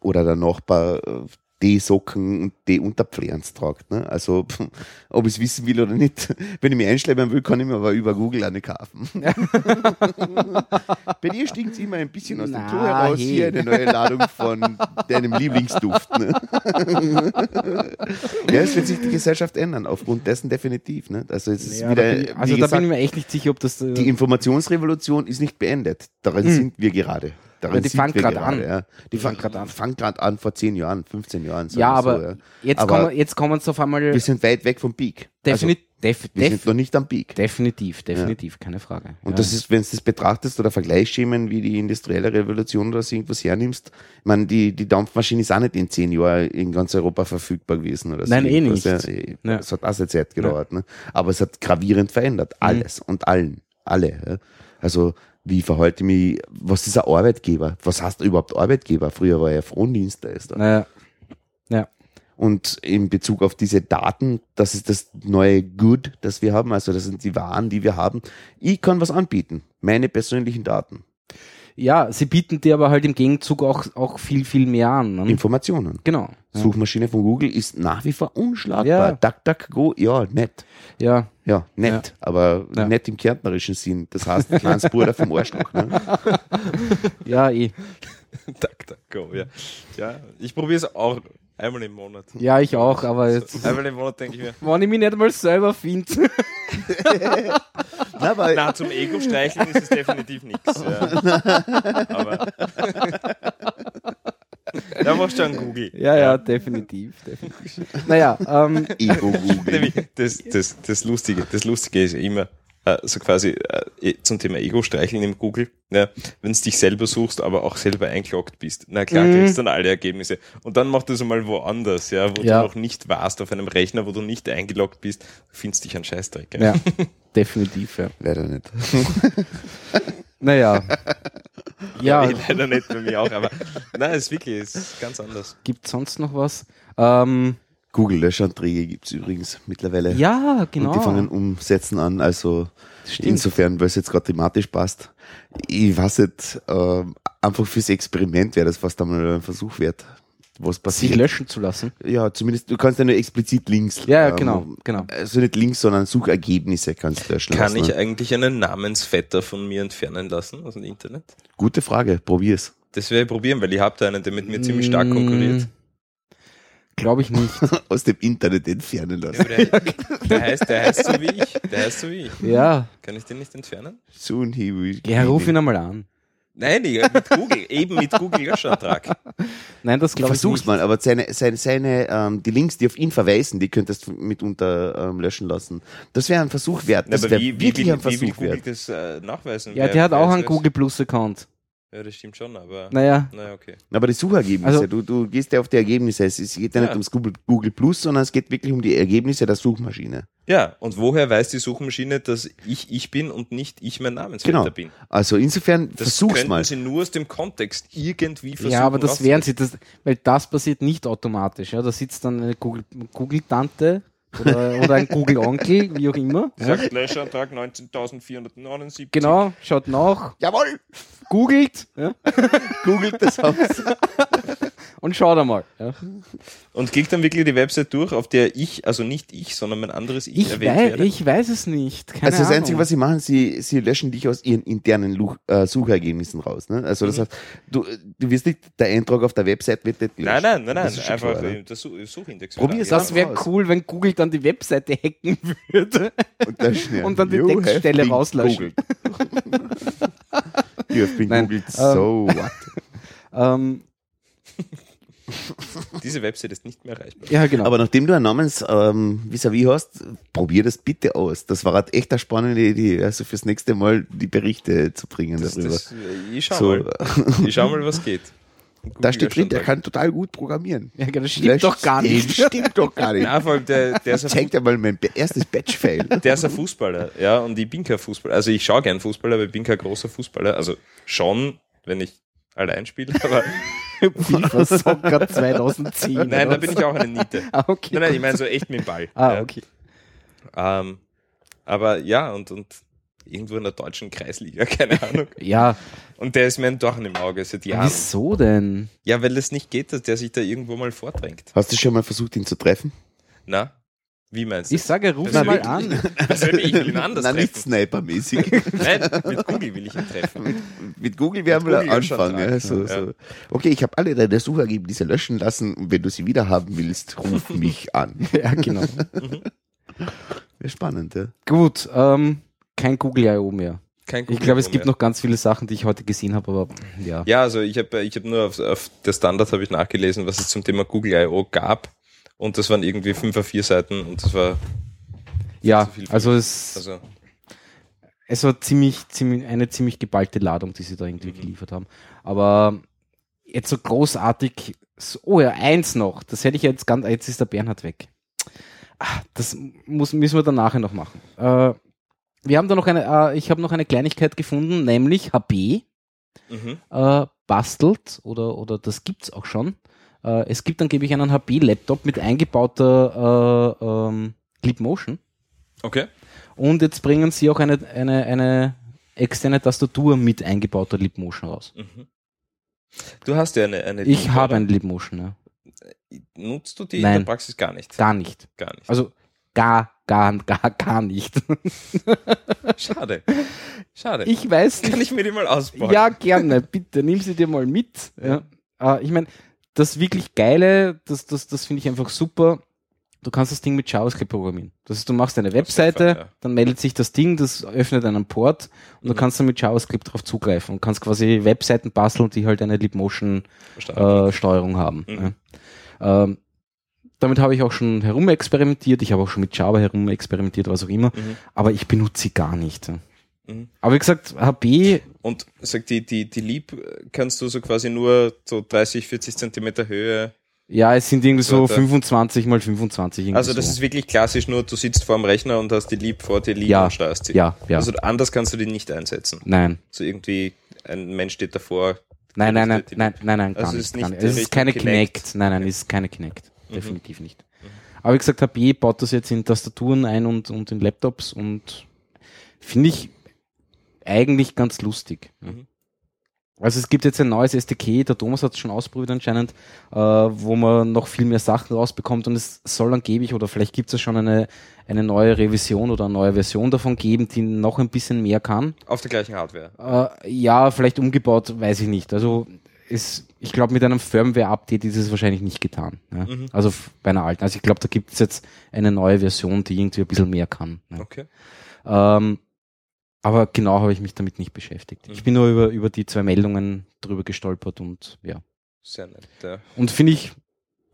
oder der Nachbar äh, die Socken und die Unterpflanz tragt. Ne? Also, pff, [laughs] ob ich es wissen will oder nicht, [laughs] wenn ich mich einschleimen will, kann ich mir aber über Google eine kaufen. [laughs] Bei dir stinkt es immer ein bisschen aus dem Na, Klo heraus. hey. Hier eine neue Ladung von deinem Lieblingsduft. Ne? ja, es wird sich die Gesellschaft ändern, aufgrund dessen definitiv. Ne? Also, es ist Ja, wieder, da bin, also da gesagt, bin ich mir echt nicht sicher, ob das. äh, die Informationsrevolution ist nicht beendet. Daran sind wir gerade. Daran die grad gerade, an. Ja. Die, Die fang, fängt grad an. Fangt gerade an vor 10 Jahren, 15 Jahren. ja, aber so, ja. Jetzt Aber kommen jetzt kommen es auf einmal. wir sind weit weg vom Peak. defini def Also, wir def sind noch nicht am Peak. definitiv, definitiv, keine Frage. Und ja. das ist, wenn du das betrachtest oder Vergleichsschemen wie die industrielle Revolution oder so irgendwas hernimmst, ich meine, die, die Dampfmaschine ist auch nicht in zehn Jahren in ganz Europa verfügbar gewesen oder so. Nein, eh nicht. Ja, Ja. Es hat auch seine Zeit gedauert, ne? Aber es hat gravierend verändert. Mhm. Alles und allen. Alle. Ja? Also, wie verhalte ich mich, was ist ein Arbeitgeber? Was heißt überhaupt Arbeitgeber? Früher war er Frondienstleister. Naja. Ja. Und in Bezug auf diese Daten, das ist das neue Good, das wir haben, also das sind die Waren, die wir haben. Ich kann was anbieten, meine persönlichen Daten, ja, sie bieten dir aber halt im Gegenzug auch, auch viel, viel mehr an. Ne? Informationen. Genau. Ja. Suchmaschine von Google ist nach wie vor unschlagbar. Ja. DuckDuckGo, ja, nett. ja. Ja, nett, aber Ja. nett im kärntnerischen Sinn. Das heißt, kleines Bruder vom Arschloch. Ne? [laughs] Ja, eh. [laughs] Duck, duck, go, ja. ja ich probiere es auch einmal im Monat. Ja, ich auch, aber jetzt. Einmal im Monat denke ich mir, Wenn ich mich nicht mal selber finde. [laughs] Na, weil, na, zum Ego-Streicheln ist es definitiv nichts. Ja. Aber. [laughs] da machst du an Google. Ja, ja, definitiv, definitiv. Naja, ähm, Ego-Google. Das, das, das, Lustige, das Lustige ist ja immer, äh, so quasi äh, zum Thema Ego-Streicheln im Google, ja, wenn du dich selber suchst, aber auch selber eingeloggt bist. Na klar, Mhm. kriegst dann alle Ergebnisse. Und dann mach das einmal woanders, ja, wo Ja. du noch nicht warst, auf einem Rechner, wo du nicht eingeloggt bist, findest dich ein Scheißdreck. ja, [laughs] definitiv, ja. Leider nicht. [laughs] Naja. Ja, Eh, leider nicht bei mir auch, aber nein, es ist wirklich, ist ganz anders. gibt sonst noch was? Ähm, Google-Löschanträge gibt es übrigens mittlerweile. ja, genau. Und die fangen umsetzen an, also Stimmt. insofern, weil es jetzt gerade thematisch passt. Ich weiß nicht, ähm, einfach fürs Experiment wäre das fast einmal ein Versuch wert, was sich passiert. löschen zu lassen. Ja, zumindest, du kannst ja nur explizit Links. Ja, ähm, genau, genau. Also nicht Links, sondern Suchergebnisse kannst du löschen Kann lassen. ich ne? eigentlich einen Namensvetter von mir entfernen lassen aus dem Internet? Gute Frage, probier's. Das werde ich probieren, weil ich habe da einen, der mit mir ziemlich stark konkurriert. Mm, Glaube ich nicht. [laughs] aus dem Internet entfernen Ja, lassen. aber der, der, heißt, der heißt so wie ich. Der heißt so wie ich. Ja, Kann ich den nicht entfernen? Soon he will. ja ruf ihn einmal an. Nein, mit Google. Eben mit Google Löschantrag. Nein, das glaube ich Versuch's nicht. mal, aber seine, seine, seine ähm, die Links, die auf ihn verweisen, die könntest du mitunter ähm, löschen lassen. Das wäre ein Versuch wert. Na, Das aber wäre wie, wie, wirklich will, ein wie will Versuch Google wert. das äh, nachweisen? Ja, der hat auch einen? Google Plus Account. Ja, das stimmt schon, aber. Naja, Naja, okay. Aber die Suchergebnisse, Also- du, du gehst ja auf die Ergebnisse. Es geht ja, Ja. nicht ums Google, Google Plus, sondern es geht wirklich um die Ergebnisse der Suchmaschine. Ja, und woher weiß die Suchmaschine, dass ich ich bin und nicht ich mein Namensvetter Genau. bin? Also insofern, Das versuch's mal. sie nur aus dem Kontext irgendwie versuchen. ja, aber das wären rauszufinden. sie, das, weil das passiert nicht automatisch. Ja, da sitzt dann eine Google- Google-Tante oder, oder ein Google-Onkel, wie auch immer. Sagt Löschantrag 19.479. genau, schaut nach, Jawohl! googelt ja, Googelt das aus. [laughs] und schaut einmal. Ja. Und klickt dann wirklich die Website durch, auf der ich, also nicht ich, sondern mein anderes Ich, Ich, erwähnt wei werde. ich weiß es nicht. Keine Also das Ahnung. Einzige, was sie machen, sie, sie löschen dich aus ihren internen Luch, äh, Suchergebnissen raus. Ne? Also das Mhm. heißt, du, du wirst nicht, der Eintrag auf der Website wird nicht Nein, gelöscht. nein, nein, Das nein. ist schon Einfach klar, ne? der Such Suchindex. Probier's wird das wäre cool, wenn Google dann die Webseite hacken würde. Und dann, Und dann die you Textstelle rauslöschen. you have been Nein, googled, ähm, so what? [laughs] ähm, Diese Website ist nicht mehr erreichbar. ja, genau. Aber nachdem du ein Namens ähm, vis-à-vis hast, probier das bitte aus. Das war halt echt eine spannende Idee, also fürs nächste Mal die Berichte zu bringen Das, darüber. das, ich schau so, mal. [laughs] Ich schau mal, was geht. da steht drin, der kann total gut programmieren. ja, das stimmt Löscht- doch gar nicht. [laughs] Stimmt doch gar nicht. Na, vor allem der, der [laughs] ist ein Zeig dir mal mein erstes Batch-Fail. der ist ein Fußballer, ja, und ich bin kein Fußballer. Also ich schaue gern Fußballer, aber ich bin kein großer Fußballer. Also schon, wenn ich allein spiele, aber FIFA Soccer [laughs] 2010. nein, da bin ich auch eine Niete. Ah, okay. Nein, nein, ich meine so echt mit dem Ball. Ah, ja. okay. Ähm, aber ja, und, und irgendwo in der deutschen Kreisliga, [laughs] keine Ahnung. Ja, Und der ist mir ein Dorn im Auge seit Jahren. wieso denn? Ja, weil es nicht geht, dass der sich da irgendwo mal vordrängt. Hast du schon mal versucht, ihn zu treffen? Na? Wie meinst du? Ich sage, ruf Na, mal wirklich? an. [laughs] Persönlich, ich will ihn anders Nein, nicht treffen. snipermäßig. [laughs] Nein, mit Google will ich ihn treffen. Mit Google werden Mit wir Google anfangen. Ja, so, Ja. so. Okay, ich habe alle deine Suchergebnisse löschen lassen und wenn du sie wieder haben willst, ruf [laughs] mich an. Ja, genau. Wäre spannend, ja. Gut, ähm, kein Google I.O. mehr. Kein Ich glaube, es gibt mehr. noch ganz viele Sachen, die ich heute gesehen habe, aber ja. Ja, also ich habe ich hab nur auf, auf der Standard habe ich nachgelesen, was es zum Thema Google I.O. gab. Und das waren irgendwie fünf auf vier Seiten und das war Ja, zu viel für also es, also es war ziemlich, ziemlich, eine ziemlich geballte Ladung, die sie da irgendwie geliefert haben. Aber jetzt so großartig, so, oh ja, eins noch, das hätte ich jetzt ganz, jetzt ist der Bernhard weg. Ah, Das muss, müssen wir dann nachher noch machen. Äh, wir haben da noch eine, äh, ich habe noch eine Kleinigkeit gefunden, nämlich HB mhm. äh, bastelt oder, oder das gibt's auch schon. Äh, es gibt angeblich einen HP-Laptop mit eingebauter äh, ähm, Clip Motion. okay. Und jetzt bringen sie auch eine, eine, eine externe Tastatur mit eingebauter Lip Motion raus. Mhm. Du hast ja eine, eine Ich habe eine Lip Motion, ja. Nutzt du die Nein. in der Praxis gar nicht? Gar nicht. Gar nicht. Also gar, gar, gar, gar nicht. [laughs] Schade. Schade. Ich weiß Kann nicht. ich mir die mal ausbauen? Ja, gerne. Bitte, nimm sie dir mal mit. Ja. Äh, ich meine, das wirklich Geile, das, das, das finde ich einfach super. Du kannst das Ding mit JavaScript programmieren. Das heißt, du machst eine Webseite, einfach, ja. dann meldet sich das Ding, das öffnet einen Port und du Mhm. kannst dann mit JavaScript drauf zugreifen und kannst quasi Webseiten basteln, die halt eine Verstanden. äh, Steuerung haben. Mhm. Ja. Ähm, damit habe ich auch schon herumexperimentiert, ich habe auch schon mit Java herumexperimentiert, was auch immer, Mhm. aber ich benutze sie gar nicht. Mhm. Aber wie gesagt, HB, Und sag die, die, die Lieb kannst du so quasi nur so 30, 40 Zentimeter Höhe. ja, es sind irgendwie so Warte. 25 mal 25. Irgendwie Also das so. ist wirklich klassisch, nur du sitzt vor dem Rechner und hast die Lieb vor dir liegen Ja, und steuerst sie. ja, ja. Also anders kannst du die nicht einsetzen. nein, So irgendwie ein Mensch steht davor. nein, nein, nein, nein, nein, nein, Also nicht. ist nicht. Es ist keine Kinect. Kinect. Nein, nein, es ist keine Kinect. Definitiv nicht. Aber wie gesagt, HB baut das jetzt in Tastaturen ein und, und in Laptops und finde ich eigentlich ganz lustig. ja. Mhm. Also es gibt jetzt ein neues SDK, der Thomas hat es schon ausprobiert anscheinend, äh, wo man noch viel mehr Sachen rausbekommt und es soll angeblich, oder vielleicht gibt es schon eine, eine neue Revision oder eine neue Version davon geben, die noch ein bisschen mehr kann. Auf der gleichen Hardware. Äh, ja, vielleicht umgebaut, weiß ich nicht. Also ist, ich glaube, mit einem Firmware-Update ist es wahrscheinlich nicht getan. Ja? Mhm. Also bei einer alten. Also ich glaube, da gibt es jetzt eine neue Version, die irgendwie ein bisschen mehr kann. Ja? Okay. Ähm, aber genau habe ich mich damit nicht beschäftigt. Ich Mhm. bin nur über, über die zwei Meldungen drüber gestolpert und ja. Sehr nett. Ja. Und finde ich,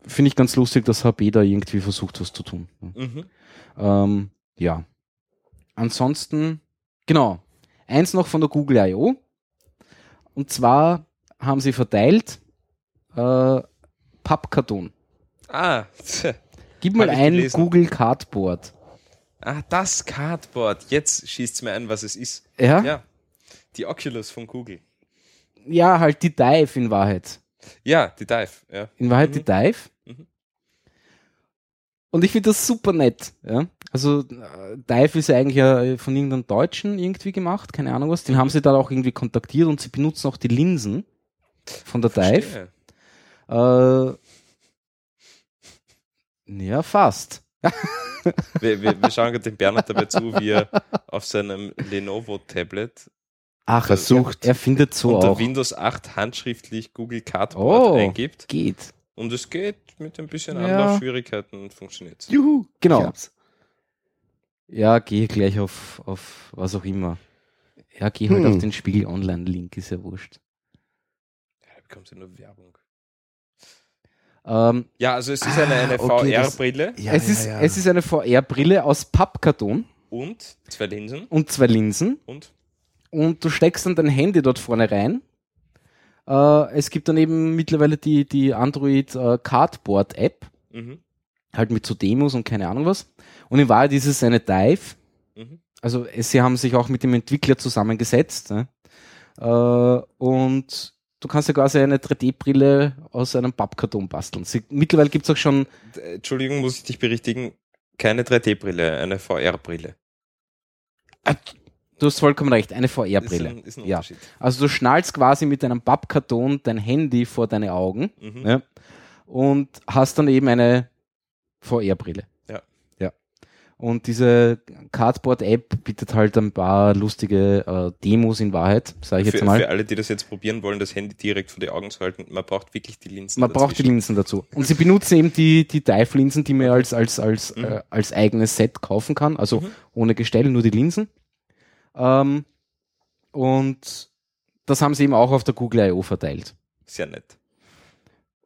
finde ich ganz lustig, dass HP da irgendwie versucht, was zu tun. Ja. Mhm. Ähm, ja. Ansonsten, genau. Eins noch von der Google I.O. Und zwar haben sie verteilt äh, Pappkarton. Ah. [laughs] Gib mal ich ein. Google Cardboard. Ah, das Cardboard. Jetzt schießt es mir ein, was es ist. Ja? ja? Ja. Die Oculus von Google. halt die Dive in Wahrheit. Ja, die Dive. Ja. In Wahrheit Mhm. die Dive. Mhm. Und ich finde das super nett. Ja? Also äh, Dive ist ja eigentlich ja von irgendeinem Deutschen irgendwie gemacht, keine Ahnung was. Den Mhm. haben sie dann auch irgendwie kontaktiert und sie benutzen auch die Linsen von der Dive. Äh, ja, fast. [laughs] Wir, wir, wir schauen gerade dem Bernhard dabei zu, wie er auf seinem Lenovo-Tablet Ach, Versucht. Er, er findet so unter auch. Windows 8 handschriftlich Google Cardboard Oh. eingibt. Geht. Und es geht mit ein bisschen Ja. Anlaufschwierigkeiten funktioniert Juhu. Genau. Ja, geh gleich auf, auf was auch immer. Ja, geh halt Hm. auf den Spiegel Online-Link, ist ja wurscht. Ja, da bekommt ja nur Werbung. Ähm, Ja, also es ist Ah, eine, eine okay, das- VR-Brille Ja, es, ja, ist, ja. es ist eine VR-Brille aus Pappkarton und zwei Linsen und zwei Linsen. und und du steckst dann dein Handy dort vorne rein. Äh, es gibt dann eben mittlerweile die, die Android äh, Cardboard App, mhm. halt mit so Demos und keine Ahnung was. Und in Wahrheit ist es eine Dive. Mhm. Also es, sie haben sich auch mit dem Entwickler zusammengesetzt. Ne? Äh, und du kannst ja quasi eine 3D-Brille aus einem Pappkarton basteln. Sie, mittlerweile gibt es auch schon, Entschuldigung, muss ich dich berichtigen. Keine 3D-Brille, eine VR-Brille. du hast vollkommen recht, eine Ist VR-Brille. ein, ist ein Ja. Also du schnallst quasi mit einem Pappkarton dein Handy vor deine Augen Mhm. Ja. und hast dann eben eine VR-Brille. Und diese Cardboard-App bietet halt ein paar lustige äh, Demos in Wahrheit, sage ich jetzt Für, mal. für alle, die das jetzt probieren wollen, das Handy direkt vor die Augen zu halten, man braucht wirklich die Linsen. Man braucht die dazwischen. Linsen dazu. Und sie benutzen eben die, die Dive-Linsen, die man als, als, als, Mhm. äh, als eigenes Set kaufen kann. Also Mhm. ohne Gestell, nur die Linsen. Ähm, und das haben sie eben auch auf der Google I.O. verteilt. Sehr nett.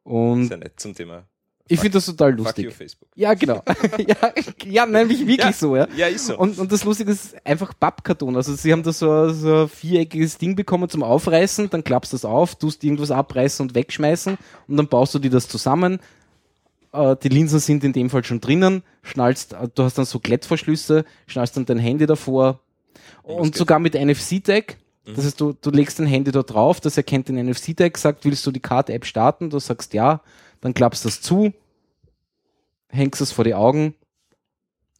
Und Sehr nett zum Thema. Ich finde das total Fuck you, lustig. Facebook. Ja, genau. [laughs] ja, ja, nämlich wirklich Ja. so, ja. Ja, ist so. Und, und das Lustige ist einfach Pappkarton. Also sie haben da so, so ein viereckiges Ding bekommen zum Aufreißen, dann klappst du das auf, tust irgendwas abreißen und wegschmeißen und dann baust du dir das zusammen. Äh, die Linsen sind in dem Fall schon drinnen, schnallst, äh, du hast dann so Klettverschlüsse, schnallst dann dein Handy davor und sogar mit NFC-Tag. Mhm. Das heißt, du, du legst dein Handy da drauf, das erkennt den NFC-Tag, sagt, willst du die Card-App starten? Du sagst ja, dann klappst das zu, hängst es vor die Augen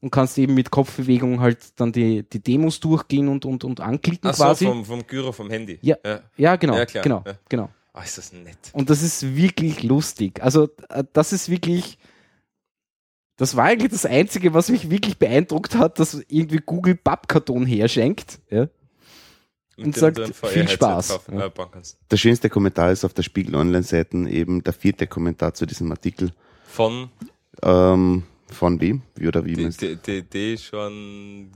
und kannst eben mit Kopfbewegung halt dann die, die Demos durchgehen und, und, und anklicken Ach so, quasi. vom, vom Gyro vom Handy. Ja. ja. ja, genau, Ja, klar, genau, ja. genau. Ah, ist das nett. Und das ist wirklich lustig. Also, äh, das ist wirklich, das war eigentlich das Einzige, was mich wirklich beeindruckt hat, dass irgendwie Google Pappkarton herschenkt. Ja. Und dem sagt, viel VR-Headset Spaß. Ja. äh. Der schönste Kommentar ist auf der Spiegel Online-Seiten eben der vierte Kommentar zu diesem Artikel. Von Ähm, von wem? Wie oder wie? die schon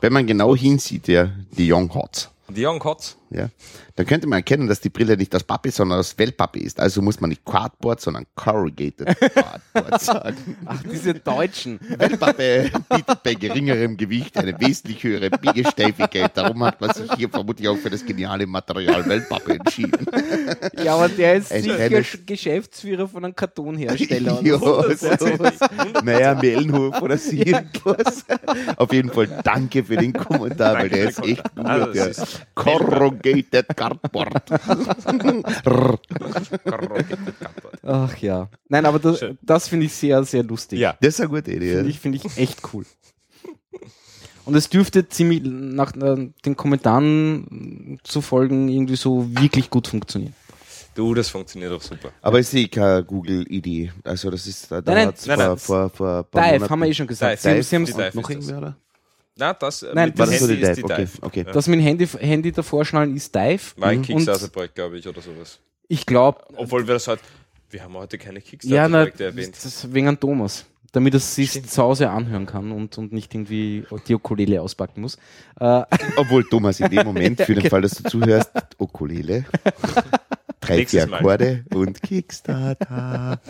Wenn man genau hinsieht, ja, die Young Hots. Die Young Hots. Ja, dann könnte man erkennen, dass die Brille nicht aus Pappe, sondern aus Wellpappe ist. Also muss man nicht Cardboard, sondern Corrugated Cardboard [laughs] sagen. Ach, diese Deutschen. Wellpappe bietet bei geringerem Gewicht eine wesentlich höhere Biegesteifigkeit. Darum hat man sich hier vermutlich auch für das geniale Material Wellpappe entschieden. Ja, aber der ist Ein sicher Geschäftsführer von einem Kartonhersteller. [laughs] Ja, [laughs] oder so. sowas. Naja, Mellenhof oder so irgendwas. Auf jeden Fall danke für den Kommentar, weil der ist echt gut. Also, ja. ist Corrugated Cardboard. [laughs] Corrugated Cardboard. Ach ja. Nein, aber das, Schön. das finde ich sehr, sehr lustig. Ja. Das ist eine gute Idee. Finde ich, finde ich echt cool. Und es dürfte ziemlich nach äh, den Kommentaren zu folgen irgendwie so wirklich gut funktionieren. Du, das funktioniert auch super. Aber ich sehe keine Google-Idee. Also das ist, da Nein, nein. Nein, vor, nein. vor, vor ein paar Dive, Monaten- haben wir eh schon gesagt. Dive. Sie, haben Dive noch ist irgendwer, oder? Das äh, Nein, mit das dem ist so die ist die Dive, Dive. okay, okay. Ja. Das mit dem Handy, Handy davor schnallen ist Dive. War ein Und- Kickstarter-Projekt, glaube ich, oder sowas. Ich glaube, Obwohl wir das halt, wir haben heute keine ja, Kickstarter-Projekte erwähnt. das wegen an Thomas. Damit er es sich Stimmt. zu Hause anhören kann und, und nicht irgendwie die Ukulele auspacken muss. Äh, [laughs] Obwohl, Thomas, in dem Moment, für den Fall, dass du zuhörst, Ukulele, [laughs] drei, vier. Akkorde und Kickstarter.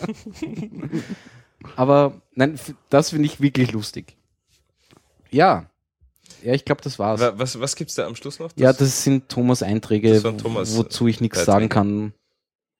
aber nein, das finde ich wirklich lustig. Ja. Ja, ich glaube, das war's. Wa- Was, was gibt's da am Schluss noch? ja, das sind Thomas Einträge, Das waren Thomas, wozu ich nichts sagen kann.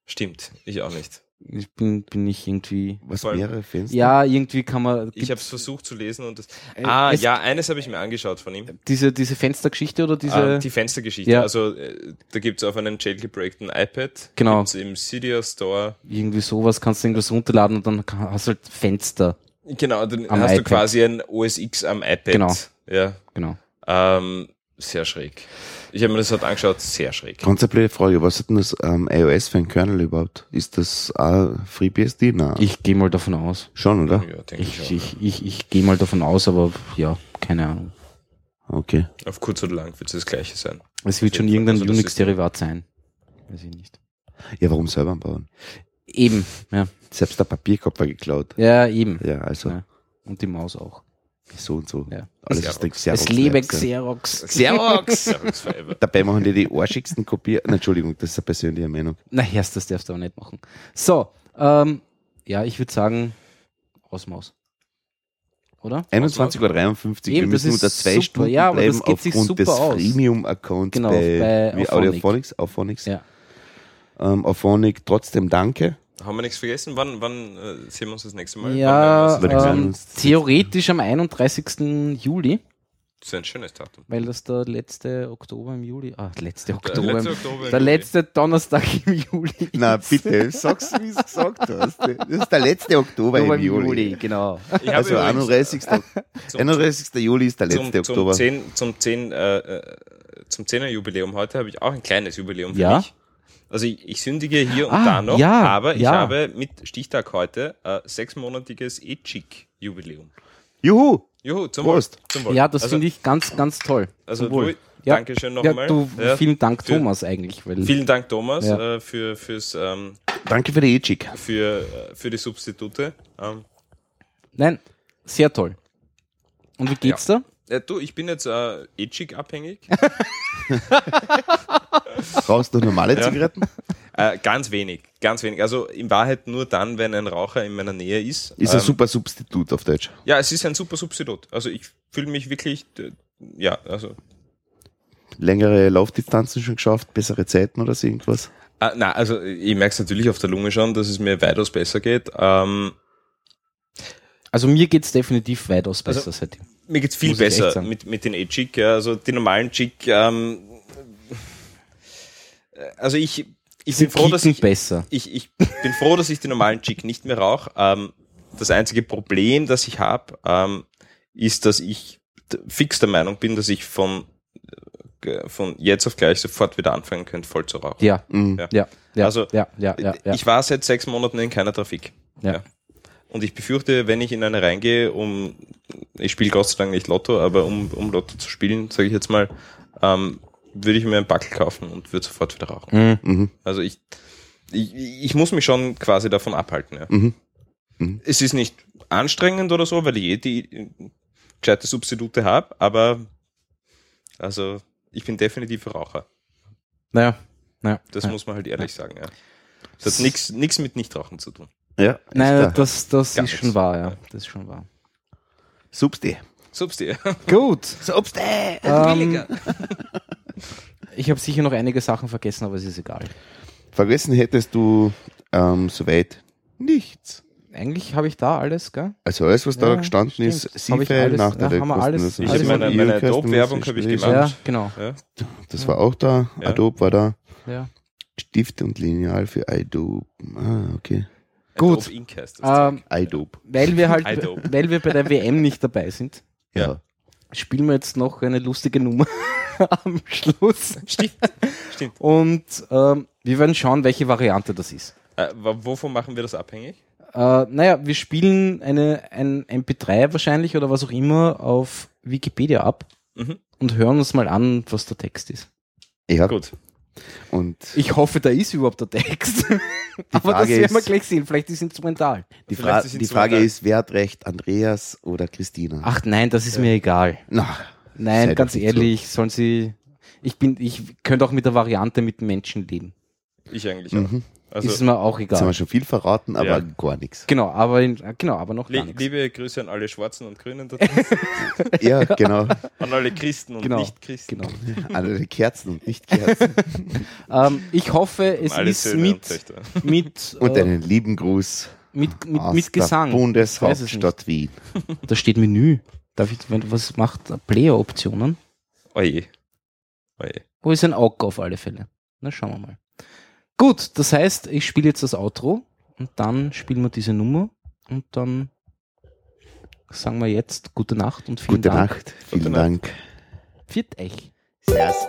Stimmt, ich auch nicht. Ich bin, bin nicht irgendwie. Was mehrere Fenster? Ja, irgendwie kann man. Ich habe es versucht zu lesen und das. Äh, ah, es- ja, eines habe ich mir angeschaut von ihm. Diese, diese Fenstergeschichte oder diese. Ah, die Fenstergeschichte. Ja. Also äh, da gibt's auf einem jailgebreakten iPad. Genau. Gibt's im Cydia Store. irgendwie sowas kannst du irgendwas runterladen und dann hast du halt Fenster. Genau, dann Am hast du iPad. quasi ein OS X am iPad. Genau. Ja. Genau. Ähm, sehr schräg. Ich habe mir das halt angeschaut, sehr schräg. Blöde Frage, was hat denn das ähm, iOS für ein Kernel überhaupt? Ist das auch FreeBSD? Nein. Ich gehe mal davon aus. Schon, oder? Ja, denke ich, Ich, auch. ich, ich, ich gehe mal davon aus, aber ja, keine Ahnung. Okay. Auf kurz oder lang wird es das gleiche sein. Es wird schon irgendein. Also Unix-Derivat sein. Weiß ich nicht. Ja, warum selber bauen? Eben, ja. Selbst der Papierkopf geklaut. Ja, eben. Ja, also Ja. Und die Maus auch. So und so. Ja. Alles Xerox. ist der Xerox. es ja. Xerox. Xerox! [laughs] Dabei machen die die arschigsten Kopien. Entschuldigung, das ist eine persönliche Meinung. Na, erst, das darfst du aber nicht machen. So, ähm, ja, ich würde sagen, aus Maus. Oder? 21 oder 53, wir müssen unter zwei super. Stunden Ja, bleiben aufgrund des aus. Freemium-Accounts Genau, bei, bei. Audiophonics. Auphonics. Ja. Ähm, Auphonic, trotzdem danke. Haben wir nichts vergessen? Wann, wann äh, sehen wir uns das nächste Mal? Ja, ähm, theoretisch am 31. Juli, das ist ein schönes Datum. weil das der letzte Oktober im Juli, ah, letzte Der Oktober, letzte im- Oktober. der letzte Donnerstag im Juli. Na bitte, sag's, wie du es gesagt hast. Das ist der letzte Oktober Oktober im Juli. genau. Ich habe Also übrigens 31. zum- 31. Juli ist der zum, letzte zum Oktober. 10, zum 10, äh, äh, zum 10er Jubiläum heute habe ich auch ein kleines Jubiläum für Ja? mich. Also ich, ich sündige hier und Ah, da noch, ja, aber ich ja. habe mit Stichtag heute äh, sechsmonatiges E-Chick-Jubiläum. Juhu! Juhu, zum Prost. Wohl. Zum Wohl. Ja, das also, finde ich ganz, ganz toll. Also du, Ja. Dankeschön Ja, nochmal. du, Ja, vielen Dank, für- Thomas, eigentlich. Weil, Vielen Dank, Thomas, Ja. äh, für, fürs, ähm, Danke für die E-Chick. für, äh, für die Substitute. Ähm, Nein, sehr toll. Und wie geht's da? äh, du, ich bin jetzt äh, E-Chick abhängig. [laughs] Rauchst du normale Ja. Zigaretten? Äh, ganz wenig, ganz wenig. Also in Wahrheit nur dann, wenn ein Raucher in meiner Nähe ist. Ist ein Ähm, super Substitut auf Deutsch. Ja, es ist ein super Substitut. Also ich fühle mich wirklich, äh, ja, also, Längere Laufdistanzen schon geschafft, bessere Zeiten oder so irgendwas? äh, na, also ich merke es natürlich auf der Lunge schon, dass es mir weitaus besser geht. Ähm, Also mir geht's definitiv weitaus besser Also- seitdem. mir geht's viel Muss besser mit, mit den E-Chick. Ja. Also die normalen Chick, ähm, äh, also ich, ich bin froh, dass ich, besser. ich, ich bin froh, dass ich die normalen Chick nicht mehr rauche. Ähm, das einzige Problem, das ich habe, ähm, ist, dass ich fix der Meinung bin, dass ich von, äh, von jetzt auf gleich sofort wieder anfangen könnte, voll zu rauchen. Ja, Mhm. Ja. ja, ja, Also, ja, ja, ja, ja. Ich war seit sechs Monaten in keiner Trafik. Ja. Ja. Und ich befürchte, wenn ich in eine reingehe, um, ich spiele Gott sei Dank nicht Lotto, aber um, um Lotto zu spielen, sage ich jetzt mal, ähm, würde ich mir einen Backel kaufen und würde sofort wieder rauchen. Mhm. Mhm. Also ich, ich, ich muss mich schon quasi davon abhalten. Ja. Mhm. Mhm. Es ist nicht anstrengend oder so, weil ich eh die gescheite Substitute habe, aber also ich bin definitiv Raucher. Naja, naja. Das ja. muss man halt ehrlich sagen. Ja. Das hat nichts nichts mit Nichtrauchen zu tun. Ja, Nein, das, das Gar ist nichts. schon wahr, ja. Das ist schon wahr. Substi. Substi. [laughs] Gut. Substi! Ähm, [laughs] ich habe sicher noch einige Sachen vergessen, aber es ist egal. Vergessen hättest du ähm, soweit nichts. Eigentlich habe ich da alles, gell? Also alles, was da Ja, gestanden stimmt. ist, alles- Nachteile, ja, haben wir alles-. Ich habe meine, von meine Ihr, Adobe-Werbung habe ich gemacht. Ja, genau. Ja. Das war auch da. Ja. Adobe war da. Ja. Stift und Lineal für Adobe. Ah, okay. Gut. Adobe Ink heißt das. Ähm, Adobe. weil wir halt, Adobe. weil wir bei der WM nicht dabei sind, Ja. Spielen wir jetzt noch eine lustige Nummer [laughs] am Schluss. Stimmt. Stimmt. Und ähm, wir werden schauen, welche Variante das ist. Äh, wovon machen wir das abhängig? Äh, naja, wir spielen eine, ein MP3 wahrscheinlich oder was auch immer auf Wikipedia ab Mhm. und hören uns mal an, was der Text ist. Ja, Gut. Und Ich hoffe, da ist überhaupt der Text. [laughs] Aber das werden wir ist- gleich sehen. Vielleicht ist es instrumental. die, Fra ist die Frage ist, wer hat recht, Andreas oder Christina? Ach nein, das ist mir egal. Na, Nein, ganz ehrlich, sollen sie. Ich bin, ich könnte auch mit der Variante mit Menschen leben. Ich eigentlich auch. Mhm. Also, ist mir auch Jetzt haben wir egal. schon viel verraten, aber Ja. gar nichts. Genau, aber genau, aber noch nichts. liebe Grüße an alle Schwarzen und Grünen da [laughs] Ja, genau. an alle Christen und Genau, Nicht-Christen. Genau. [laughs] Alle Kerzen und nicht Kerzen. [laughs] Ähm, ich hoffe, es alle ist Söhne und mit, Töchter. mit, Und äh, einen lieben Gruß mit, mit, aus mit Gesang. der Bundeshauptstadt Wien. Da steht Menü. Darf ich, wenn, was macht Player-Optionen? Oje. Oje. Wo ist ein Auge auf alle Fälle? Na, schauen wir mal. Gut, das heißt, ich spiele jetzt das Outro und dann spielen wir diese Nummer und dann sagen wir jetzt gute Nacht und vielen Gute Dank. Nacht. Vielen Gute Dank. Viert euch. Servus.